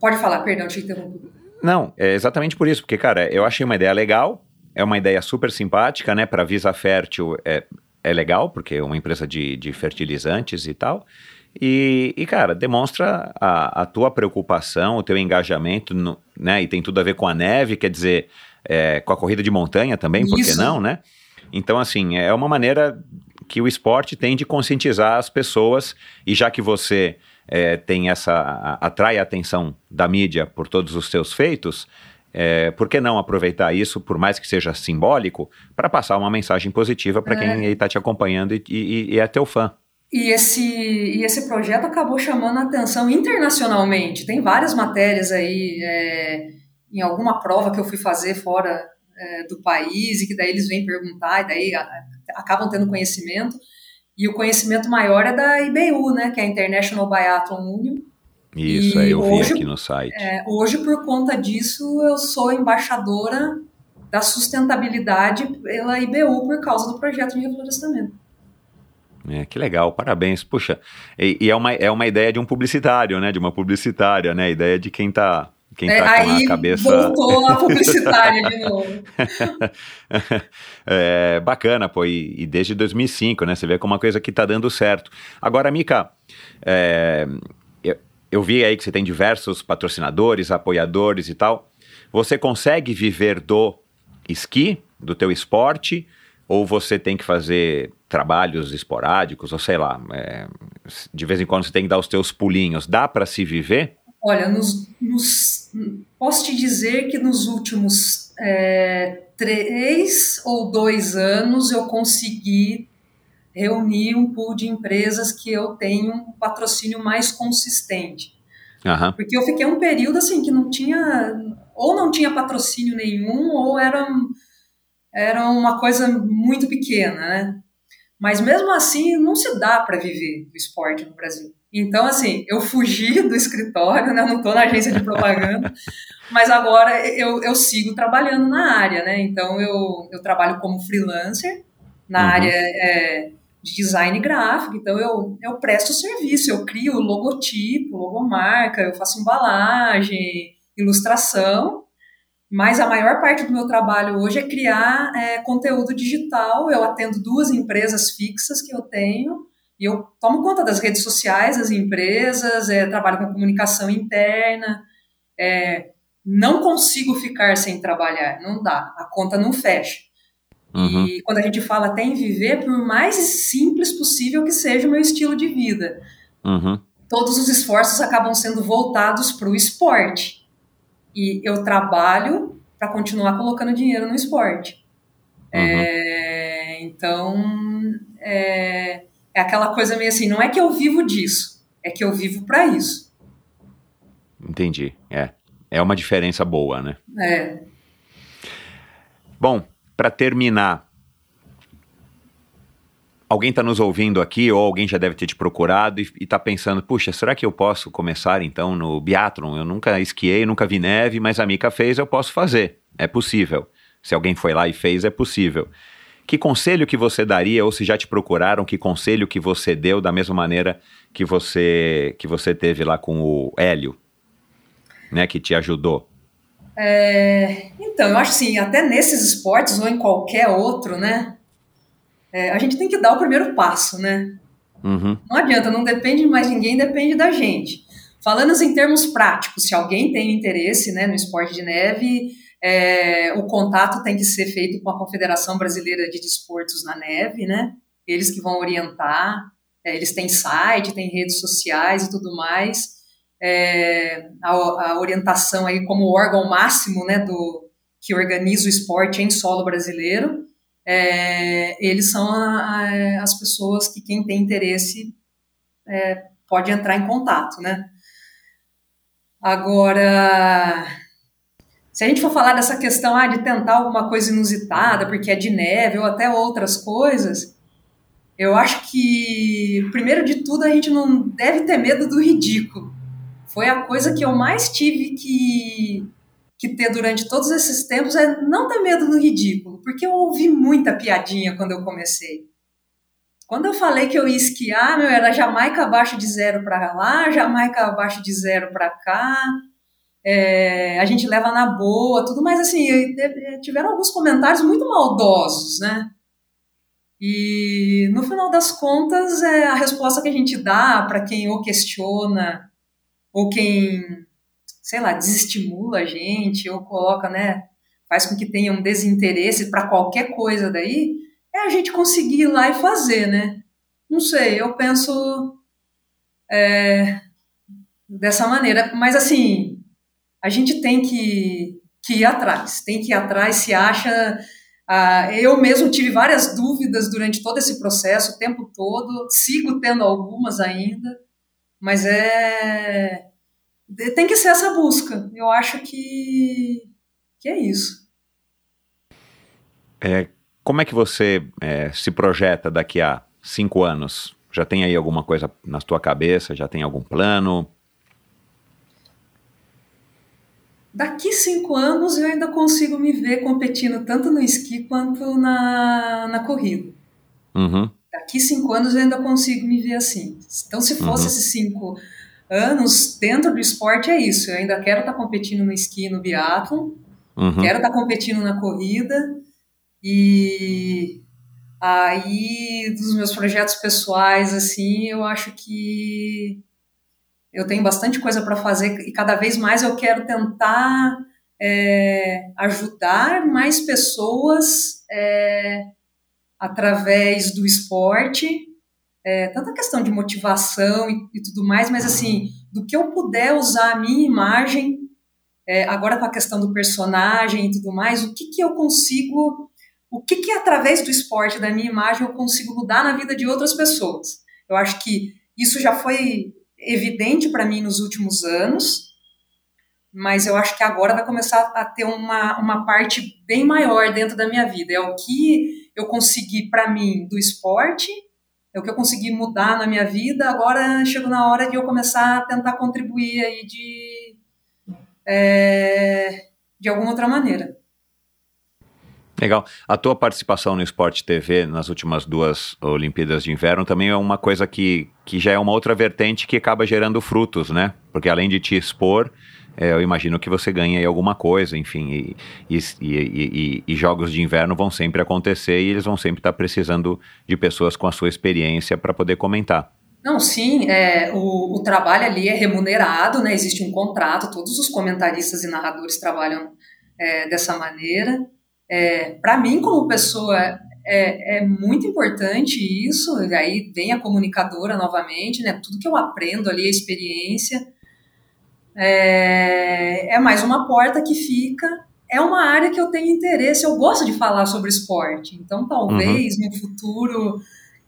Pode falar, perdão, te interrompi. Não, é exatamente por isso, porque, cara, eu achei uma ideia legal, é uma ideia super simpática, né? Para Visa Fértil é, é legal, porque é uma empresa de, de fertilizantes e tal. E, e, cara, demonstra a, a tua preocupação, o teu engajamento, no- né? E tem tudo a ver com a neve, quer dizer, é, com a corrida de montanha também, por que não, né? Então, assim, é uma maneira que o esporte tem de conscientizar as pessoas, e já que você é, tem essa. atrai a atenção da mídia por todos os seus feitos, é, por que não aproveitar isso, por mais que seja simbólico, para passar uma mensagem positiva para quem está te acompanhando e, e- e é teu fã? E esse, e esse projeto acabou chamando a atenção internacionalmente. Tem várias matérias aí, é, em alguma prova que eu fui fazer fora é, do país, e que daí eles vêm perguntar, e daí a- acabam tendo conhecimento. E o conhecimento maior é da IBU, né, que é a International Biathlon Union. Isso, E aí eu vi hoje- aqui no site. É, hoje, por conta disso, eu sou embaixadora da sustentabilidade pela IBU por causa do projeto de reflorestamento. É, que legal, parabéns. Puxa, e, e é, uma, é uma ideia de um publicitário, né? De uma publicitária, né? A ideia de quem tá, quem É, tá com aí a cabeça. voltou a publicitária de novo. é, bacana, pô, e, e desde 2005, né? Você vê como uma coisa que tá dando certo. Agora, Mica, é, eu, vi aí que você tem diversos patrocinadores, apoiadores e tal. Você consegue viver do esqui, do teu esporte, ou você tem que fazer trabalhos esporádicos, ou sei lá, é, de vez em quando você tem que dar os teus pulinhos. Dá para se viver? Olha, nos, nos- posso te dizer que nos últimos é, três ou dois anos eu consegui reunir um pool de empresas que eu tenho um patrocínio mais consistente. Aham. Porque eu fiquei um período assim que não tinha, ou não tinha patrocínio nenhum, ou era, era uma coisa muito pequena, né? Mas mesmo assim, não se dá para viver do esporte no Brasil. Então, assim, eu fugi do escritório, né? Não estou na agência de propaganda, mas agora eu, eu sigo trabalhando na área, né? Então, eu, eu trabalho como freelancer na Uhum. área é, de design gráfico. Então, eu, eu presto serviço, eu crio logotipo, logomarca, eu faço embalagem, ilustração. Mas a maior parte do meu trabalho hoje é criar é, conteúdo digital. Eu atendo duas empresas fixas que eu tenho e eu tomo conta das redes sociais das empresas, é, trabalho com comunicação interna. é, não consigo ficar sem trabalhar, não dá, a conta não fecha. Uhum. E quando a gente fala até em viver, por mais simples possível que seja o meu estilo de vida, Uhum. todos os esforços acabam sendo voltados para o esporte. E eu trabalho para continuar colocando dinheiro no esporte. Uhum. É, então, é, é aquela coisa meio assim: não é que eu vivo disso, é que eu vivo para isso. Entendi. É. É uma diferença boa, né? É, Bom, para terminar, alguém está nos ouvindo aqui ou alguém já deve ter te procurado e está pensando, puxa, será que eu posso começar então no biathlon? Eu nunca esquiei, nunca vi neve, mas a Mica fez, eu posso fazer. É possível. Se alguém foi lá e fez, é possível. Que conselho que você daria, ou se já te procuraram, que conselho que você deu da mesma maneira que você que você teve lá com o Hélio, né, que te ajudou? É, então, eu acho assim, até nesses esportes ou em qualquer outro, né? é, a gente tem que dar o primeiro passo, né? Uhum. Não adianta, não depende de mais ninguém, depende da gente. Falando em termos práticos, se alguém tem interesse né, no esporte de neve, é, o contato tem que ser feito com a Confederação Brasileira de Desportos na Neve, né? Eles que vão orientar, é, eles têm site, têm redes sociais e tudo mais. É, a, a, orientação aí como órgão máximo, né, do que organiza o esporte em solo brasileiro, é, eles são a, a, as pessoas que quem tem interesse é, pode entrar em contato, né? Agora, se a gente for falar dessa questão ah, de tentar alguma coisa inusitada, porque é de neve ou até outras coisas, eu acho que, primeiro de tudo, a gente não deve ter medo do ridículo. Foi a coisa que eu mais tive que, que ter durante todos esses tempos, é não ter medo do ridículo, porque eu ouvi muita piadinha quando eu comecei. Quando eu falei que eu ia esquiar, meu, era Jamaica abaixo de zero para lá, Jamaica abaixo de zero para cá. É, a gente leva na boa, tudo, mas assim, tiveram alguns comentários muito maldosos, né? E no final das contas, é a resposta que a gente dá para quem ou questiona, ou quem, sei lá, desestimula a gente, ou coloca, né, faz com que tenha um desinteresse para qualquer coisa daí, é a gente conseguir ir lá e fazer, né? Não sei, eu penso é, dessa maneira. Mas, assim, a gente tem que, que ir atrás, tem que ir atrás, se acha. Ah, eu mesmo tive várias dúvidas durante todo esse processo, o tempo todo, sigo tendo algumas ainda, mas é. Tem que ser essa busca. Eu acho que, que é isso. É, como é que você é, se projeta daqui a cinco anos? Já tem aí alguma coisa na tua cabeça? Já tem algum plano? Daqui cinco anos eu ainda consigo me ver competindo tanto no esqui quanto na, na corrida. Uhum. Daqui cinco anos eu ainda consigo me ver assim. Então, se fosse uhum. esses cinco anos dentro do esporte, é isso. Eu ainda quero estar competindo no esqui no biathlon, uhum. quero estar competindo na corrida e aí, dos meus projetos pessoais, assim, eu acho que eu tenho bastante coisa para fazer e cada vez mais eu quero tentar é, ajudar mais pessoas é, através do esporte, é, tanta questão de motivação e, e, tudo mais, mas assim, do que eu puder usar a minha imagem, é, agora com a questão do personagem e tudo mais, o que, que eu consigo o que, que através do esporte, da minha imagem, eu consigo mudar na vida de outras pessoas. Eu acho que isso já foi evidente para mim nos últimos anos, mas eu acho que agora vai começar a ter uma, uma parte bem maior dentro da minha vida. É o que eu consegui para mim do esporte, é o que eu consegui mudar na minha vida. Agora chegou na hora de eu começar a tentar contribuir aí de, é, de alguma outra maneira. Legal. A tua participação no Esporte TV nas últimas duas Olimpíadas de Inverno também é uma coisa que, que já é uma outra vertente que acaba gerando frutos, né? Porque além de te expor, é, eu imagino que você ganha aí alguma coisa, enfim, e, e, e, e, jogos de inverno vão sempre acontecer e eles vão sempre estar precisando de pessoas com a sua experiência para poder comentar. Não, sim, é, o, o, trabalho ali é remunerado, né? Existe um contrato, todos os comentaristas e narradores trabalham é, dessa maneira. É, para mim, como pessoa, é, é, muito importante isso, e aí vem a comunicadora novamente, né? Tudo que eu aprendo ali, a experiência, é, é mais uma porta que fica. É uma área que eu tenho interesse, eu gosto de falar sobre esporte, então talvez uhum. no futuro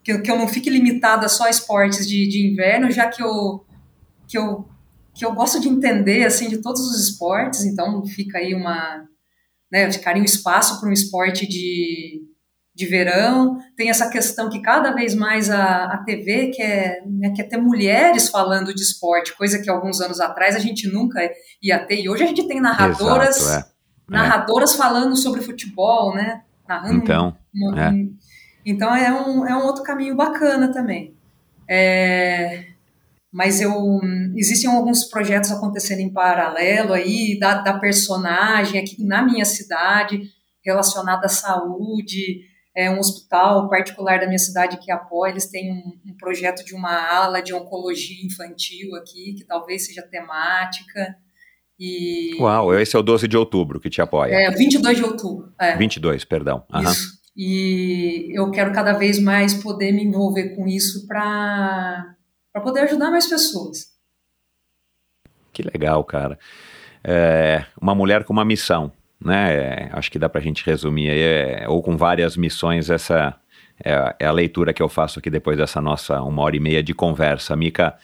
que eu, que eu não fique limitada só a esportes de, de inverno, já que eu, que eu que eu gosto de entender assim de todos os esportes, então fica aí uma né, ficaria um espaço para um esporte de, de verão. Tem essa questão que cada vez mais a, a TV quer, né, quer ter mulheres falando de esporte, coisa que alguns anos atrás a gente nunca ia ter. E hoje a gente tem narradoras, Exato, é. narradoras é. falando sobre futebol, né? Narrando então, uma, é. então é um, é um outro caminho bacana também. É, mas eu existem alguns projetos acontecendo em paralelo aí da, da personagem aqui na minha cidade relacionada à saúde é um hospital particular da minha cidade que apoia, eles têm um, um, projeto de uma ala de oncologia infantil aqui, que talvez seja temática. E... Uau, esse é o 12 de outubro que te apoia. É, 22 de outubro. É. 22, perdão. Uhum. Isso. E eu quero cada vez mais poder me envolver com isso para poder ajudar mais pessoas. Que legal, cara. É, uma mulher com uma missão, né? É, acho que dá para a gente resumir aí, é, ou com várias missões, essa é, é, a leitura que eu faço aqui depois dessa nossa uma hora e meia de conversa. Mica,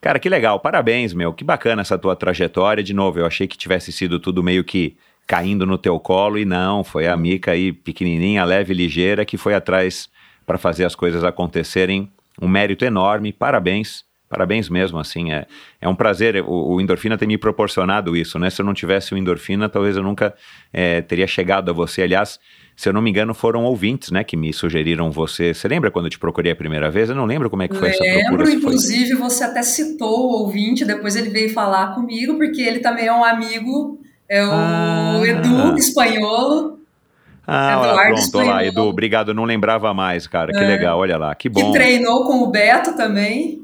cara, que legal, parabéns, meu, que bacana essa tua trajetória. De novo, eu achei que tivesse sido tudo meio que caindo no teu colo e não, foi a Mica aí pequenininha, leve e ligeira que foi atrás para fazer as coisas acontecerem. Um mérito enorme, parabéns. Parabéns mesmo, assim, é, é um prazer o, o, Endorfina ter me proporcionado isso, né? Se eu não tivesse o Endorfina, talvez eu nunca é, teria chegado a você. Aliás, se eu não me engano, foram ouvintes, né, que me sugeriram você. Você lembra quando eu te procurei a primeira vez? Eu não lembro como é que foi lembro, essa procura. Lembro, inclusive, foi... você até citou o ouvinte, depois ele veio falar comigo, porque ele também é um amigo é o ah. Edu Espanholo. Ah, olha, pronto, Espanholo. olha lá, Edu, obrigado, eu não lembrava mais, cara, que é. legal, olha lá, que bom. Que treinou com o Beto também.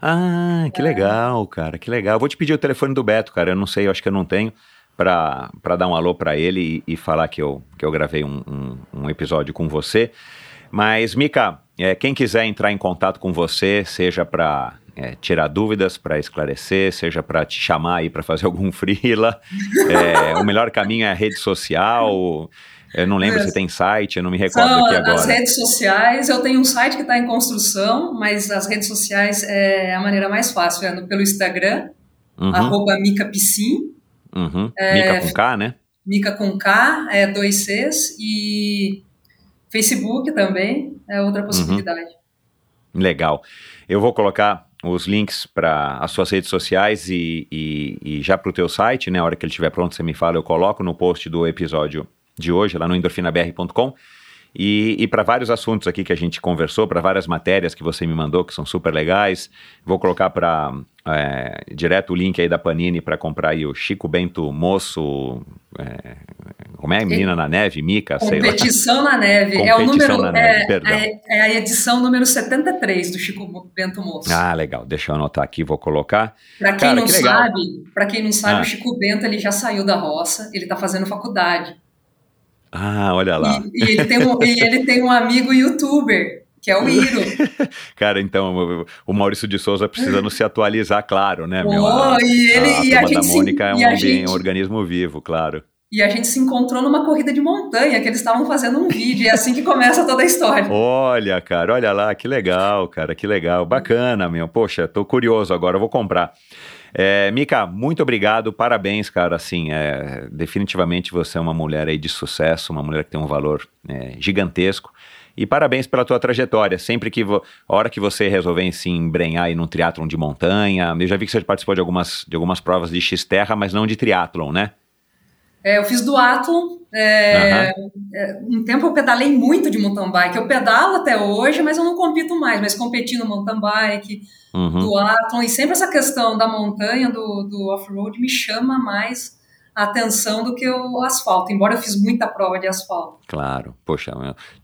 Ah, que é. legal, cara, que legal. Vou te pedir o telefone do Beto, cara, eu não sei, eu acho que eu não tenho, para dar um alô para ele e, e, falar que eu, que eu gravei um, um, um episódio com você. Mas, Mica, é, quem quiser entrar em contato com você, seja para é, tirar dúvidas, para esclarecer, seja para te chamar aí para fazer algum freela. É, o melhor caminho é a rede social. Eu não lembro é. se tem site, eu não me recordo São aqui agora. As redes sociais, eu tenho um site que está em construção, mas as redes sociais é a maneira mais fácil, é pelo Instagram, uhum. arroba Mica Piscin. Uhum. É, Mica com K, né? Mica com K, é dois Cs, e Facebook também é outra possibilidade. Uhum. Legal. Eu vou colocar os links para as suas redes sociais e, e, e já para o teu site, né? A hora que ele estiver pronto, você me fala, eu coloco no post do episódio de hoje, lá no endorfinabr.com. E, e para vários assuntos aqui que a gente conversou, para várias matérias que você me mandou, que são super legais. Vou colocar para é, direto o link aí da Panini para comprar aí o Chico Bento Moço. É, como é? Menina na Neve, Mica, sei lá. Competição na Neve. é o número. Na neve, é, perdão. É, é, a edição número 73 do Chico Bento Moço. Ah, legal. Deixa eu anotar aqui, vou colocar. Para quem, não sabe, para quem não sabe, ah. o Chico Bento ele já saiu da roça, ele está fazendo faculdade. Ah, olha lá. E, e, ele, tem um, e ele tem um amigo youtuber, que é o Iro. Cara, então, o Maurício de Souza precisando se atualizar, claro, né? Oh, meu, a, e ele, a, a, e a da Mônica é um, ambiente, gente, um organismo vivo, claro. E a gente se encontrou numa corrida de montanha, que eles estavam fazendo um vídeo, e é assim que começa toda a história. Olha, cara, olha lá, que legal, cara, que legal, bacana, meu. Poxa, tô curioso agora, vou comprar. É, Mika, muito obrigado, parabéns, cara. Assim, é, definitivamente você é uma mulher aí de sucesso, uma mulher que tem um valor é, gigantesco. E parabéns pela tua trajetória. Sempre que a hora que você resolver se embrenhar aí num triatlon de montanha, eu já vi que você participou de algumas, de algumas provas de X-Terra, mas não de triatlon, né? É, eu fiz duatlon. É, uhum. é, um tempo eu pedalei muito de mountain bike. Eu pedalo até hoje, mas eu não compito mais. Mas competi no mountain bike, uhum. duatlon. E sempre essa questão da montanha, do, do off-road, me chama mais atenção do que o asfalto. Embora eu fiz muita prova de asfalto. Claro. Poxa,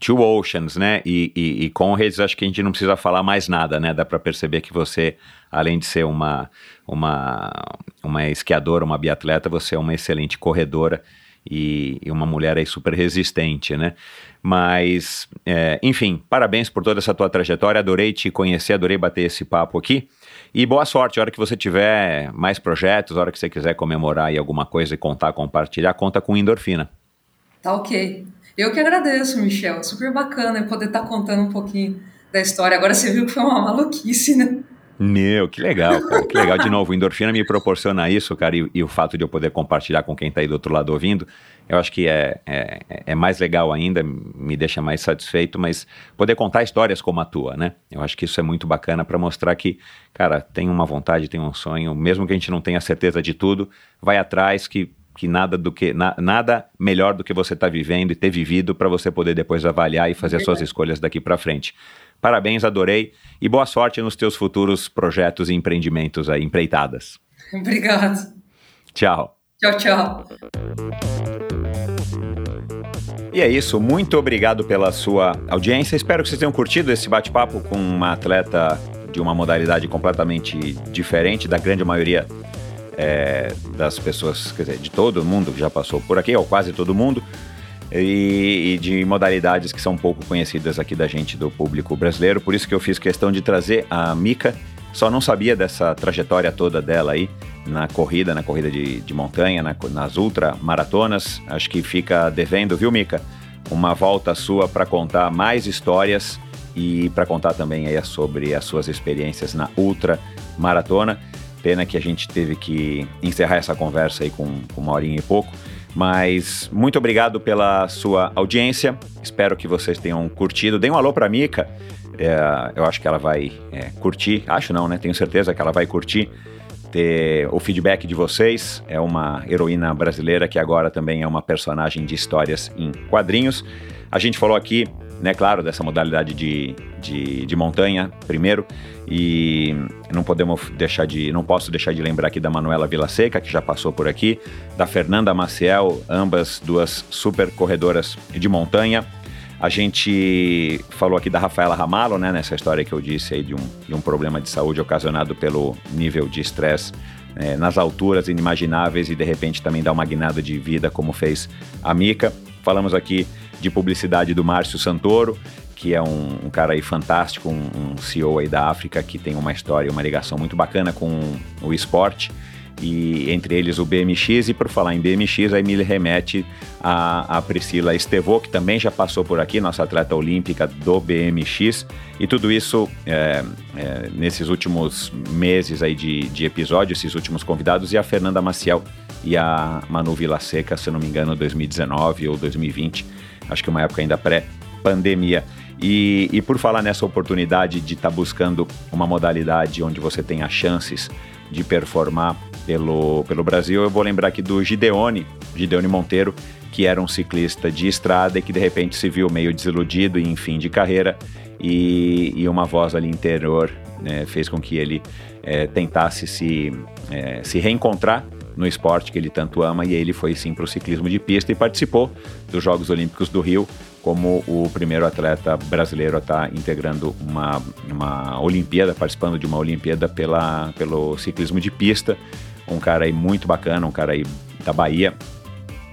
Two Oceans, né? E, e, e Conrads, acho que a gente não precisa falar mais nada, né? Dá para perceber que você, além de ser uma uma, uma esquiadora, uma biatleta, você é uma excelente corredora e, e uma mulher aí super resistente, né? Mas, é, enfim, parabéns por toda essa tua trajetória, adorei te conhecer, adorei bater esse papo aqui. E boa sorte, a hora que você tiver mais projetos, a hora que você quiser comemorar aí alguma coisa e contar, compartilhar, conta com endorfina. Tá ok. Eu que agradeço, Michel. Super bacana poder estar tá contando um pouquinho da história. Agora você viu que foi uma maluquice, né? Meu, que legal, cara, que legal. De novo, o endorfina me proporciona isso, cara, e, e, o fato de eu poder compartilhar com quem está aí do outro lado ouvindo, eu acho que é, é, é, mais legal ainda, me deixa mais satisfeito, mas poder contar histórias como a tua, né? Eu acho que isso é muito bacana para mostrar que, cara, tem uma vontade, tem um sonho, mesmo que a gente não tenha certeza de tudo, vai atrás que que nada do que na, nada melhor do que você está vivendo e ter vivido para você poder depois avaliar e fazer as suas escolhas daqui para frente. Parabéns, adorei. E boa sorte nos teus futuros projetos e empreendimentos aí, empreitadas. Obrigado. Tchau. Tchau, tchau. E é isso, muito obrigado pela sua audiência. Espero que vocês tenham curtido esse bate-papo com uma atleta de uma modalidade completamente diferente da grande maioria é, das pessoas, quer dizer, de todo mundo que já passou por aqui, ou quase todo mundo, e, e, de modalidades que são pouco conhecidas aqui da gente, do público brasileiro. Por isso que eu fiz questão de trazer a Mika. Só não sabia dessa trajetória toda dela aí na corrida, na corrida de, de montanha, na, nas ultramaratonas. Acho que fica devendo, viu, Mika? Uma volta sua para contar mais histórias e para contar também aí sobre as suas experiências na ultra maratona. Pena que a gente teve que encerrar essa conversa aí com, com uma horinha e pouco. Mas muito obrigado pela sua audiência. Espero que vocês tenham curtido. Dê um alô para Mica. É, eu acho que ela vai é, curtir. Acho não, né? Tenho certeza que ela vai curtir ter o feedback de vocês. É uma heroína brasileira que agora também é uma personagem de histórias em quadrinhos. A gente falou aqui né, claro, dessa modalidade de, de, de, montanha, primeiro, e não podemos deixar de, não posso deixar de lembrar aqui da Manuela Vilaseca, que já passou por aqui, da Fernanda Maciel, ambas duas super corredoras de montanha. A gente falou aqui da Rafaela Ramalo, né, nessa história que eu disse aí de um, de um problema de saúde ocasionado pelo nível de estresse é, nas alturas inimagináveis e de repente também dá uma guinada de vida, como fez a Mica. Falamos aqui de publicidade do Márcio Santoro, que é um, um cara aí fantástico, um, um, CEO aí da África que tem uma história, uma ligação muito bacana com o esporte e entre eles o BMX. E por falar em BMX, aí me remete a, a Priscila Estevô, que também já passou por aqui, nossa atleta olímpica do BMX. E tudo isso é, é, nesses últimos meses aí de, de episódio, esses últimos convidados, e a Fernanda Maciel e a Manu Vila Seca, se não me engano, 2019 ou 2020 acho que uma época ainda pré-pandemia. E, e, por falar nessa oportunidade de estar tá buscando uma modalidade onde você tenha chances de performar pelo, pelo Brasil, eu vou lembrar aqui do Gideone, Gideone Monteiro, que era um ciclista de estrada e que de repente se viu meio desiludido em fim de carreira e, e uma voz ali interior né, fez com que ele é, tentasse se, é, se reencontrar no esporte que ele tanto ama, e ele foi sim para o ciclismo de pista e participou dos Jogos Olímpicos do Rio como o primeiro atleta brasileiro a estar tá integrando uma, uma Olimpíada, participando de uma Olimpíada pela, pelo ciclismo de pista. Um cara aí muito bacana, um cara aí da Bahia,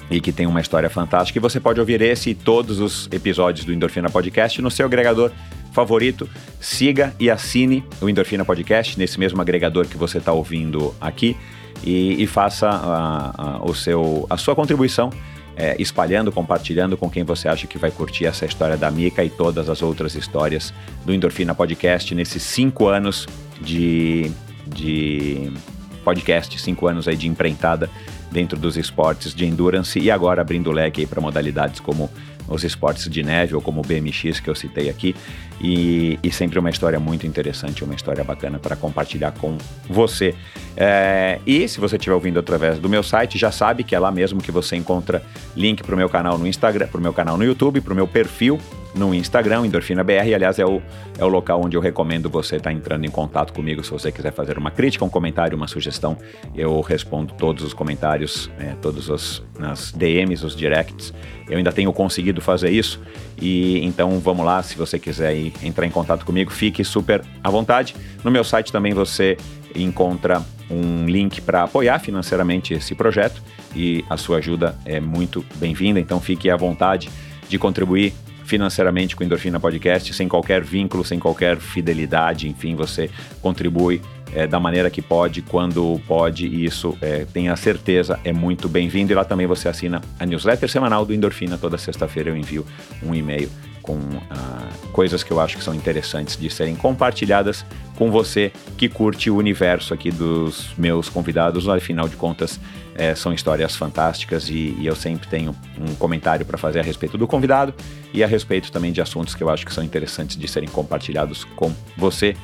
e que tem uma história fantástica. E você pode ouvir esse e todos os episódios do Endorfina Podcast no seu agregador favorito. Siga e assine o Endorfina Podcast nesse mesmo agregador que você está ouvindo aqui e, e faça a, a, o seu, a sua contribuição é, espalhando, compartilhando com quem você acha que vai curtir essa história da Mica e todas as outras histórias do Endorfina Podcast nesses cinco anos de, de podcast, cinco anos aí de empreitada dentro dos esportes de endurance e agora abrindo leque para modalidades como os esportes de neve ou como o BMX que eu citei aqui e, e sempre uma história muito interessante, uma história bacana para compartilhar com você. É, e se você estiver ouvindo através do meu site, já sabe que é lá mesmo que você encontra link para o meu canal no Instagram, para o meu canal no YouTube, para o meu perfil no Instagram, Endorfina BR. Aliás, é o, é o local onde eu recomendo você estar tá entrando em contato comigo se você quiser fazer uma crítica, um comentário, uma sugestão. Eu respondo todos os comentários, é, todos os nas DMs, os directs. Eu ainda tenho conseguido fazer isso. E então vamos lá, se você quiser ir, entrar em contato comigo, fique super à vontade. No meu site também você encontra um link para apoiar financeiramente esse projeto e a sua ajuda é muito bem-vinda. Então fique à vontade de contribuir financeiramente com o Endorfina Podcast, sem qualquer vínculo, sem qualquer fidelidade, enfim, você contribui é, da maneira que pode, quando pode, e isso, é, tenha certeza, é muito bem-vindo. E lá também você assina a newsletter semanal do Endorfina. Toda sexta-feira eu envio um e-mail com ah, coisas que eu acho que são interessantes de serem compartilhadas com você que curte o universo aqui dos meus convidados. Afinal de contas, é, são histórias fantásticas e, e, eu sempre tenho um comentário para fazer a respeito do convidado e a respeito também de assuntos que eu acho que são interessantes de serem compartilhados com você,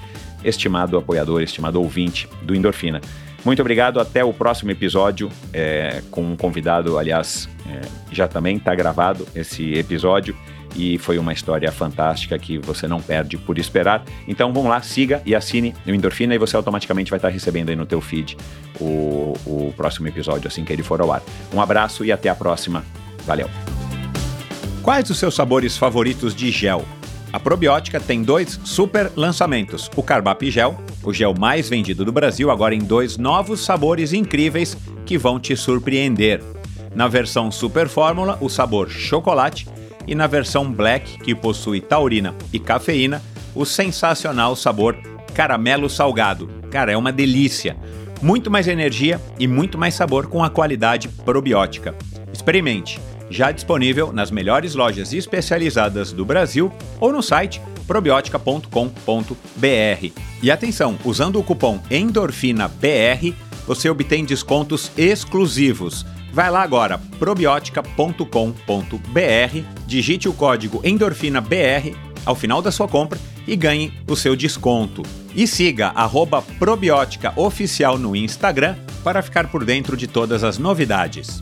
estimado apoiador, estimado ouvinte do Endorfina. Muito obrigado, até o próximo episódio é, com um convidado, aliás, é, já também está gravado esse episódio e foi uma história fantástica que você não perde por esperar. Então vamos lá, siga e assine o Endorfina e você automaticamente vai estar recebendo aí no teu feed o, o próximo episódio assim que ele for ao ar. Um abraço e até a próxima. Valeu! Quais os seus sabores favoritos de gel? A probiótica tem dois super lançamentos: o Carbap Gel, o gel mais vendido do Brasil, agora em dois novos sabores incríveis que vão te surpreender. Na versão Super Fórmula, o sabor chocolate, e na versão Black, que possui taurina e cafeína, o sensacional sabor caramelo salgado. Cara, é uma delícia. Muito mais energia e muito mais sabor com a qualidade probiótica. Experimente! Já disponível nas melhores lojas especializadas do Brasil ou no site probiotica.com.br. E atenção, usando o cupom ENDORFINABR, você obtém descontos exclusivos. Vai lá agora, probiotica.com.br, digite o código ENDORFINABR ao final da sua compra e ganhe o seu desconto. E siga arroba Probiótica Oficial no Instagram para ficar por dentro de todas as novidades.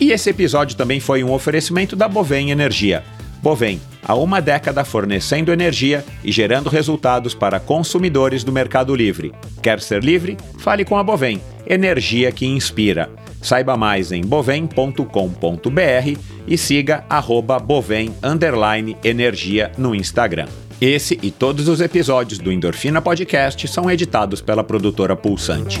E esse episódio também foi um oferecimento da Bovem Energia. Bovem, há uma década fornecendo energia e gerando resultados para consumidores do Mercado Livre. Quer ser livre? Fale com a Bovem, energia que inspira. Saiba mais em bovem.com.br e siga arroba energia no Instagram. Esse e todos os episódios do Endorfina Podcast são editados pela produtora Pulsante.